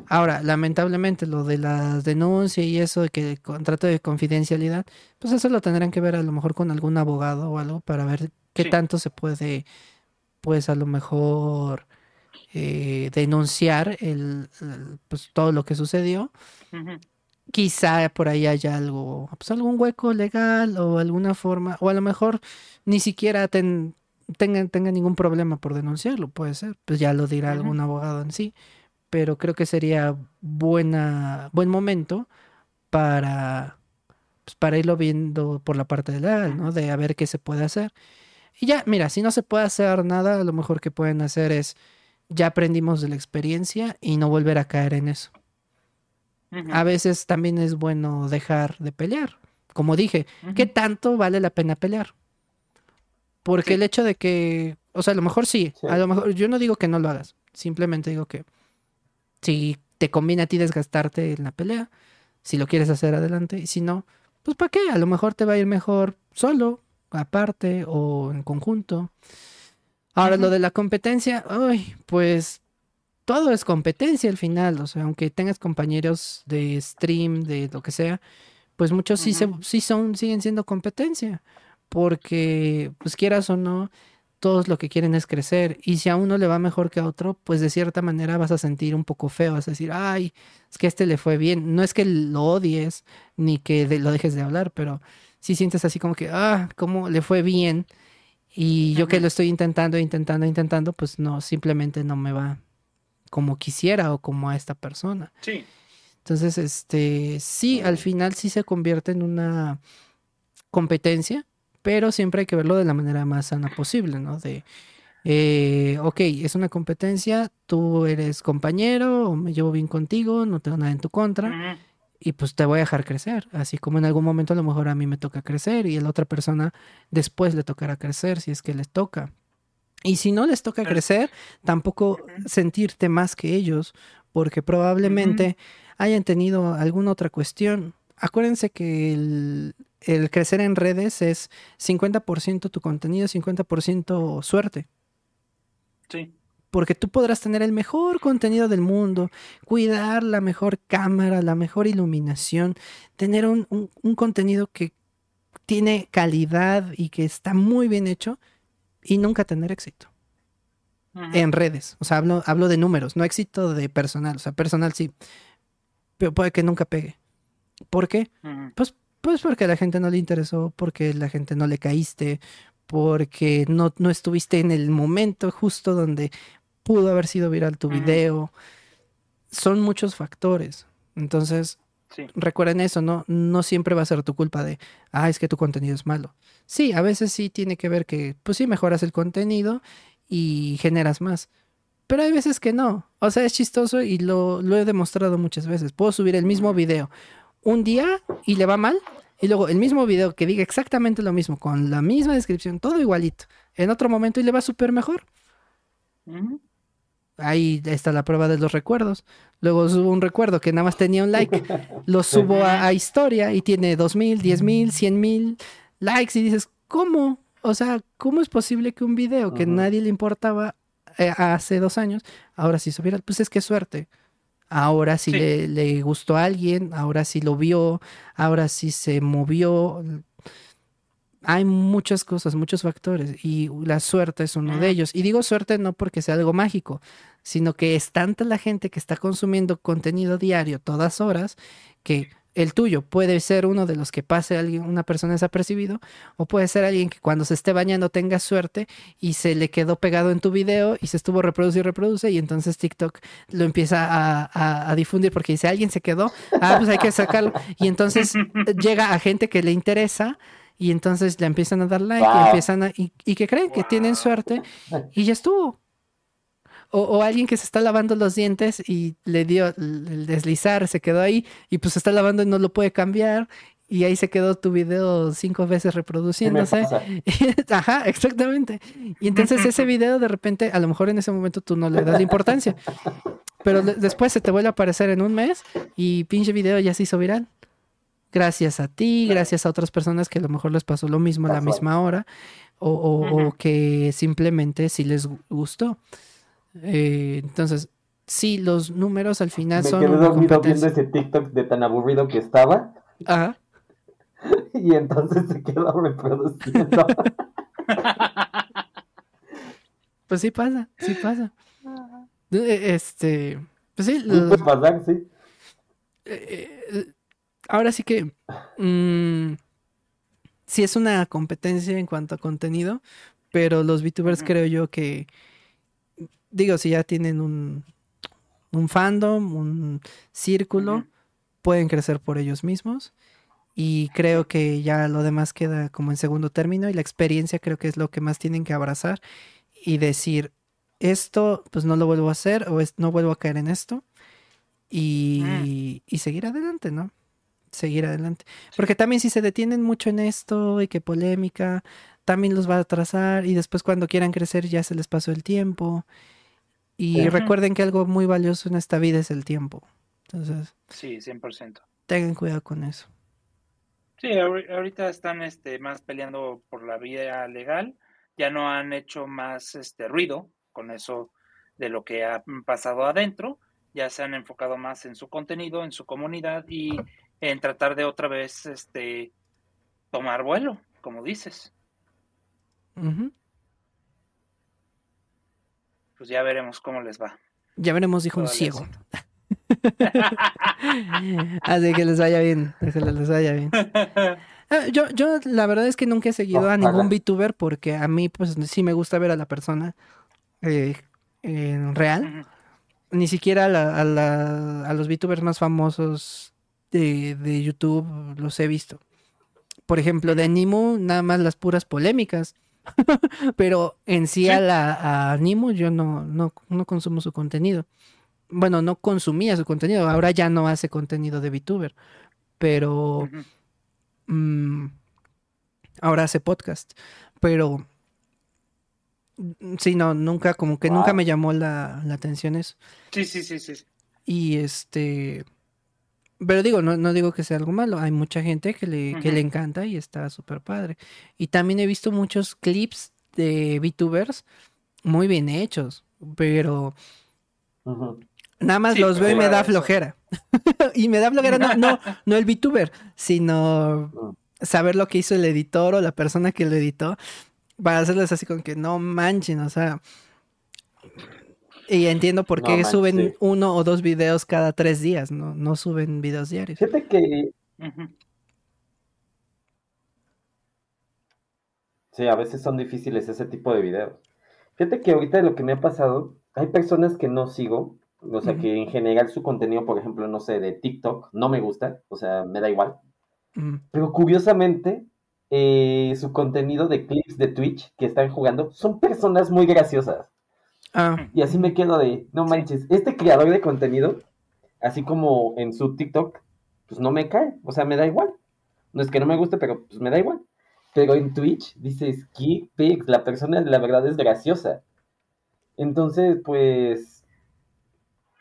Ahora, lamentablemente, lo de las denuncias y eso de que el contrato de confidencialidad, pues eso lo tendrán que ver a lo mejor con algún abogado o algo para ver qué Sí. tanto se puede, pues a lo mejor eh, denunciar el, el, pues todo lo que sucedió. Quizá por ahí haya algo, pues algún hueco legal o alguna forma, o a lo mejor ni siquiera ten- tengan, tengan ningún problema por denunciarlo, puede ser, pues ya lo dirá algún abogado en sí, pero creo que sería buena, buen momento para, pues, para irlo viendo por la parte legal, ¿no? De a ver qué se puede hacer. Y ya, mira, si no se puede hacer nada, a lo mejor que pueden hacer es, ya aprendimos de la experiencia y no volver a caer en eso. A veces también es bueno dejar de pelear. Como dije, ¿qué tanto vale la pena pelear? Porque el hecho de que, o sea, a lo mejor sí, Sí. a lo mejor yo no digo que no lo hagas, simplemente digo que si te conviene a ti desgastarte en la pelea, si lo quieres hacer adelante, y si no, pues ¿para qué? A lo mejor te va a ir mejor solo, aparte o en conjunto. Ahora, lo de la competencia, ay, pues todo es competencia al final, o sea, aunque tengas compañeros de stream, de lo que sea, pues muchos sí, se, sí son, siguen siendo competencia, porque pues quieras o no, todos lo que quieren es crecer, y si a uno le va mejor que a otro, pues de cierta manera vas a sentir un poco feo, vas a decir, ay, es que a este le fue bien, no es que lo odies, ni que de- lo dejes de hablar, pero sí sientes así como que, ah, cómo le fue bien, y yo que lo estoy intentando, intentando, intentando, pues no, simplemente no me va como quisiera o como a esta persona. Sí. Entonces, este, sí, al final sí se convierte en una competencia, pero siempre hay que verlo de la manera más sana posible, ¿no? De, eh, ok, es una competencia, tú eres compañero o me llevo bien contigo, no tengo nada en tu contra Ujú. Y pues te voy a dejar crecer, así como en algún momento a lo mejor a mí me toca crecer y a la otra persona después le tocará crecer si es que les toca. Y si no les toca crecer, tampoco sentirte más que ellos, porque probablemente hayan tenido alguna otra cuestión. Acuérdense que el, el crecer en redes es 50% tu contenido, 50% suerte. Sí. Porque tú podrás tener el mejor contenido del mundo, cuidar la mejor cámara, la mejor iluminación, tener un, un- un contenido que tiene calidad y que está muy bien hecho y nunca tener éxito en redes. O sea, hablo, hablo de números, no éxito de personal. O sea, personal sí, pero puede que nunca pegue. ¿Por qué? Pues, pues porque a la gente no le interesó, porque la gente no le caíste, porque no, no estuviste en el momento justo donde pudo haber sido viral tu video. Son muchos factores. Entonces, Sí. recuerden eso, ¿no? No siempre va a ser tu culpa de, ah, es que tu contenido es malo. Sí, a veces sí tiene que ver que, pues sí, mejoras el contenido y generas más. Pero hay veces que no. O sea, es chistoso y lo, lo he demostrado muchas veces. Puedo subir el mismo video un día y le va mal. Y luego el mismo video que diga exactamente lo mismo, con la misma descripción, todo igualito. En otro momento y le va súper mejor. Ujú. Ahí está la prueba de los recuerdos. Luego subo un recuerdo que nada más tenía un like. Lo subo a, a historia y tiene dos mil, diez mil, cien mil likes. Y dices, ¿cómo? O sea, ¿cómo es posible que un video que nadie le importaba eh, hace dos años, ahora sí subiera? Pues es que suerte. Ahora sí, Sí. Le, le gustó a alguien, ahora sí lo vio, ahora sí se movió. Hay muchas cosas, muchos factores y la suerte es uno de ellos. Y digo suerte no porque sea algo mágico, sino que es tanta la gente que está consumiendo contenido diario todas horas que el tuyo puede ser uno de los que pase alguien, una persona desapercibido, o puede ser alguien que cuando se esté bañando tenga suerte y se le quedó pegado en tu video y se estuvo reproduce y reproduce y entonces TikTok lo empieza a, a- a difundir porque dice alguien se quedó, ah, pues hay que sacarlo. Y entonces eh, llega a gente que le interesa y entonces le empiezan a dar like y empiezan a, y, y que creen que tienen suerte y ya estuvo. O, o alguien que se está lavando los dientes y le dio el deslizar, se quedó ahí y pues se está lavando y no lo puede cambiar y ahí se quedó tu video cinco veces ¿Qué me reproduciéndose. Ajá, exactamente. Y entonces ese video de repente, a lo mejor en ese momento tú no le das importancia, pero de- después se te vuelve a aparecer en un mes y pinche video ya se hizo viral. Gracias a ti, gracias a otras personas que a lo mejor les pasó lo mismo a la misma hora o, o- que simplemente sí les gu- gustó. Eh, entonces, sí, los números al final Me son quedé una dormido viendo ese TikTok de tan aburrido que estaba Ajá. y entonces se quedó reproduciendo. Pues sí pasa, sí pasa. Eh, Este, pues sí, los- puede pasar, sí. eh, eh, ahora sí que mm, sí es una competencia en cuanto a contenido, pero los VTubers creo yo que, digo, si ya tienen un, un fandom, un círculo, pueden crecer por ellos mismos. Y creo que ya lo demás queda como en segundo término y la experiencia creo que es lo que más tienen que abrazar y decir, esto pues no lo vuelvo a hacer o es- no vuelvo a caer en esto y, y seguir adelante, ¿no? Seguir adelante. Porque también si se detienen mucho en esto y que polémica, también los va a atrasar y después cuando quieran crecer ya se les pasó el tiempo. Y recuerden que algo muy valioso en esta vida es el tiempo. Entonces, Sí, 100%. tengan cuidado con eso. Sí, ahori- ahorita están este, más peleando por la vía legal, ya no han hecho más este, ruido con eso de lo que ha pasado adentro, ya se han enfocado más en su contenido, en su comunidad y en tratar de otra vez este, tomar vuelo, como dices. Pues ya veremos cómo les va. Ya veremos, dijo un ciego. Así que les vaya bien, que les vaya bien. Ah, Yo, yo la verdad es que nunca he seguido a ningún. VTuber porque a mí pues sí me gusta ver a la persona eh, en real. Ni siquiera a, la- a la- a los VTubers más famosos de, de YouTube los he visto. Por ejemplo, de Nimu, nada más las puras polémicas. Pero en sí, Sí. a, la, a Nimu yo no, no, no consumo su contenido. Bueno, no consumía su contenido. Ahora ya no hace contenido de VTuber. Pero mm, ahora hace podcast. Pero sí, no, nunca, como que nunca me llamó la, la atención eso. Sí, sí, sí, sí. Y este. Pero digo, no, no digo que sea algo malo. Hay mucha gente que le, que le encanta y está súper padre. Y también he visto muchos clips de VTubers muy bien hechos. Pero nada más Sí, los veo y me da eso. flojera. y me da flojera, no, no, no el VTuber, sino Mm. saber lo que hizo el editor o la persona que lo editó. Para hacerles así con que no manchen, o sea. Y entiendo por No qué suben sí. uno o dos videos cada tres días, no, no suben videos diarios. Fíjate que. Sí, a veces son difíciles ese tipo de videos. Fíjate que ahorita lo que me ha pasado, hay personas que no sigo, o sea, que en general su contenido, por ejemplo, no sé, de TikTok, no me gusta, o sea, me da igual. Mm. Pero curiosamente, eh, su contenido de clips de Twitch que están jugando son personas muy graciosas. Ah, Y así me quedo de, no manches, este creador de contenido, así como en su TikTok, pues no me cae, o sea, me da igual. No es que no me guste, pero pues me da igual. Pero en Twitch dices, qué pics, la persona la verdad es graciosa. Entonces, pues,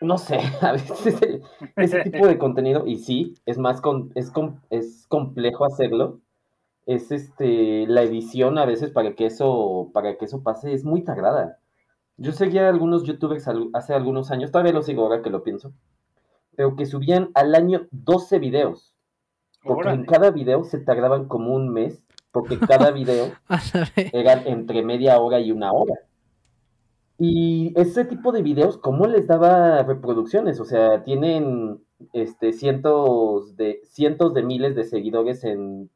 no sé, a veces el- ese tipo de contenido, y sí, es más, con, es, com- es complejo hacerlo, es este, la edición a veces para que eso, para que eso pase, es muy tardada. Yo seguía a algunos youtubers hace algunos años, todavía lo sigo ahora que lo pienso, pero que subían al año 12 videos, porque en cada video se tardaban como un mes, porque cada video a la vez. eran entre media hora y una hora. Y ese tipo de videos, ¿cómo les daba reproducciones? O sea, tienen este, cientos, de, cientos de miles de seguidores en,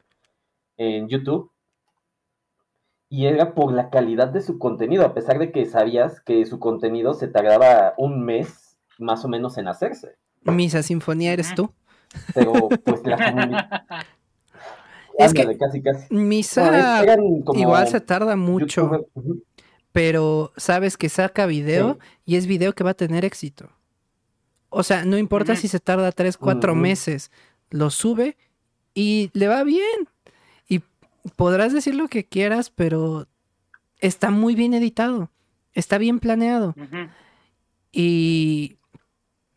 en YouTube. Y era por la calidad de su contenido, a pesar de que sabías que su contenido se tardaba un mes más o menos en hacerse. Misa Sinfonía eres tú. Pero pues la comunidad... Es que- casi, casi. Misa como igual se tarda mucho, pero sabes que saca video y es video que va a tener éxito. O sea, no importa si se tarda tres, cuatro meses, lo sube y le va bien. Podrás decir lo que quieras, pero está muy bien editado, está bien planeado. Y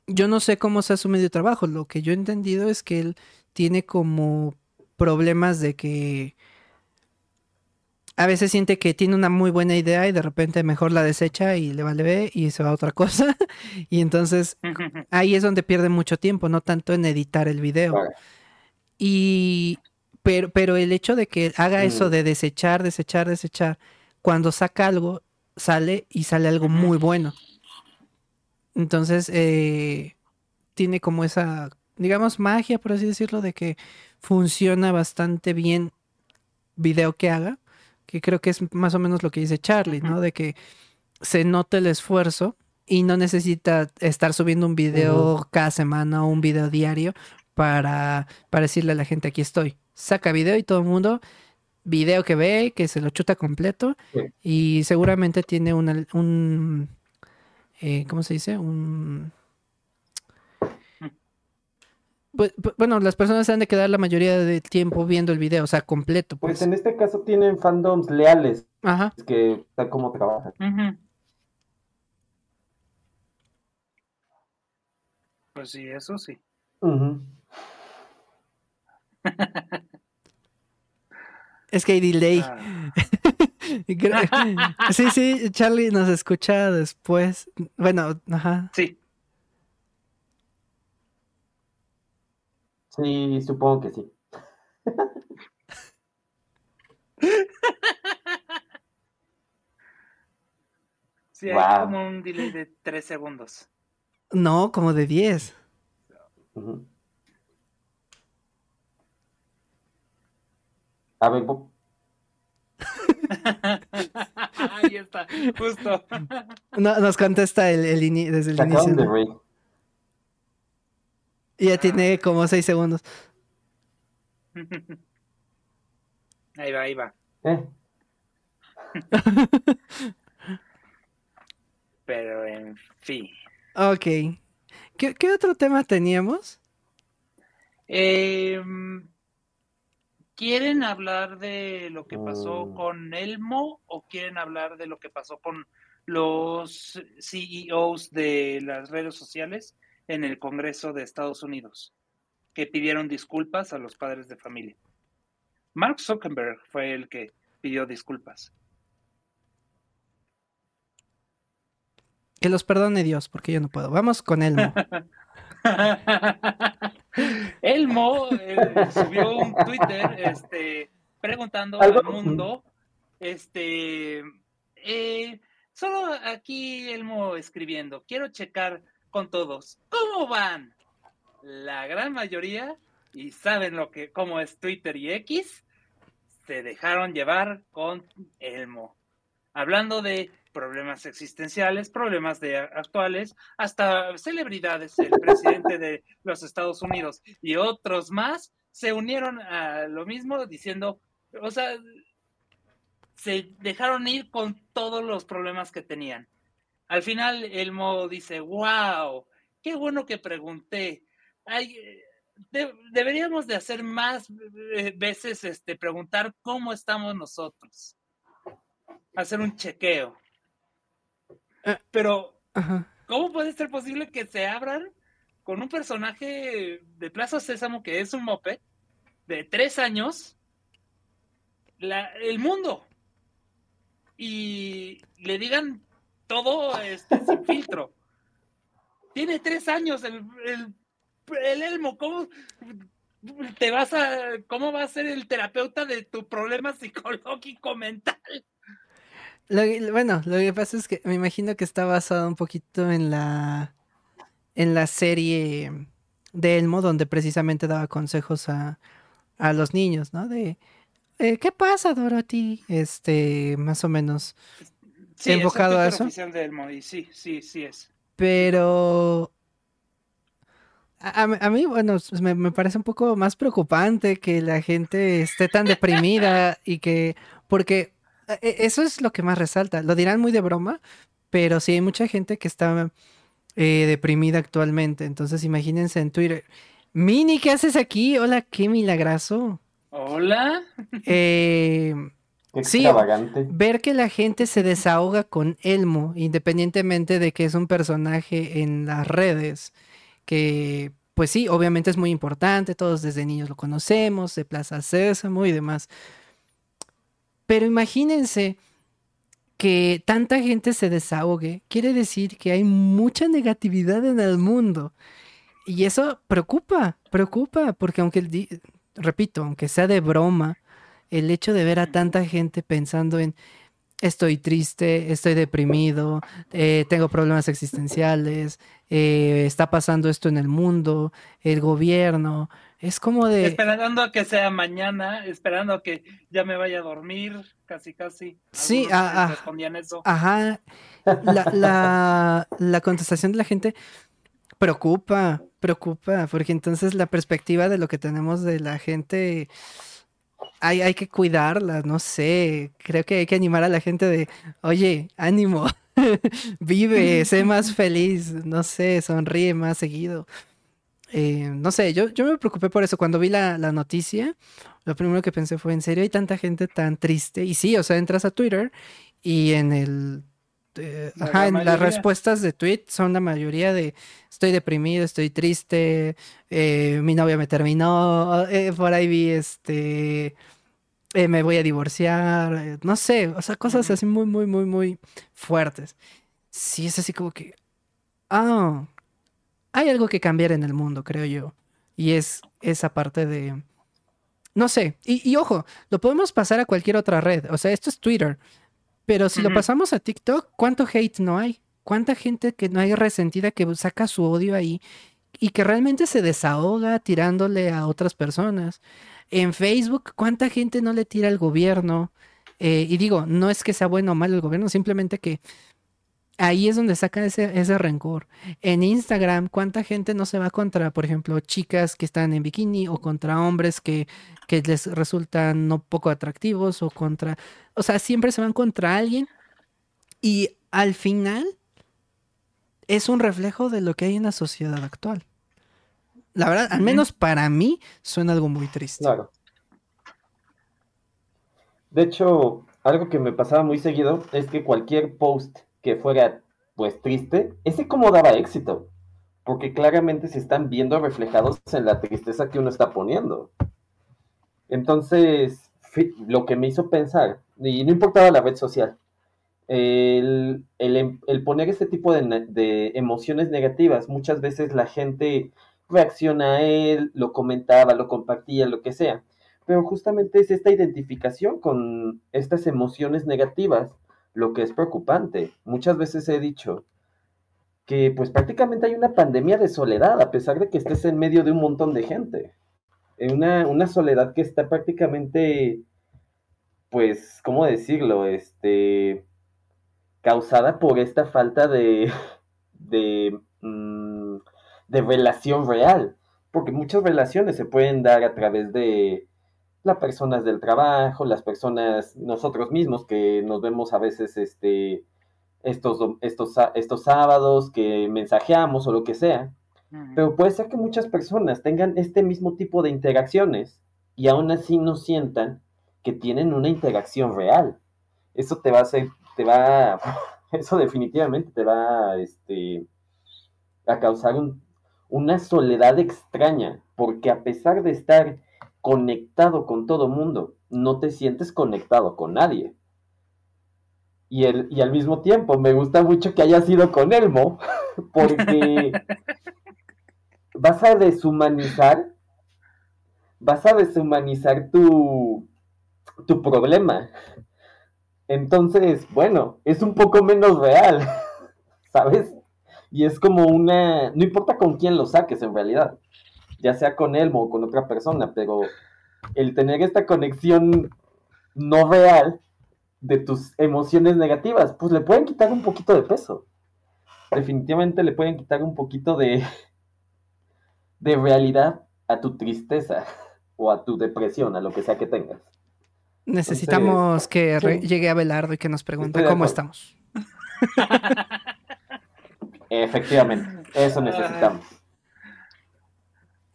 yo no sé cómo sea su medio trabajo. Lo que yo he entendido es que él tiene como problemas de que a veces siente que tiene una muy buena idea y de repente mejor la desecha y le vale ver y se va a otra cosa. y entonces ahí es donde pierde mucho tiempo, no tanto en editar el video. Y pero, pero el hecho de que haga eso Mm. de desechar, desechar, desechar, cuando saca algo, sale y sale algo muy bueno. Entonces, eh, tiene como esa, digamos, magia, por así decirlo, de que funciona bastante bien video que haga, que creo que es más o menos lo que dice Charlie, ¿no? De que se nota el esfuerzo y no necesita estar subiendo un video cada semana o un video diario para, para decirle a la gente aquí estoy. Saca video y todo el mundo, video que ve, que se lo chuta completo Sí. y seguramente tiene una, un, eh, ¿cómo se dice? Un... Pues, pues, bueno, las personas se han de quedar la mayoría del tiempo viendo el video, o sea, completo. Pues Pues, en este caso tienen fandoms leales, Ajá. que tal como trabajan. Pues sí, eso sí. Ujú. Es que hay delay. Ah, Sí, sí, Charlie nos escucha después. Bueno, ajá. sí. Sí, supongo que sí. Sí, hay Wow. como un delay de tres segundos. No, como de 10. Ujú. A ver, Bob, Ahí está, justo. No, nos contesta el, el ini- desde el inicio. de ¿no? reír. Y ya tiene como 6 segundos. Ahí va, ahí va. Eh, Pero en fin. Ok. ¿Qué, qué otro tema teníamos? Em, ¿quieren hablar de lo que pasó Mm. con Elmo o quieren hablar de lo que pasó con los CEOs de las redes sociales en el Congreso de Estados Unidos, que pidieron disculpas a los padres de familia? Mark Zuckerberg fue el que pidió disculpas. Que los perdone Dios, porque yo no puedo. Vamos con Elmo. Elmo eh, subió un Twitter este, preguntando Algo- al mundo, este, eh, solo aquí Elmo escribiendo, quiero checar con todos, ¿cómo van? La gran mayoría, y saben lo que, cómo es Twitter y X, se dejaron llevar con Elmo, hablando de problemas existenciales, problemas de actuales, hasta celebridades, el presidente de los Estados Unidos y otros más se unieron a lo mismo diciendo, o sea, se dejaron ir con todos los problemas que tenían. Al final Elmo dice, wow, qué bueno que pregunté. Deberíamos de hacer más eh, veces este preguntar cómo estamos nosotros. Hacer un chequeo. Eh. Pero Ajá. ¿Cómo puede ser posible que se abran con un personaje de Plaza Sésamo que es un moped de tres años la- el mundo y le digan todo este, sin filtro? Tiene tres años el, el, el Elmo, ¿cómo te vas a, cómo va a ser el terapeuta de tu problema psicológico mental? Lo que- bueno, lo que pasa es que me imagino que está basado un poquito en la en la serie de Elmo, donde precisamente daba consejos a, a los niños, ¿no? De eh, ¿qué pasa, Dorothy? Este, más o menos. Sí, es ¿Enfocado a eso? oficial de Elmo y sí, sí, sí es. Pero a, a mí- bueno, me, me parece un poco más preocupante que la gente esté tan deprimida y que, porque eso es lo que más resalta. Lo dirán muy de broma, pero sí hay mucha gente que está eh, deprimida actualmente. Entonces imagínense en Twitter, Mini, ¿qué haces aquí? Hola, qué milagroso. Hola. Eh, Sí. extravagante. ver que la gente se desahoga con Elmo, independientemente de que es un personaje en las redes, que pues sí, obviamente es muy importante, todos desde niños lo conocemos, de Plaza Sésamo y demás. Pero imagínense que tanta gente se desahogue, quiere decir que hay mucha negatividad en el mundo. Y eso preocupa, preocupa, porque aunque, repito, aunque sea de broma, el hecho de ver a tanta gente pensando en estoy triste, estoy deprimido, eh, tengo problemas existenciales, eh, está pasando esto en el mundo, el gobierno, es como de... Esperando a que sea mañana, esperando a que ya me vaya a dormir, casi, casi. Sí, ah. respondían eso. Ajá, la, la, la contestación de la gente preocupa, preocupa, porque entonces la perspectiva de lo que tenemos de la gente, hay, hay que cuidarla, no sé, creo que hay que animar a la gente de, oye, ánimo, vive, sé más feliz, no sé, sonríe más seguido. eh, no sé, yo, yo me preocupé por eso. Cuando vi la, la, noticia, lo primero que pensé fue, ¿en serio hay tanta gente tan triste? Y sí, o sea, entras a Twitter y en el... Eh, ajá, en las respuestas de tweet son la mayoría de estoy deprimido, estoy triste, eh, mi novia me terminó, eh, por ahí vi este, eh, me voy a divorciar, eh, no sé, o sea, cosas así muy, muy, muy, muy fuertes. Sí, es así como que, ah, hay algo que cambiar en el mundo, creo yo. Y es esa parte de... No sé, y, y, ojo, lo podemos pasar a cualquier otra red. O sea, esto es Twitter. Pero si uh -huh. lo pasamos a TikTok, ¿cuánto hate no hay? ¿Cuánta gente que no hay resentida que saca su odio ahí y que realmente se desahoga tirándole a otras personas? En Facebook, ¿cuánta gente no le tira al gobierno? Eh, y digo, no es que sea bueno o malo el gobierno, simplemente que ahí es donde saca ese, ese, rencor. En Instagram, ¿cuánta gente no se va contra, por ejemplo, chicas que están en bikini o contra hombres que, que les resultan no poco atractivos o contra... O sea, siempre se van contra alguien y al final es un reflejo de lo que hay en la sociedad actual. La verdad, al menos para mí, suena algo muy triste. Claro. De hecho, algo que me pasaba muy seguido es que cualquier post que fuera pues triste, ese como daba éxito, porque claramente se están viendo reflejados en la tristeza que uno está poniendo. Entonces, lo que me hizo pensar, y no importaba la red social, el, el, el poner este tipo de, de, emociones negativas, muchas veces la gente reacciona a él, lo comentaba, lo compartía, lo que sea, pero justamente es esta identificación con estas emociones negativas lo que es preocupante. Muchas veces he dicho que pues prácticamente hay una pandemia de soledad, a pesar de que estés en medio de un montón de gente. Una, una soledad que está prácticamente, pues, ¿cómo decirlo? Este, causada por esta falta de, de, mmm, de relación real. Porque muchas relaciones se pueden dar a través de las personas del trabajo, las personas, nosotros mismos que nos vemos a veces este, estos, estos, estos sábados, que mensajeamos o lo que sea. Pero puede ser que muchas personas tengan este mismo tipo de interacciones y aún así no sientan que tienen una interacción real. Eso te va a hacer, te va, eso definitivamente te va este, a causar un, una soledad extraña, porque a pesar de estar conectado con todo mundo, no te sientes conectado con nadie. Y, el, y al mismo tiempo me gusta mucho que hayas ido con Elmo, porque vas a deshumanizar, vas a deshumanizar tu, tu problema. Entonces, bueno, es un poco menos real, ¿sabes? Y es como una, no importa con quién lo saques en realidad ya sea con Elmo o con otra persona, pero el tener esta conexión no real de tus emociones negativas, pues le pueden quitar un poquito de peso. Definitivamente le pueden quitar un poquito de, de realidad a tu tristeza o a tu depresión, a lo que sea que tengas. Necesitamos Entonces, que re- llegue Abelardo y que nos pregunte cómo estamos. Efectivamente, eso necesitamos.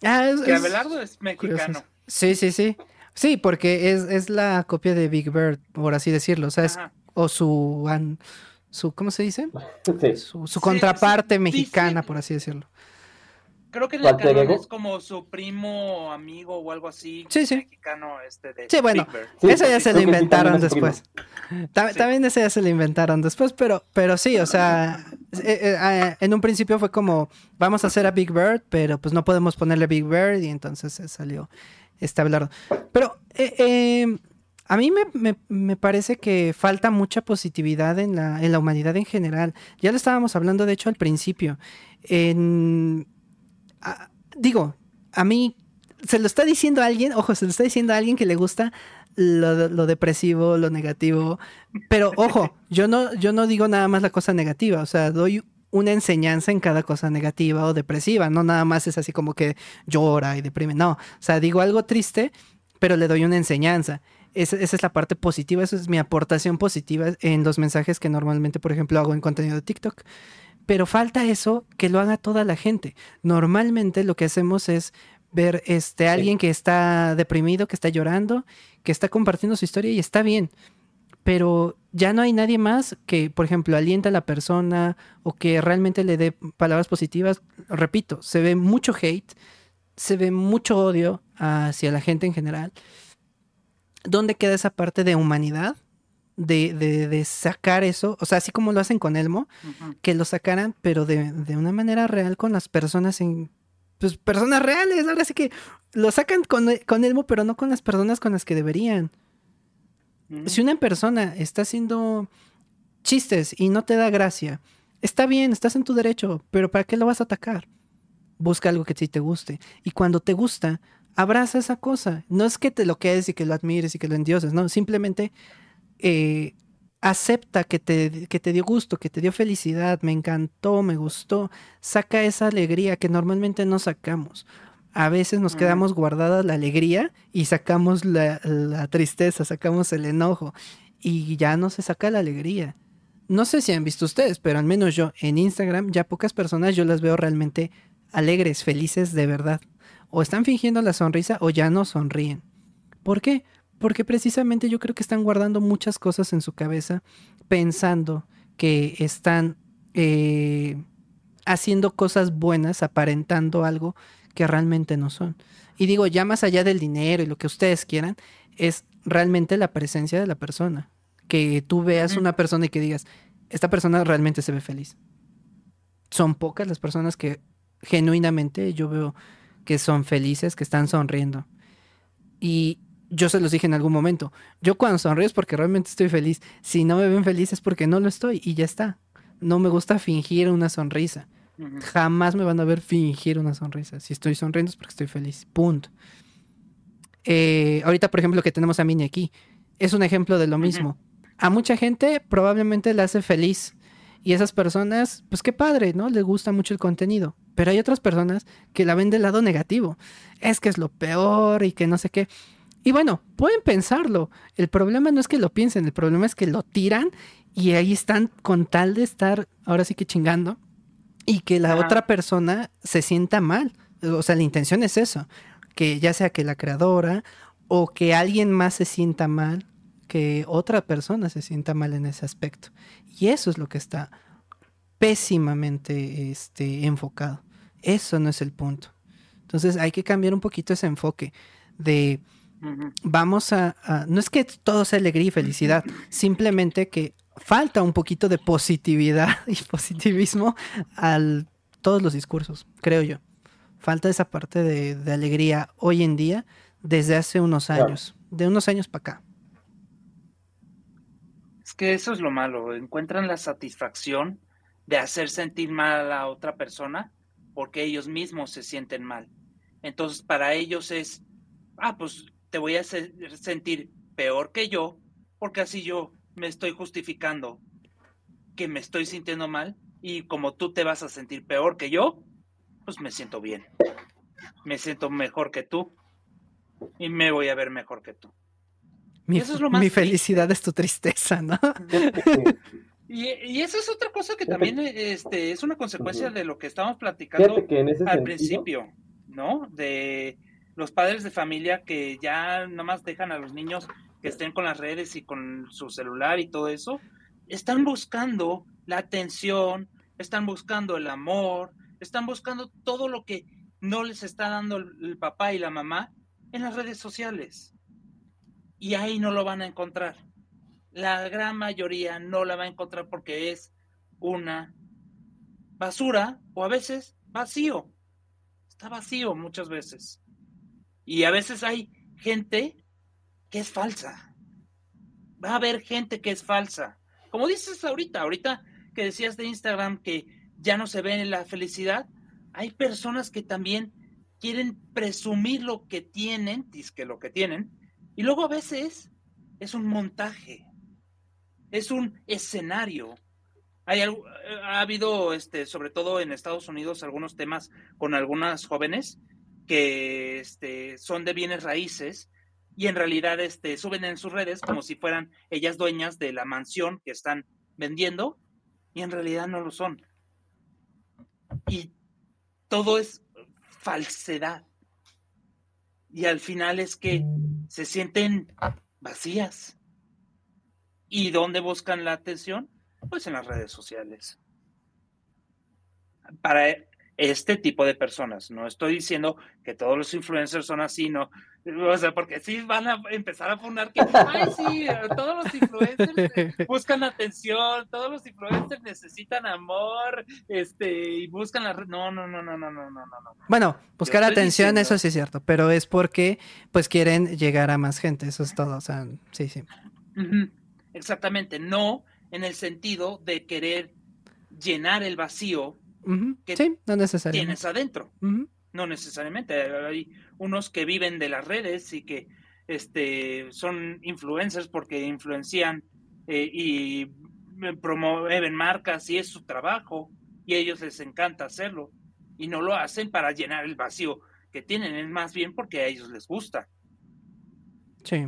Ah, es, que Abelardo es, es mexicano. Curioso. Sí, sí, sí. Sí, porque es, es, la copia de Big Bird, por así decirlo. O sea, es, o su, an, su, ¿cómo se dice? Sí. Su, su, contraparte sí, sí, mexicana, por así decirlo. Creo que el canon es como su primo, amigo o algo así. Sí, sí. Mexicano este de sí, bueno, eso ya se lo inventaron después. También, también ese ya se lo inventaron después, pero, pero sí, o sea, eh, eh, en un principio fue como, vamos a hacer a Big Bird, pero pues no podemos ponerle Big Bird y entonces salió este Abelardo. Pero eh, eh, a mí me, me, me, parece que falta mucha positividad en la, en la humanidad en general. Ya lo estábamos hablando, de hecho, al principio. En, a, digo, a mí se lo está diciendo a alguien, ojo, se lo está diciendo a alguien que le gusta lo, lo, depresivo, lo negativo. Pero ojo, yo no, yo no digo nada más la cosa negativa, o sea, doy una enseñanza en cada cosa negativa o depresiva, no nada más es así como que llora y deprime, no, o sea, digo algo triste, pero le doy una enseñanza. Esa, esa, es la parte positiva, esa es mi aportación positiva en los mensajes que normalmente, por ejemplo, hago en contenido de TikTok. Pero falta eso que lo haga toda la gente. Normalmente lo que hacemos es ver este alguien que está deprimido, que está llorando, que está compartiendo su historia y está bien. Pero ya no hay nadie más que, por ejemplo, alienta a la persona o que realmente le dé palabras positivas. Repito, se ve mucho hate, se ve mucho odio hacia la gente en general. ¿Dónde queda esa parte de humanidad? De, de, sacar eso, o sea, así como lo hacen con Elmo, que lo sacaran, pero de, de, una manera real con las personas en pues, personas reales. Ahora sí que lo sacan con, con Elmo, pero no con las personas con las que deberían. Si una persona está haciendo chistes y no te da gracia, está bien, estás en tu derecho, pero ¿para qué lo vas a atacar? Busca algo que sí te guste. Y cuando te gusta, abraza esa cosa. No es que te lo quedes y que lo admires y que lo endioses, no, simplemente eh, acepta que te, que te dio gusto, que te dio felicidad, me encantó, me gustó, saca esa alegría que normalmente no sacamos. A veces nos quedamos guardada la alegría y sacamos la, la, tristeza, sacamos el enojo y ya no se saca la alegría. No sé si han visto ustedes, pero al menos yo en Instagram ya pocas personas yo las veo realmente alegres, felices de verdad. O están fingiendo la sonrisa o ya no sonríen. ¿Por qué? Porque precisamente yo creo que están guardando muchas cosas en su cabeza, pensando que están eh, haciendo cosas buenas, aparentando algo que realmente no son. Y digo, ya más allá del dinero y lo que ustedes quieran, es realmente la presencia de la persona. Que tú veas una persona y que digas, esta persona realmente se ve feliz. Son pocas las personas que genuinamente yo veo que son felices, que están sonriendo. Y yo se los dije en algún momento. Yo cuando sonrío es porque realmente estoy feliz. Si no me ven feliz es porque no lo estoy y ya está. No me gusta fingir una sonrisa. Jamás me van a ver fingir una sonrisa. Si estoy sonriendo es porque estoy feliz. Punto. Eh, ahorita, por ejemplo, que tenemos a Mini aquí, es un ejemplo de lo mismo. A mucha gente probablemente le hace feliz. Y esas personas, pues qué padre, ¿no? Le gusta mucho el contenido. Pero hay otras personas que la ven del lado negativo. Es que es lo peor y que no sé qué. Y bueno, pueden pensarlo. El problema no es que lo piensen, el problema es que lo tiran y ahí están con tal de estar ahora sí que chingando y que la otra persona se sienta mal. O sea, la intención es eso, que ya sea que la creadora o que alguien más se sienta mal, que otra persona se sienta mal en ese aspecto. Y eso es lo que está pésimamente este, enfocado. Eso no es el punto. Entonces hay que cambiar un poquito ese enfoque de vamos a, No es que todo sea alegría y felicidad, simplemente que falta un poquito de positividad y positivismo a todos los discursos, creo yo. Falta esa parte de, alegría hoy en día desde hace unos años, de unos años para acá. Es que eso es lo malo, encuentran la satisfacción de hacer sentir mal a otra persona porque ellos mismos se sienten mal. Entonces, para ellos es, ah, pues te voy a sentir peor que yo, porque así yo me estoy justificando que me estoy sintiendo mal y como tú te vas a sentir peor que yo, pues me siento bien. Me siento mejor que tú y me voy a ver mejor que tú. Mi, eso es lo más mi felicidad es tu tristeza, ¿no? y, eso es otra cosa que también este, es una consecuencia de lo que estábamos platicando al principio, ¿no? De los padres de familia que ya más dejan a los niños que estén con las redes y con su celular y todo eso, están buscando la atención, están buscando el amor, están buscando todo lo que no les está dando el, papá y la mamá en las redes sociales. Y ahí no lo van a encontrar. La gran mayoría no la va a encontrar porque es una basura o a veces vacío. Está vacío muchas veces. Y a veces hay gente que es falsa. Va a haber gente que es falsa. Como dices ahorita, ahorita que decías de Instagram que ya no se ve la felicidad, hay personas que también quieren presumir lo que tienen, que lo que tienen, y luego a veces es un montaje, es un escenario. Hay, ha habido, este, sobre todo en Estados Unidos, algunos temas con algunas jóvenes que este, son de bienes raíces y en realidad este, suben en sus redes como si fueran ellas dueñas de la mansión que están vendiendo y en realidad no lo son. y todo es falsedad. Y al final es que se sienten vacías. ¿Y dónde buscan la atención? Pues en las redes sociales. Para este tipo de personas. No estoy diciendo que todos los influencers son así, no. O sea, porque sí van a empezar a poner que, ay, sí, todos los influencers eh, buscan atención, todos los influencers necesitan amor, este, y buscan la... No, no, no, no, no, no, no, no. Bueno, buscar atención, eso sí es cierto, pero es porque, pues, quieren llegar a más gente, eso es todo, o sea, sí, sí. Exactamente, no en el sentido de querer llenar el vacío que sí, no necesariamente. tienes adentro. No necesariamente. Hay unos que viven de las redes y que este, son influencers porque influencian eh, y promueven marcas y es su trabajo y a ellos les encanta hacerlo y no lo hacen para llenar el vacío que tienen, es más bien porque a ellos les gusta. Sí.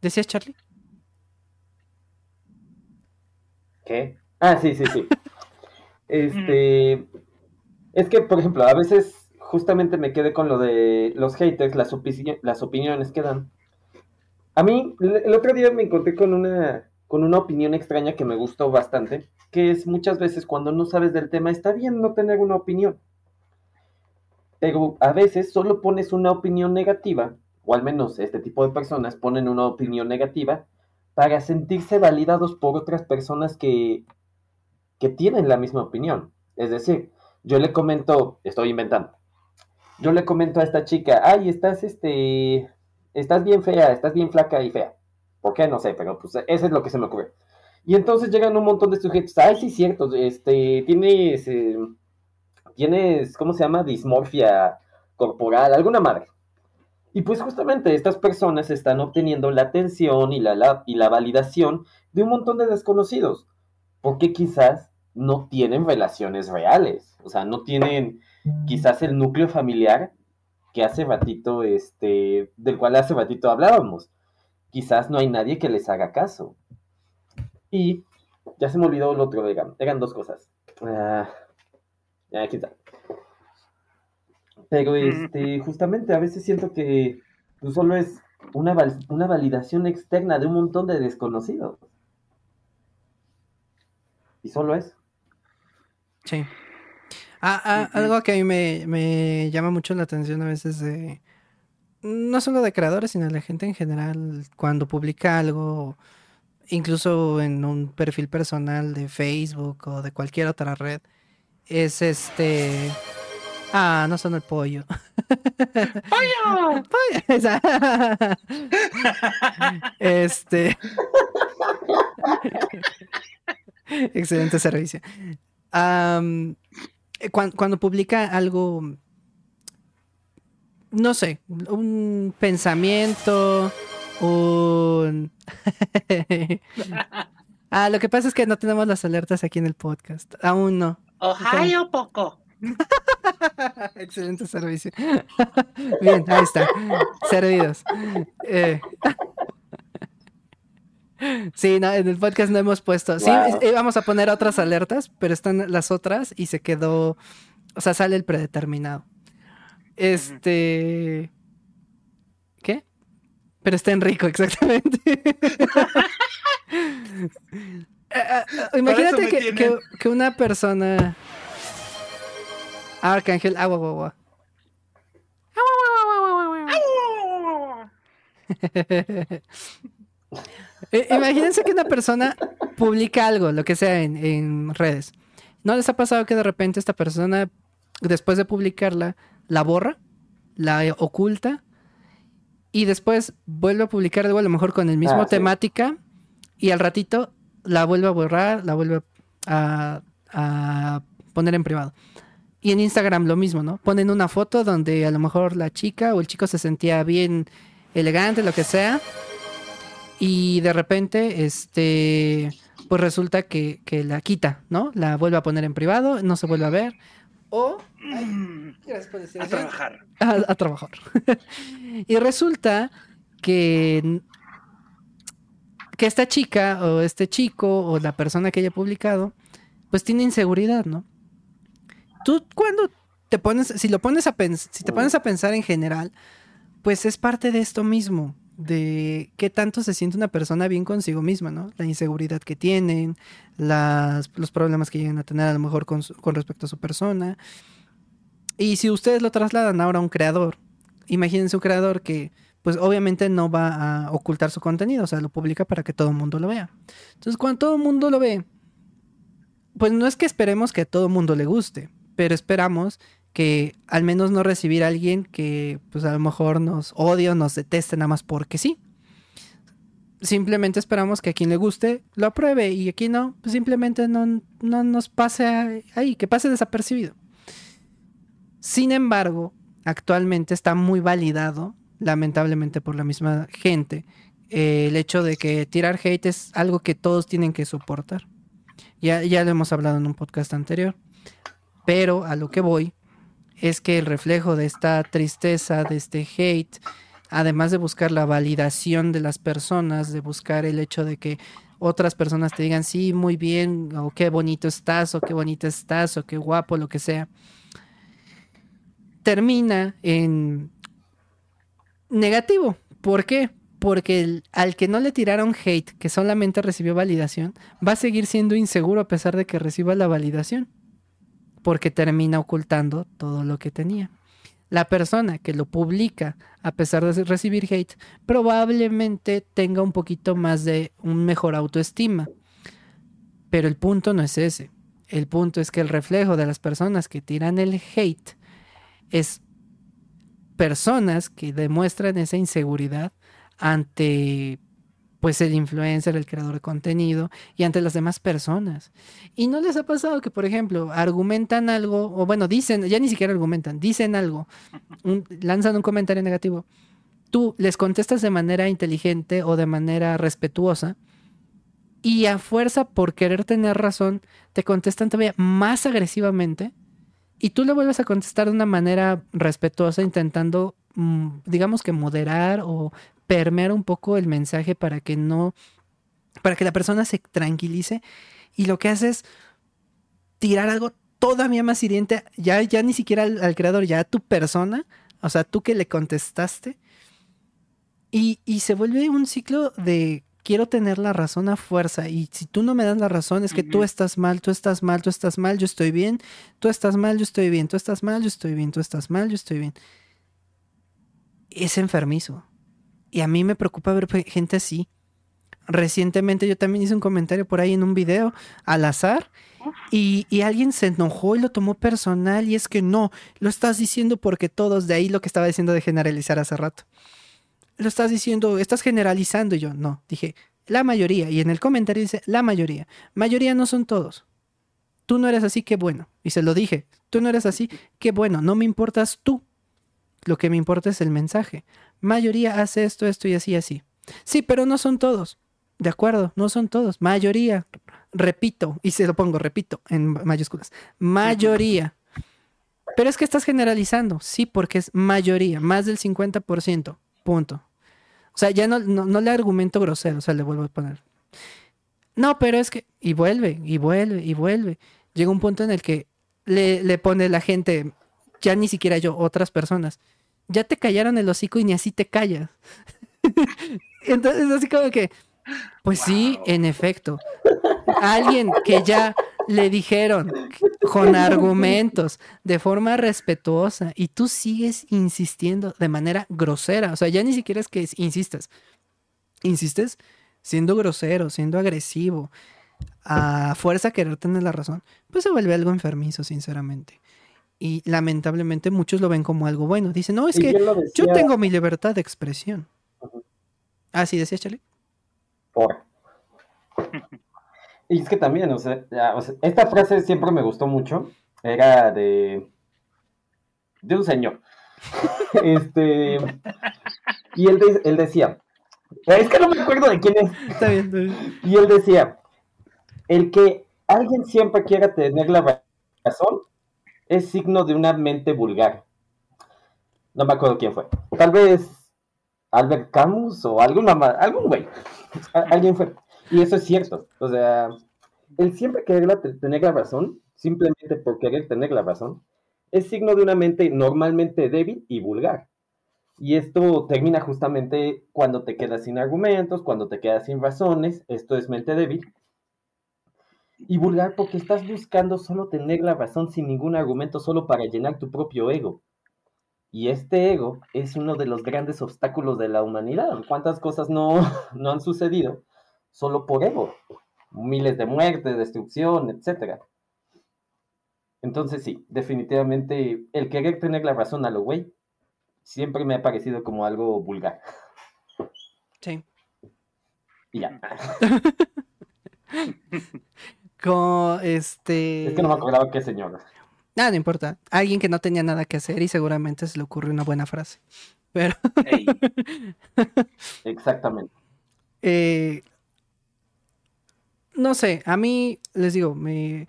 ¿Decías, Charlie? ¿Qué? Ah, sí, sí, sí. Este, es que, por ejemplo, a veces justamente me quedé con lo de los haters, las, las opiniones que dan. A mí, el otro día me encontré con una, con una opinión extraña que me gustó bastante, que es muchas veces cuando no sabes del tema, está bien no tener una opinión. Pero a veces solo pones una opinión negativa, o al menos este tipo de personas ponen una opinión negativa, para sentirse validados por otras personas que que tienen la misma opinión. Es decir, yo le comento, estoy inventando, yo le comento a esta chica, ay, estás, este, estás bien fea, estás bien flaca y fea. ¿Por qué? No sé, pero pues eso es lo que se me ocurre. Y entonces llegan un montón de sujetos, ay, sí, cierto, este, tienes, eh, tienes, ¿cómo se llama? Dismorfia corporal, alguna madre. Y pues justamente estas personas están obteniendo la atención y la, y la validación de un montón de desconocidos porque quizás no tienen relaciones reales, o sea, no tienen quizás el núcleo familiar que hace ratito, este, del cual hace ratito hablábamos. Quizás no hay nadie que les haga caso. Y ya se me olvidó el otro, eran, eran dos cosas. Ah, ya, aquí está. Pero este, justamente a veces siento que pues, solo es una, una validación externa de un montón de desconocidos. Y solo es. Sí. Ah, ah, algo que a mí me, llama mucho la atención a veces de. No solo de creadores, sino de la gente en general, cuando publica algo, incluso en un perfil personal de Facebook o de cualquier otra red, es este. Ah, no son el pollo. ¡Pollo! ¡Pollo! este. Excelente servicio. Eh, cuando, publica algo, no sé, un pensamiento, un... ah, lo que pasa es que no tenemos las alertas aquí en el podcast. Aún no. Ohio poco. Excelente servicio. Bien, ahí está. Servidos. Eh, Sí, no, en el podcast no hemos puesto. Sí, íbamos a poner otras alertas, pero están las otras y se quedó. O sea, sale el predeterminado. Este. ¿Qué? Pero está en rico, exactamente. Eh, eh, eh, imagínate que, una persona. Arcángel, agua, agua, agua. Eh, imagínense que una persona publica algo, lo que sea, en, redes. ¿No les ha pasado que de repente esta persona, después de publicarla, la borra, la oculta y después vuelve a publicar de a lo mejor con el mismo ah, temática y al ratito la vuelve a borrar, la vuelve a, a poner en privado. Y en Instagram lo mismo, ¿no? Ponen una foto donde a lo mejor la chica o el chico se sentía bien elegante, lo que sea, y de repente, este, pues resulta que, la quita, ¿no? La vuelve a poner en privado, no se vuelve a ver. O a trabajar. A, trabajar. y resulta que, que esta chica o este chico o la persona que haya publicado, pues tiene inseguridad, ¿no? tú cuando te pones, si lo pones a pensar, si te pones a pensar en general, pues es parte de esto mismo, de qué tanto se siente una persona bien consigo misma, ¿no? La inseguridad que tienen, las, los problemas que llegan a tener a lo mejor con, con respecto a su persona. Y si ustedes lo trasladan ahora a un creador, imagínense un creador que pues obviamente no va a ocultar su contenido, o sea, lo publica para que todo el mundo lo vea. Entonces, cuando todo el mundo lo ve, pues no es que esperemos que a todo el mundo le guste, pero esperamos que al menos no recibir a alguien que pues a lo mejor nos odia o nos deteste nada más porque sí. Simplemente esperamos que a quien le guste lo apruebe y a quien no, pues simplemente no, no nos pase ahí, que pase desapercibido. Sin embargo, actualmente está muy validado, lamentablemente por la misma gente, eh, el hecho de que tirar hate es algo que todos tienen que soportar. Ya, ya lo hemos hablado en un podcast anterior. Pero a lo que voy es que el reflejo de esta tristeza, de este hate, además de buscar la validación de las personas, de buscar el hecho de que otras personas te digan, sí, muy bien, o qué bonito estás, o qué bonita estás, o qué guapo, lo que sea, termina en negativo. ¿Por qué? Porque al que no le tiraron hate, que solamente recibió validación, va a seguir siendo inseguro a pesar de que reciba la validación. Porque termina ocultando todo lo que tenía. La persona que lo publica a pesar de recibir hate probablemente tenga un poquito más de un mejor autoestima. Pero el punto no es ese. El punto es que el reflejo de las personas que tiran el hate es personas que demuestran esa inseguridad ante pues el influencer, el creador de contenido y ante las demás personas. Y no les ha pasado que, por ejemplo, argumentan algo, o bueno, dicen, ya ni siquiera argumentan, dicen algo, lanzan un comentario negativo. Tú les contestas de manera inteligente o de manera respetuosa y a fuerza por querer tener razón, te contestan todavía más agresivamente y tú le vuelves a contestar de una manera respetuosa, intentando, digamos que moderar o permear un poco el mensaje para que no, para que la persona se tranquilice. Y lo que hace es tirar algo todavía más hiriente, ya, ya ni siquiera al, creador, ya a tu persona, o sea, tú que le contestaste. Y, y se vuelve un ciclo de quiero tener la razón a fuerza y si tú no me das la razón es que tú estás mal, tú estás mal, tú estás mal, yo estoy bien, tú estás mal, yo estoy bien, tú estás mal, yo estoy bien, tú estás mal, yo estoy bien. Es enfermizo. Y a mí me preocupa ver gente así. Recientemente yo también hice un comentario por ahí en un video al azar y, alguien se enojó y lo tomó personal y es que no, lo estás diciendo porque todos, de ahí lo que estaba diciendo de generalizar hace rato lo estás diciendo, estás generalizando. Y yo, no, dije, la mayoría. Y en el comentario dice, la mayoría. Mayoría no son todos. Tú no eres así, qué bueno. Y se lo dije, tú no eres así, qué bueno. No me importas tú. Lo que me importa es el mensaje. Mayoría hace esto, esto y así, así. Sí, pero no son todos. De acuerdo, no son todos. Mayoría. Repito, y se lo pongo, repito, en mayúsculas. Mayoría. Pero es que estás generalizando, sí, porque es mayoría, más del 50%. Punto. O sea, ya no, no, le argumento grosero, o sea, le vuelvo a poner. No, pero es que. Y vuelve, y vuelve, y vuelve. Llega un punto en el que le, le pone la gente, ya ni siquiera yo, otras personas. Ya te callaron el hocico y ni así te callas. Entonces, así como que. Pues sí, en efecto. Alguien que ya le dijeron con argumentos, de forma respetuosa, y tú sigues insistiendo de manera grosera. O sea, ya ni siquiera es que insistas. Insistes siendo grosero, siendo agresivo, a fuerza querer tener la razón, pues se vuelve algo enfermizo, sinceramente. Y lamentablemente muchos lo ven como algo bueno. Dicen, no, es que yo, tengo mi libertad de expresión. Ah, sí, decía Charlie. Por. Y es que también, o sea, esta frase siempre me gustó mucho. Era de. de un señor. este. Y él, él decía. Es que no me acuerdo de quién es. Está bien, Y él decía: el que alguien siempre quiera tener la razón es signo de una mente vulgar. No me acuerdo quién fue. Tal vez Albert Camus o alguna algún güey. Alguien fue. Y eso es cierto. O sea, él siempre quería tener la razón simplemente por querer tener la razón, es signo de una mente normalmente débil y vulgar. Y esto termina justamente cuando te quedas sin argumentos, cuando te quedas sin razones, esto es mente débil. Y vulgar porque estás buscando solo tener la razón sin ningún argumento, solo para llenar tu propio ego. Y este ego es uno de los grandes obstáculos de la humanidad. ¿Cuántas cosas no, no han sucedido solo por ego? Miles de muertes, destrucción, etc. Entonces sí, definitivamente el querer tener la razón a lo güey siempre me ha parecido como algo vulgar. Sí. Y ya. Como este. Es que no me acordaba qué señor. Nada, no importa. Alguien que no tenía nada que hacer y seguramente se le ocurrió una buena frase. Pero. Exactamente. Eh, no sé, a mí les digo, me,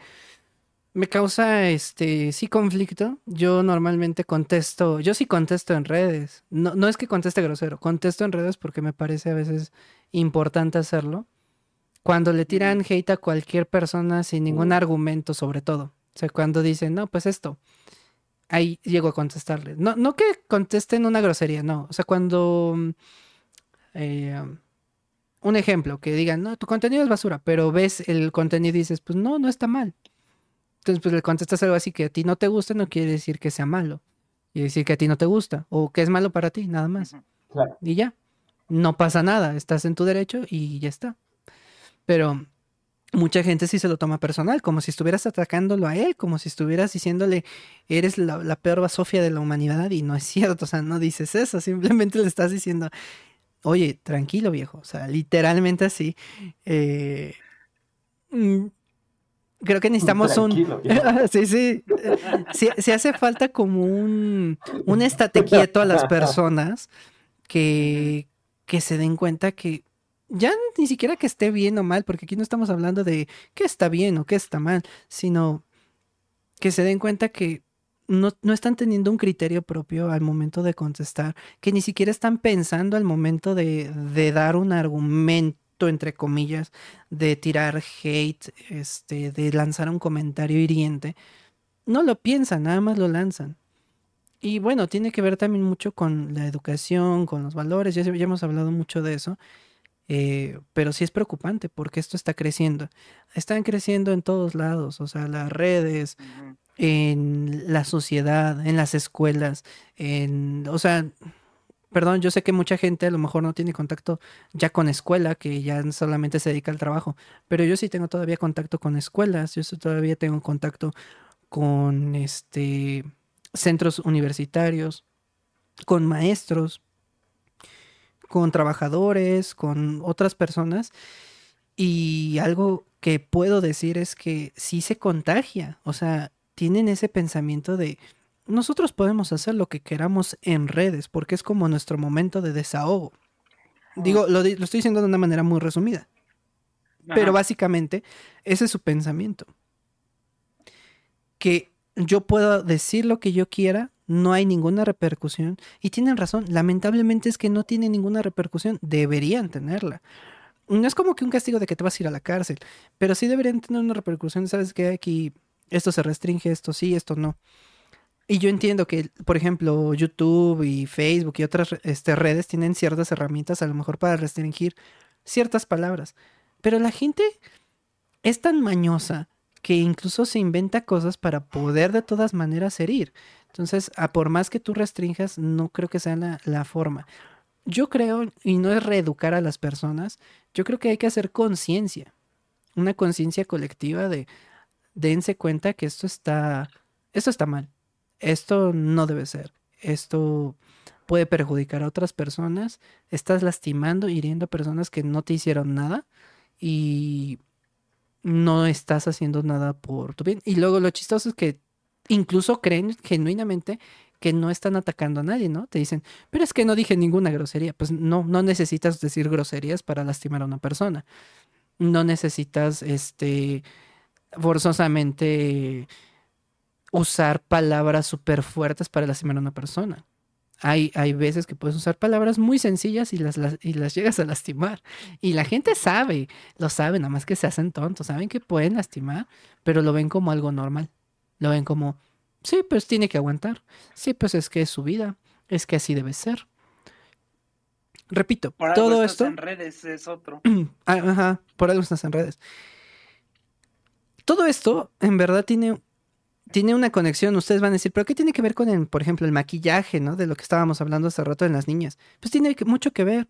me causa este sí conflicto. Yo normalmente contesto, yo sí contesto en redes. No, no es que conteste grosero, contesto en redes porque me parece a veces importante hacerlo. Cuando le tiran hate a cualquier persona sin ningún argumento, sobre todo. O sea, cuando dicen, no, pues esto, ahí llego a contestarle. No, no que contesten una grosería, no. O sea, cuando. Eh, un ejemplo, que digan, no, tu contenido es basura, pero ves el contenido y dices, pues no, no está mal. Entonces, pues le contestas algo así que a ti no te gusta, no quiere decir que sea malo. Y decir que a ti no te gusta o que es malo para ti, nada más. Y ya. No pasa nada, estás en tu derecho y ya está. Pero mucha gente sí se lo toma personal, como si estuvieras atacándolo a él, como si estuvieras diciéndole, eres la, peor basofia de la humanidad y no es cierto, o sea, no dices eso, simplemente le estás diciendo, oye, tranquilo viejo, o sea, literalmente así. Eh, mm, Creo que necesitamos un. sí, sí. sí. hace falta como un, un estate quieto a las personas que, que se den cuenta que ya ni siquiera que esté bien o mal, porque aquí no estamos hablando de qué está bien o qué está mal, sino que se den cuenta que no, no, están teniendo un criterio propio al momento de contestar, que ni siquiera están pensando al momento de, de dar un argumento entre comillas, de tirar hate, este, de lanzar un comentario hiriente, no lo piensan, nada más lo lanzan. Y bueno, tiene que ver también mucho con la educación, con los valores, ya, ya hemos hablado mucho de eso, eh, pero sí es preocupante porque esto está creciendo. Están creciendo en todos lados, o sea, las redes, en la sociedad, en las escuelas, en, o sea, perdón, yo sé que mucha gente a lo mejor no tiene contacto ya con escuela, que ya solamente se dedica al trabajo, pero yo sí tengo todavía contacto con escuelas, yo todavía tengo contacto con este centros universitarios, con maestros, con trabajadores, con otras personas y algo que puedo decir es que sí se contagia, o sea, tienen ese pensamiento de nosotros podemos hacer lo que queramos en redes, porque es como nuestro momento de desahogo. Digo, lo, estoy diciendo de una manera muy resumida. Pero básicamente, ese es su pensamiento. Que yo puedo decir lo que yo quiera, no hay ninguna repercusión. Y tienen razón, lamentablemente es que no tiene ninguna repercusión, deberían tenerla. No es como que un castigo de que te vas a ir a la cárcel, pero sí deberían tener una repercusión, sabes que aquí esto se restringe, esto sí, esto no. Y yo entiendo que, por ejemplo, YouTube y Facebook y otras este, redes tienen ciertas herramientas a lo mejor para restringir ciertas palabras. Pero la gente es tan mañosa que incluso se inventa cosas para poder de todas maneras herir. Entonces, a por más que tú restringas, no creo que sea la, la forma. Yo creo, y no es reeducar a las personas, yo creo que hay que hacer conciencia, una conciencia colectiva de dense cuenta que esto está, esto está mal esto no debe ser, esto puede perjudicar a otras personas, estás lastimando, hiriendo a personas que no te hicieron nada y no estás haciendo nada por tu bien. Y luego lo chistoso es que incluso creen genuinamente que no están atacando a nadie, ¿no? Te dicen, pero es que no dije ninguna grosería. Pues no, no necesitas decir groserías para lastimar a una persona. No necesitas, este, forzosamente usar palabras súper fuertes para lastimar a una persona. Hay, hay veces que puedes usar palabras muy sencillas y las, las- y las llegas a lastimar. Y la gente sabe, lo sabe, nada más que se hacen tontos, saben que pueden lastimar, pero lo ven como algo normal. Lo ven como, sí, pues tiene que aguantar. Sí, pues es que es su vida, es que así debe ser. Repito, Por algo todo estás esto... en redes es otro. Ah, Ajá, por algo estás en redes. Todo esto, en verdad, tiene, tiene una conexión. Ustedes van a decir, ¿pero qué tiene que ver con, el, por ejemplo, el maquillaje, ¿no? De lo que estábamos hablando hace rato en las niñas. Pues tiene mucho que ver,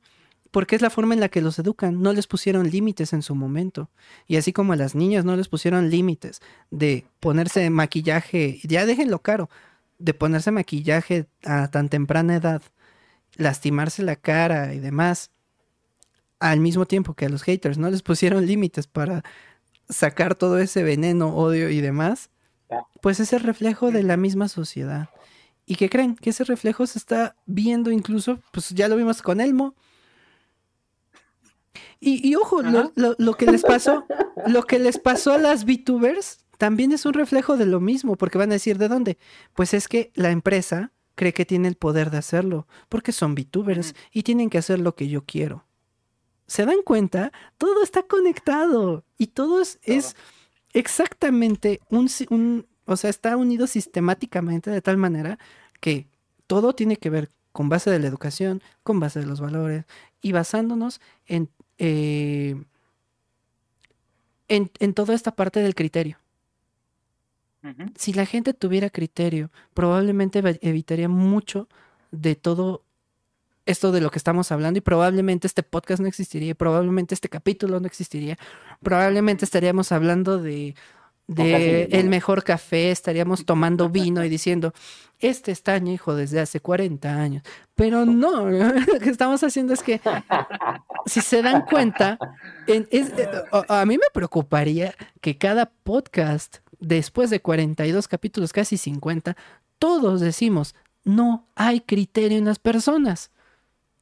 porque es la forma en la que los educan. No les pusieron límites en su momento. Y así como a las niñas no les pusieron límites de ponerse maquillaje, ya déjenlo caro, de ponerse maquillaje a tan temprana edad, lastimarse la cara y demás al mismo tiempo que a los haters no les pusieron límites para sacar todo ese veneno, odio y demás, pues es el reflejo de la misma sociedad. ¿Y qué creen? Que ese reflejo se está viendo incluso, pues ya lo vimos con Elmo. Y, y ojo, lo, lo- lo que les pasó, lo que les pasó a las VTubers también es un reflejo de lo mismo, porque van a decir, ¿de dónde? Pues es que la empresa cree que tiene el poder de hacerlo, porque son VTubers y tienen que hacer lo que yo quiero. ¿Se dan cuenta? Todo está conectado y todo es, es exactamente un, un- o sea, está unido sistemáticamente de tal manera que todo tiene que ver con base de la educación, con base de los valores y basándonos en, eh, en, en toda esta parte del criterio. Si la gente tuviera criterio, probablemente evitaría mucho de todo esto de lo que estamos hablando y probablemente este podcast no existiría, y probablemente este capítulo no existiría, probablemente estaríamos hablando de, el mejor café, estaríamos tomando vino y diciendo, este está añejo desde hace 40 años, pero no, lo que estamos haciendo es que, si se dan cuenta, en- es- eh, a, a mí me preocuparía que cada podcast, después de 42 capítulos, casi 50, todos decimos, no hay criterio en las personas.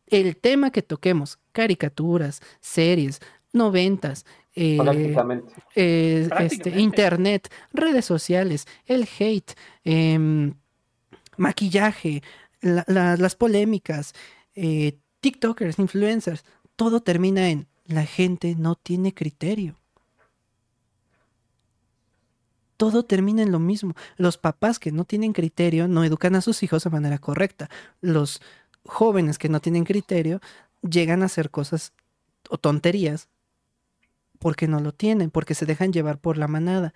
El tema que toquemos, caricaturas, series, noventas, eh, Prácticamente. eh, este, internet, redes sociales, el hate, em, maquillaje, la- la- las polémicas, eh, TikTokers, influencers, todo termina en la gente no tiene criterio. Todo termina en lo mismo. Los papás que no tienen criterio no educan a sus hijos de manera correcta. Los jóvenes que no tienen criterio llegan a hacer cosas o tonterías porque no lo tienen, porque se dejan llevar por la manada.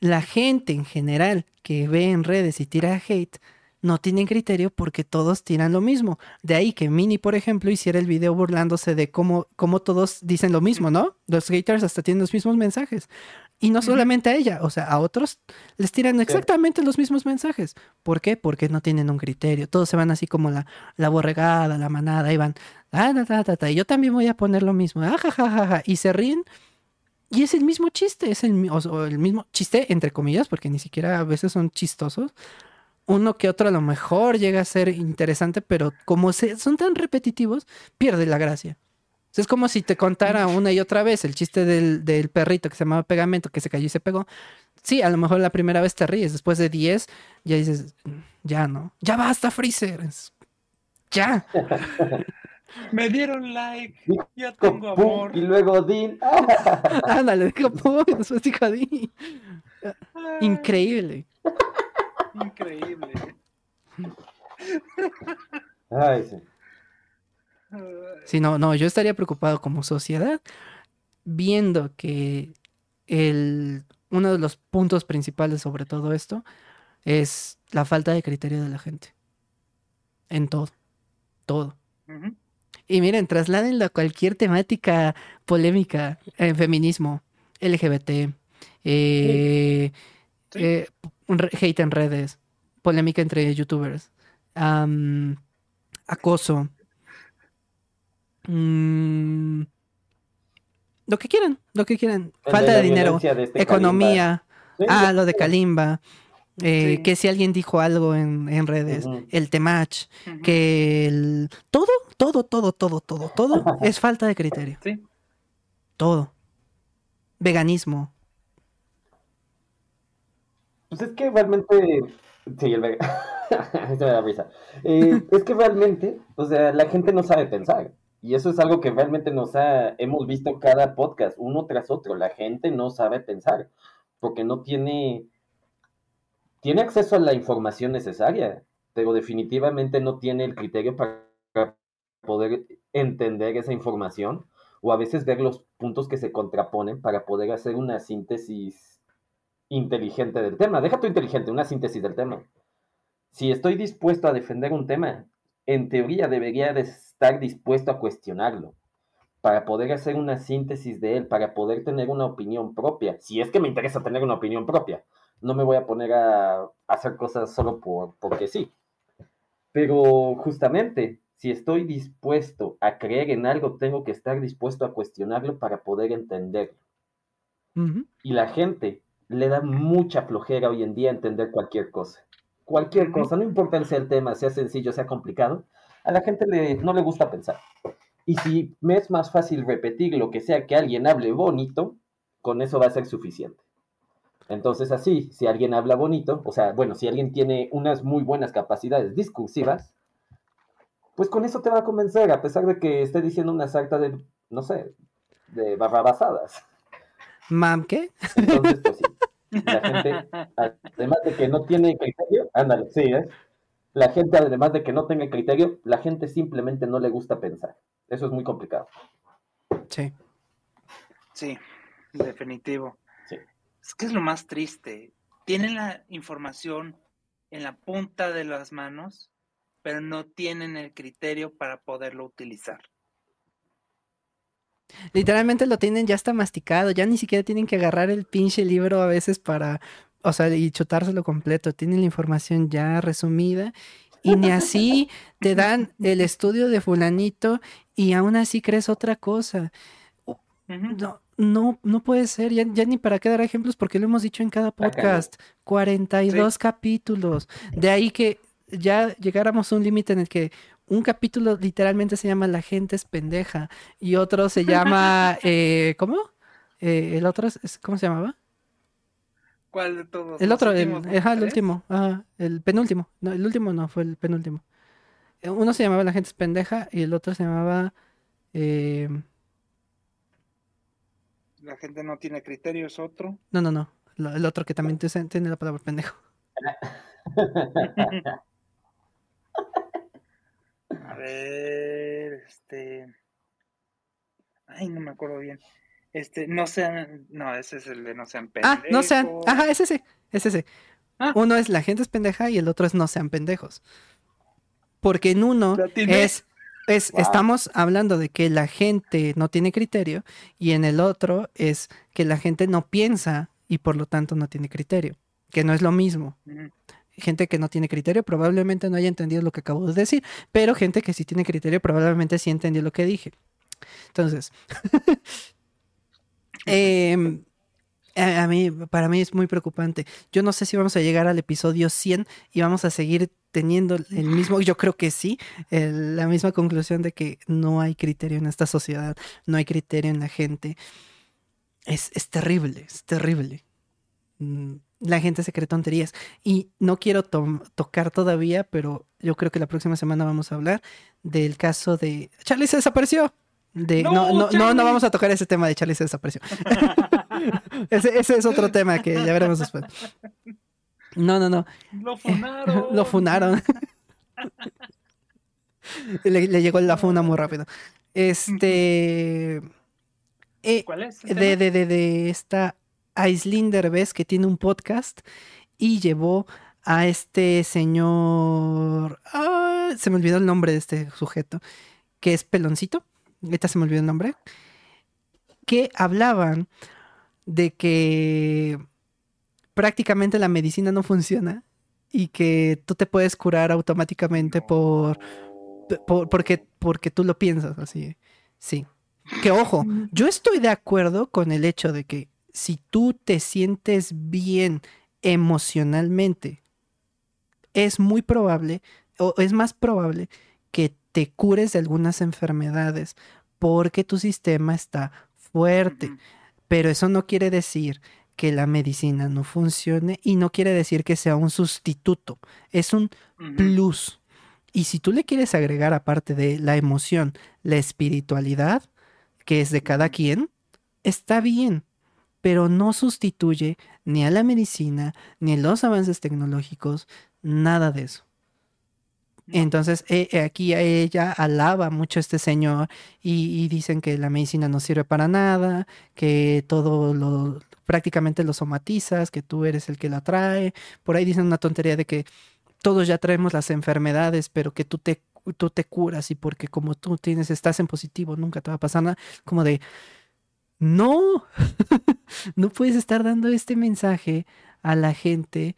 La gente en general que ve en redes y tira hate no tienen criterio porque todos tiran lo mismo. De ahí que Mini, por ejemplo, hiciera el video burlándose de cómo, cómo todos dicen lo mismo, ¿no? Los haters hasta tienen los mismos mensajes. Y no solamente a ella, o sea, a otros les tiran exactamente los mismos mensajes. ¿Por qué? Porque no tienen un criterio. Todos se van así como la, la borregada, la manada, y van, ah, ta, ta, ta, ta, y yo también voy a poner lo mismo, ah, ja, ja, ja, ja", y se ríen. Y es el mismo chiste, es el, mi- o sea, o el mismo chiste, entre comillas, porque ni siquiera a veces son chistosos. Uno que otro a lo mejor llega a ser interesante, pero como se, son tan repetitivos, pierde la gracia. Sea, es como si te contara una y otra vez el chiste del, del perrito que se llamaba Pegamento, que se cayó y se pegó. Sí, a lo mejor la primera vez te ríes, después de 10 ya dices, "Mm, ya no, ya basta, Freezer. Es- Ya. Me dieron like. Ya Pum, tengo amor. y luego Dean. Ándale, dijo, "Pum", y después dijo, "Di". Ay, Increíble. Increíble. Ay, sí. Sí, no, no, yo estaría preocupado como sociedad viendo que el, uno de los puntos principales sobre todo esto es la falta de criterio de la gente. En todo, todo. Y miren, trasládenlo a cualquier temática polémica, en feminismo, LGBT, eh, Sí. eh, hate en redes, polémica entre youtubers, acoso, mm, lo que quieran, lo que quieran, falta de dinero, de este economía, Kalimba. Ah, lo de Kalimba, eh, Sí. que si alguien dijo algo en, en redes, el temach, que el... todo, todo, todo, todo, todo, todo es falta de criterio. Sí. Todo. Veganismo. Pues es que realmente. Sí, el vega- Esto me da risa. Eh, es que realmente, o sea, la gente no sabe pensar. Y eso es algo que realmente nos ha, hemos visto cada podcast, uno tras otro. La gente no sabe pensar porque no tiene, tiene acceso a la información necesaria, pero definitivamente no tiene el criterio para poder entender esa información o a veces ver los puntos que se contraponen para poder hacer una síntesis inteligente del tema. Deja tu inteligente, una síntesis del tema. Si estoy dispuesto a defender un tema, en teoría debería de estar dispuesto a cuestionarlo para poder hacer una síntesis de él, para poder tener una opinión propia. Si es que me interesa tener una opinión propia, no me voy a poner a, hacer cosas solo por, porque sí. Pero justamente, si estoy dispuesto a creer en algo, tengo que estar dispuesto a cuestionarlo para poder entenderlo. Y la gente le da mucha flojera hoy en día entender cualquier cosa. Cualquier cosa, no importa el tema, sea sencillo, sea complicado, a la gente le, no le gusta pensar. Y si me es más fácil repetir lo que sea que alguien hable bonito, con eso va a ser suficiente. Entonces así, si alguien habla bonito, o sea, bueno, si alguien tiene unas muy buenas capacidades discursivas, pues con eso te va a convencer, a pesar de que esté diciendo una sarta de, no sé, de barrabasadas. ¿Mam qué? Entonces, pues sí. La gente, además de que no tiene criterio, ándale, sí, ¿eh? la gente, además de que no tenga criterio, la gente simplemente no le gusta pensar. Eso es muy complicado. Sí. Sí, definitivo. Es que es lo más triste. Tienen la información en la punta de las manos, pero no tienen el criterio para poderlo utilizar. Literalmente lo tienen ya está masticado, ya ni siquiera tienen que agarrar el pinche libro a veces para o sea, y chutárselo completo. Tienen la información ya resumida y ni así te dan el estudio de fulanito y aún así crees otra cosa. No, no, no puede ser, ya, ni para qué dar ejemplos porque lo hemos dicho en cada podcast. 42 capítulos. De ahí que ya llegáramos a un límite en el que un capítulo literalmente se llama La gente es pendeja y otro se llama, eh, ¿cómo? Eh, el otro, es, ¿cómo se llamaba? ¿Cuál de todos? El otro, el, el último, el penúltimo. No, el último no, fue el penúltimo. Eh, uno se llamaba La gente es pendeja y el otro se llamaba... Eh, la gente no tiene criterio, es otro. No, no, no. El otro que también tiene la palabra pendejo. A ver, este... Ay, no me acuerdo bien. Este, no sean, no, ese es el de no sean pendejos. Ah, no sean, ajá, es ese, es ese. Ah. Uno es la gente es pendeja y el otro es no sean pendejos. Porque en uno es, es estamos hablando de que la gente no tiene criterio y en el otro es que la gente no piensa y por lo tanto no tiene criterio, que no es lo mismo. Gente que no tiene criterio probablemente no haya entendido lo que acabo de decir, pero gente que sí tiene criterio probablemente sí entendió lo que dije. Entonces, Em, a mí, para mí es muy preocupante. Yo no sé si vamos a llegar al episodio 100 y vamos a seguir teniendo el mismo, yo creo que sí, la misma conclusión de que no hay criterio en esta sociedad, no hay criterio en la gente. Es, terrible, es terrible. La gente se cree tonterías. Y no quiero tocar todavía, pero yo creo que la próxima semana vamos a hablar del caso de... Charlie se desapareció no, no, no, no, vamos a tocar ese tema de Charlie se desapareció. ese, ese, es otro tema que ya veremos después. No, no, no. Lo funaron. Lo funaron. le, llegó la funa muy rápido. Este. Eh, ¿Cuál es? De, de, de, de, esta Aislinder ves que tiene un podcast y llevó a este señor. Ah, se me olvidó el nombre de este sujeto. Que es Peloncito ahorita se me olvidó el nombre, que hablaban de que prácticamente la medicina no funciona y que tú te puedes curar automáticamente por, porque, porque tú lo piensas así. Sí. Que ojo, yo estoy de acuerdo con el hecho de que si tú te sientes bien emocionalmente, es muy probable, o es más probable que te cures de algunas enfermedades porque tu sistema está fuerte. Pero eso no quiere decir que la medicina no funcione y no quiere decir que sea un sustituto, es un plus. Y si tú le quieres agregar aparte de la emoción, la espiritualidad, que es de cada quien, está bien, pero no sustituye ni a la medicina, ni a los avances tecnológicos, nada de eso. Entonces, eh, aquí ella alaba mucho a este señor y, y, dicen que la medicina no sirve para nada, que todo lo prácticamente lo somatizas, que tú eres el que la trae. Por ahí dicen una tontería de que todos ya traemos las enfermedades, pero que tú te, tú te curas y porque como tú tienes, estás en positivo, nunca te va a pasar nada. Como de, no, no puedes estar dando este mensaje a la gente.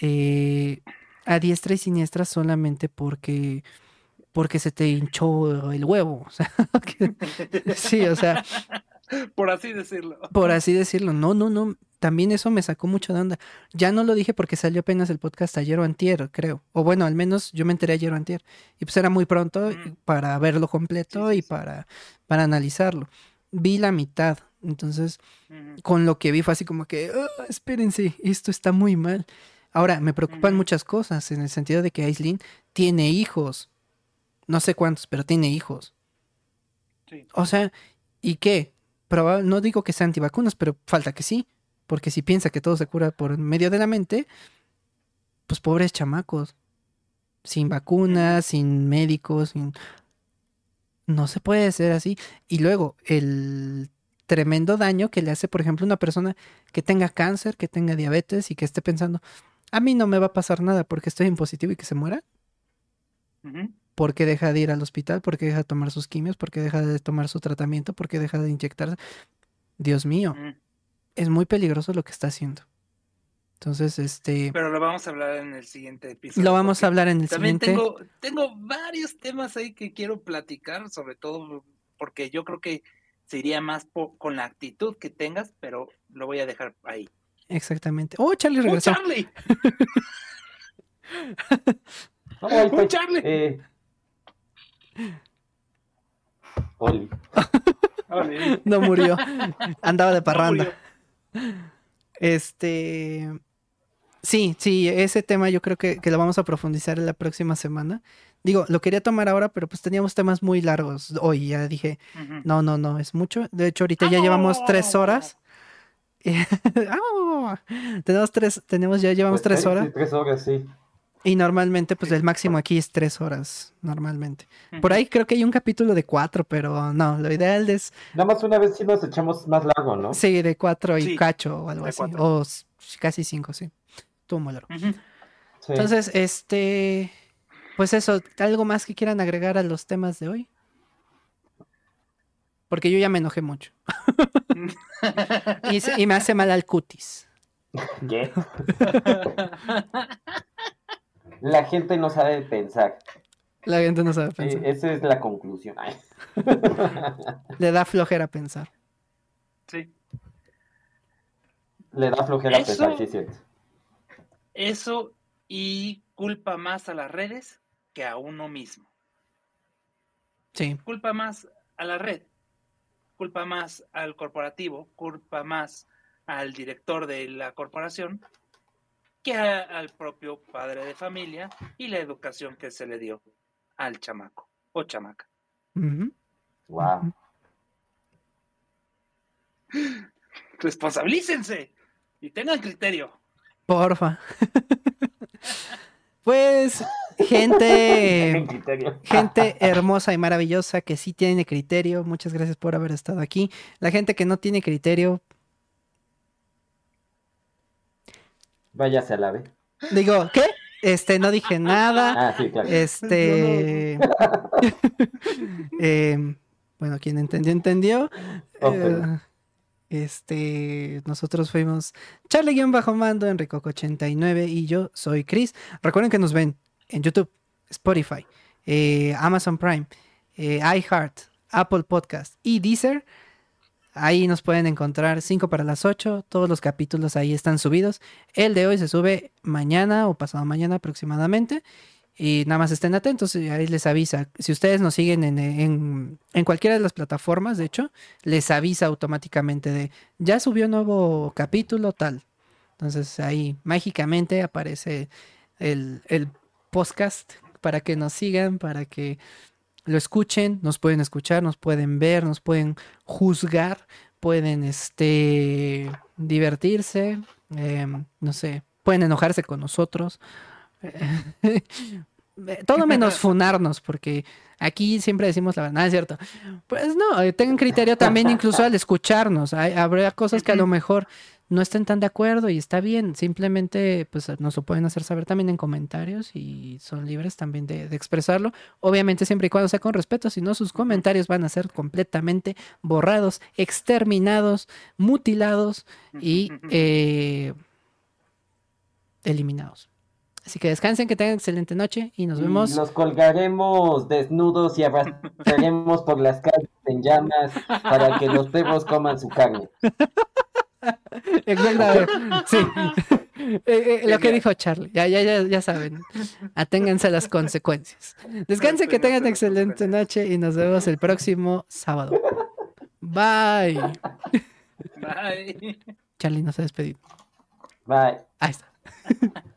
Eh, a diestra y siniestra solamente porque porque se te hinchó el huevo. O sea, sí, o sea. Por así decirlo. Por así decirlo. No, no, no. También eso me sacó mucho de onda. Ya no lo dije porque salió apenas el podcast ayer o antier, creo. O bueno, al menos yo me enteré ayer o antier. Y pues era muy pronto mm. para verlo completo y para, para analizarlo. Vi la mitad. Entonces, con lo que vi fue así como que, oh, espérense, esto está muy mal. Ahora, me preocupan muchas cosas en el sentido de que Aislinn tiene hijos. No sé cuántos, pero tiene hijos. Sí. O sea, ¿y qué? no digo que sea antivacunas, pero falta que sí. Porque si piensa que todo se cura por medio de la mente, pues pobres chamacos. Sin vacunas, sin médicos, sin... No se puede hacer así. Y luego, el tremendo daño que le hace, por ejemplo, una persona que tenga cáncer, que tenga diabetes y que esté pensando, a mí no me va a pasar nada porque estoy en positivo y que se muera. Porque deja de ir al hospital, porque deja de tomar sus quimios, porque deja de tomar su tratamiento, porque deja de inyectarse. Dios mío, es muy peligroso lo que está haciendo. Entonces, este. Pero lo vamos a hablar en el siguiente episodio. Lo vamos a hablar en el también siguiente. Tengo, tengo varios temas ahí que quiero platicar, sobre todo porque yo creo que se iría más con la actitud que tengas, pero lo voy a dejar ahí. Exactamente. ¡Oh, Charlie ¡Oh, regresó! ¡Oh, Charlie! ¡Oh, Charlie! Eh... Oli. no murió. Andaba de parranda. este. Sí, sí, ese tema yo creo que, que, lo vamos a profundizar en la próxima semana. Digo, lo quería tomar ahora, pero pues teníamos temas muy largos hoy. Ya dije, no, no, no, es mucho. De hecho, ahorita ya llevamos tres horas. tenemos tres, tenemos ya llevamos pues, tres horas. Sí, tres horas, sí. Y normalmente, pues el máximo aquí es tres horas, normalmente. Por ahí creo que hay un capítulo de cuatro, pero no, lo ideal es... Nada más una vez sí nos echamos más largo, ¿no? Sí, de cuatro y cacho o algo así. O casi cinco, sí. Tuvo muy largo. Entonces, este... Pues eso, ¿algo más que quieran agregar a los temas de hoy? Porque yo ya me enojé mucho. y, me hace mal al cutis. ¿Qué? La gente no sabe pensar. La gente no sabe pensar. esa es la conclusión. Le da flojera pensar. Sí. Le da flojera pensar, sí es cierto. Eso y culpa más a las redes que a uno mismo. Sí. Culpa más a la red, culpa más al corporativo, culpa más al director de la corporación que al propio padre de familia y la educación que se le dio al chamaco o chamaca. Wow. Responsabilícense y tengan criterio. Porfa. pues, gente, gente hermosa y maravillosa que sí tiene criterio. Muchas gracias por haber estado aquí. La gente que no tiene criterio, Váyase a la B. Digo, ¿qué? Este, no dije nada. Ah, sí, claro. Este. Em, bueno, quien entendió, entendió. Eh, este, nosotros fuimos Charlie-Mando, Enrico89 y yo soy Chris. Recuerden que nos ven en YouTube, Spotify, eh, Amazon Prime, eh, iHeart, Apple Podcast y Deezer. Ahí nos pueden encontrar 5 para las 8. Todos los capítulos ahí están subidos. El de hoy se sube mañana o pasado mañana aproximadamente. Y nada más estén atentos, y ahí les avisa. Si ustedes nos siguen en, en, en cualquiera de las plataformas, de hecho, les avisa automáticamente de ya subió nuevo capítulo tal. Entonces ahí mágicamente aparece el, el podcast para que nos sigan, para que lo escuchen, nos pueden escuchar, nos pueden ver, nos pueden juzgar, pueden este divertirse, em, no sé, pueden enojarse con nosotros. Todo menos funarnos, porque aquí siempre decimos la verdad, es cierto. Pues no, eh, tengan criterio también incluso al escucharnos. Hay, habrá cosas que a lo mejor no estén tan de acuerdo y está bien. Simplemente pues nos lo pueden hacer saber también en comentarios y son libres también de, de expresarlo. Obviamente siempre y cuando sea con respeto, si no sus comentarios van a ser completamente borrados, exterminados, mutilados y eh, eliminados. Así que descansen, que tengan excelente noche y nos vemos. Nos colgaremos desnudos y arrastraremos por las calles en llamas para que los perros coman su carne. Exactamente. Sí. Eh, eh, lo que dijo Charlie. Ya, ya, ya, ya saben. Aténganse a las consecuencias. Descansen, que tengan excelente noche y nos vemos el próximo sábado. Bye. Bye. Charlie no se ha despedido. Bye. Ahí está.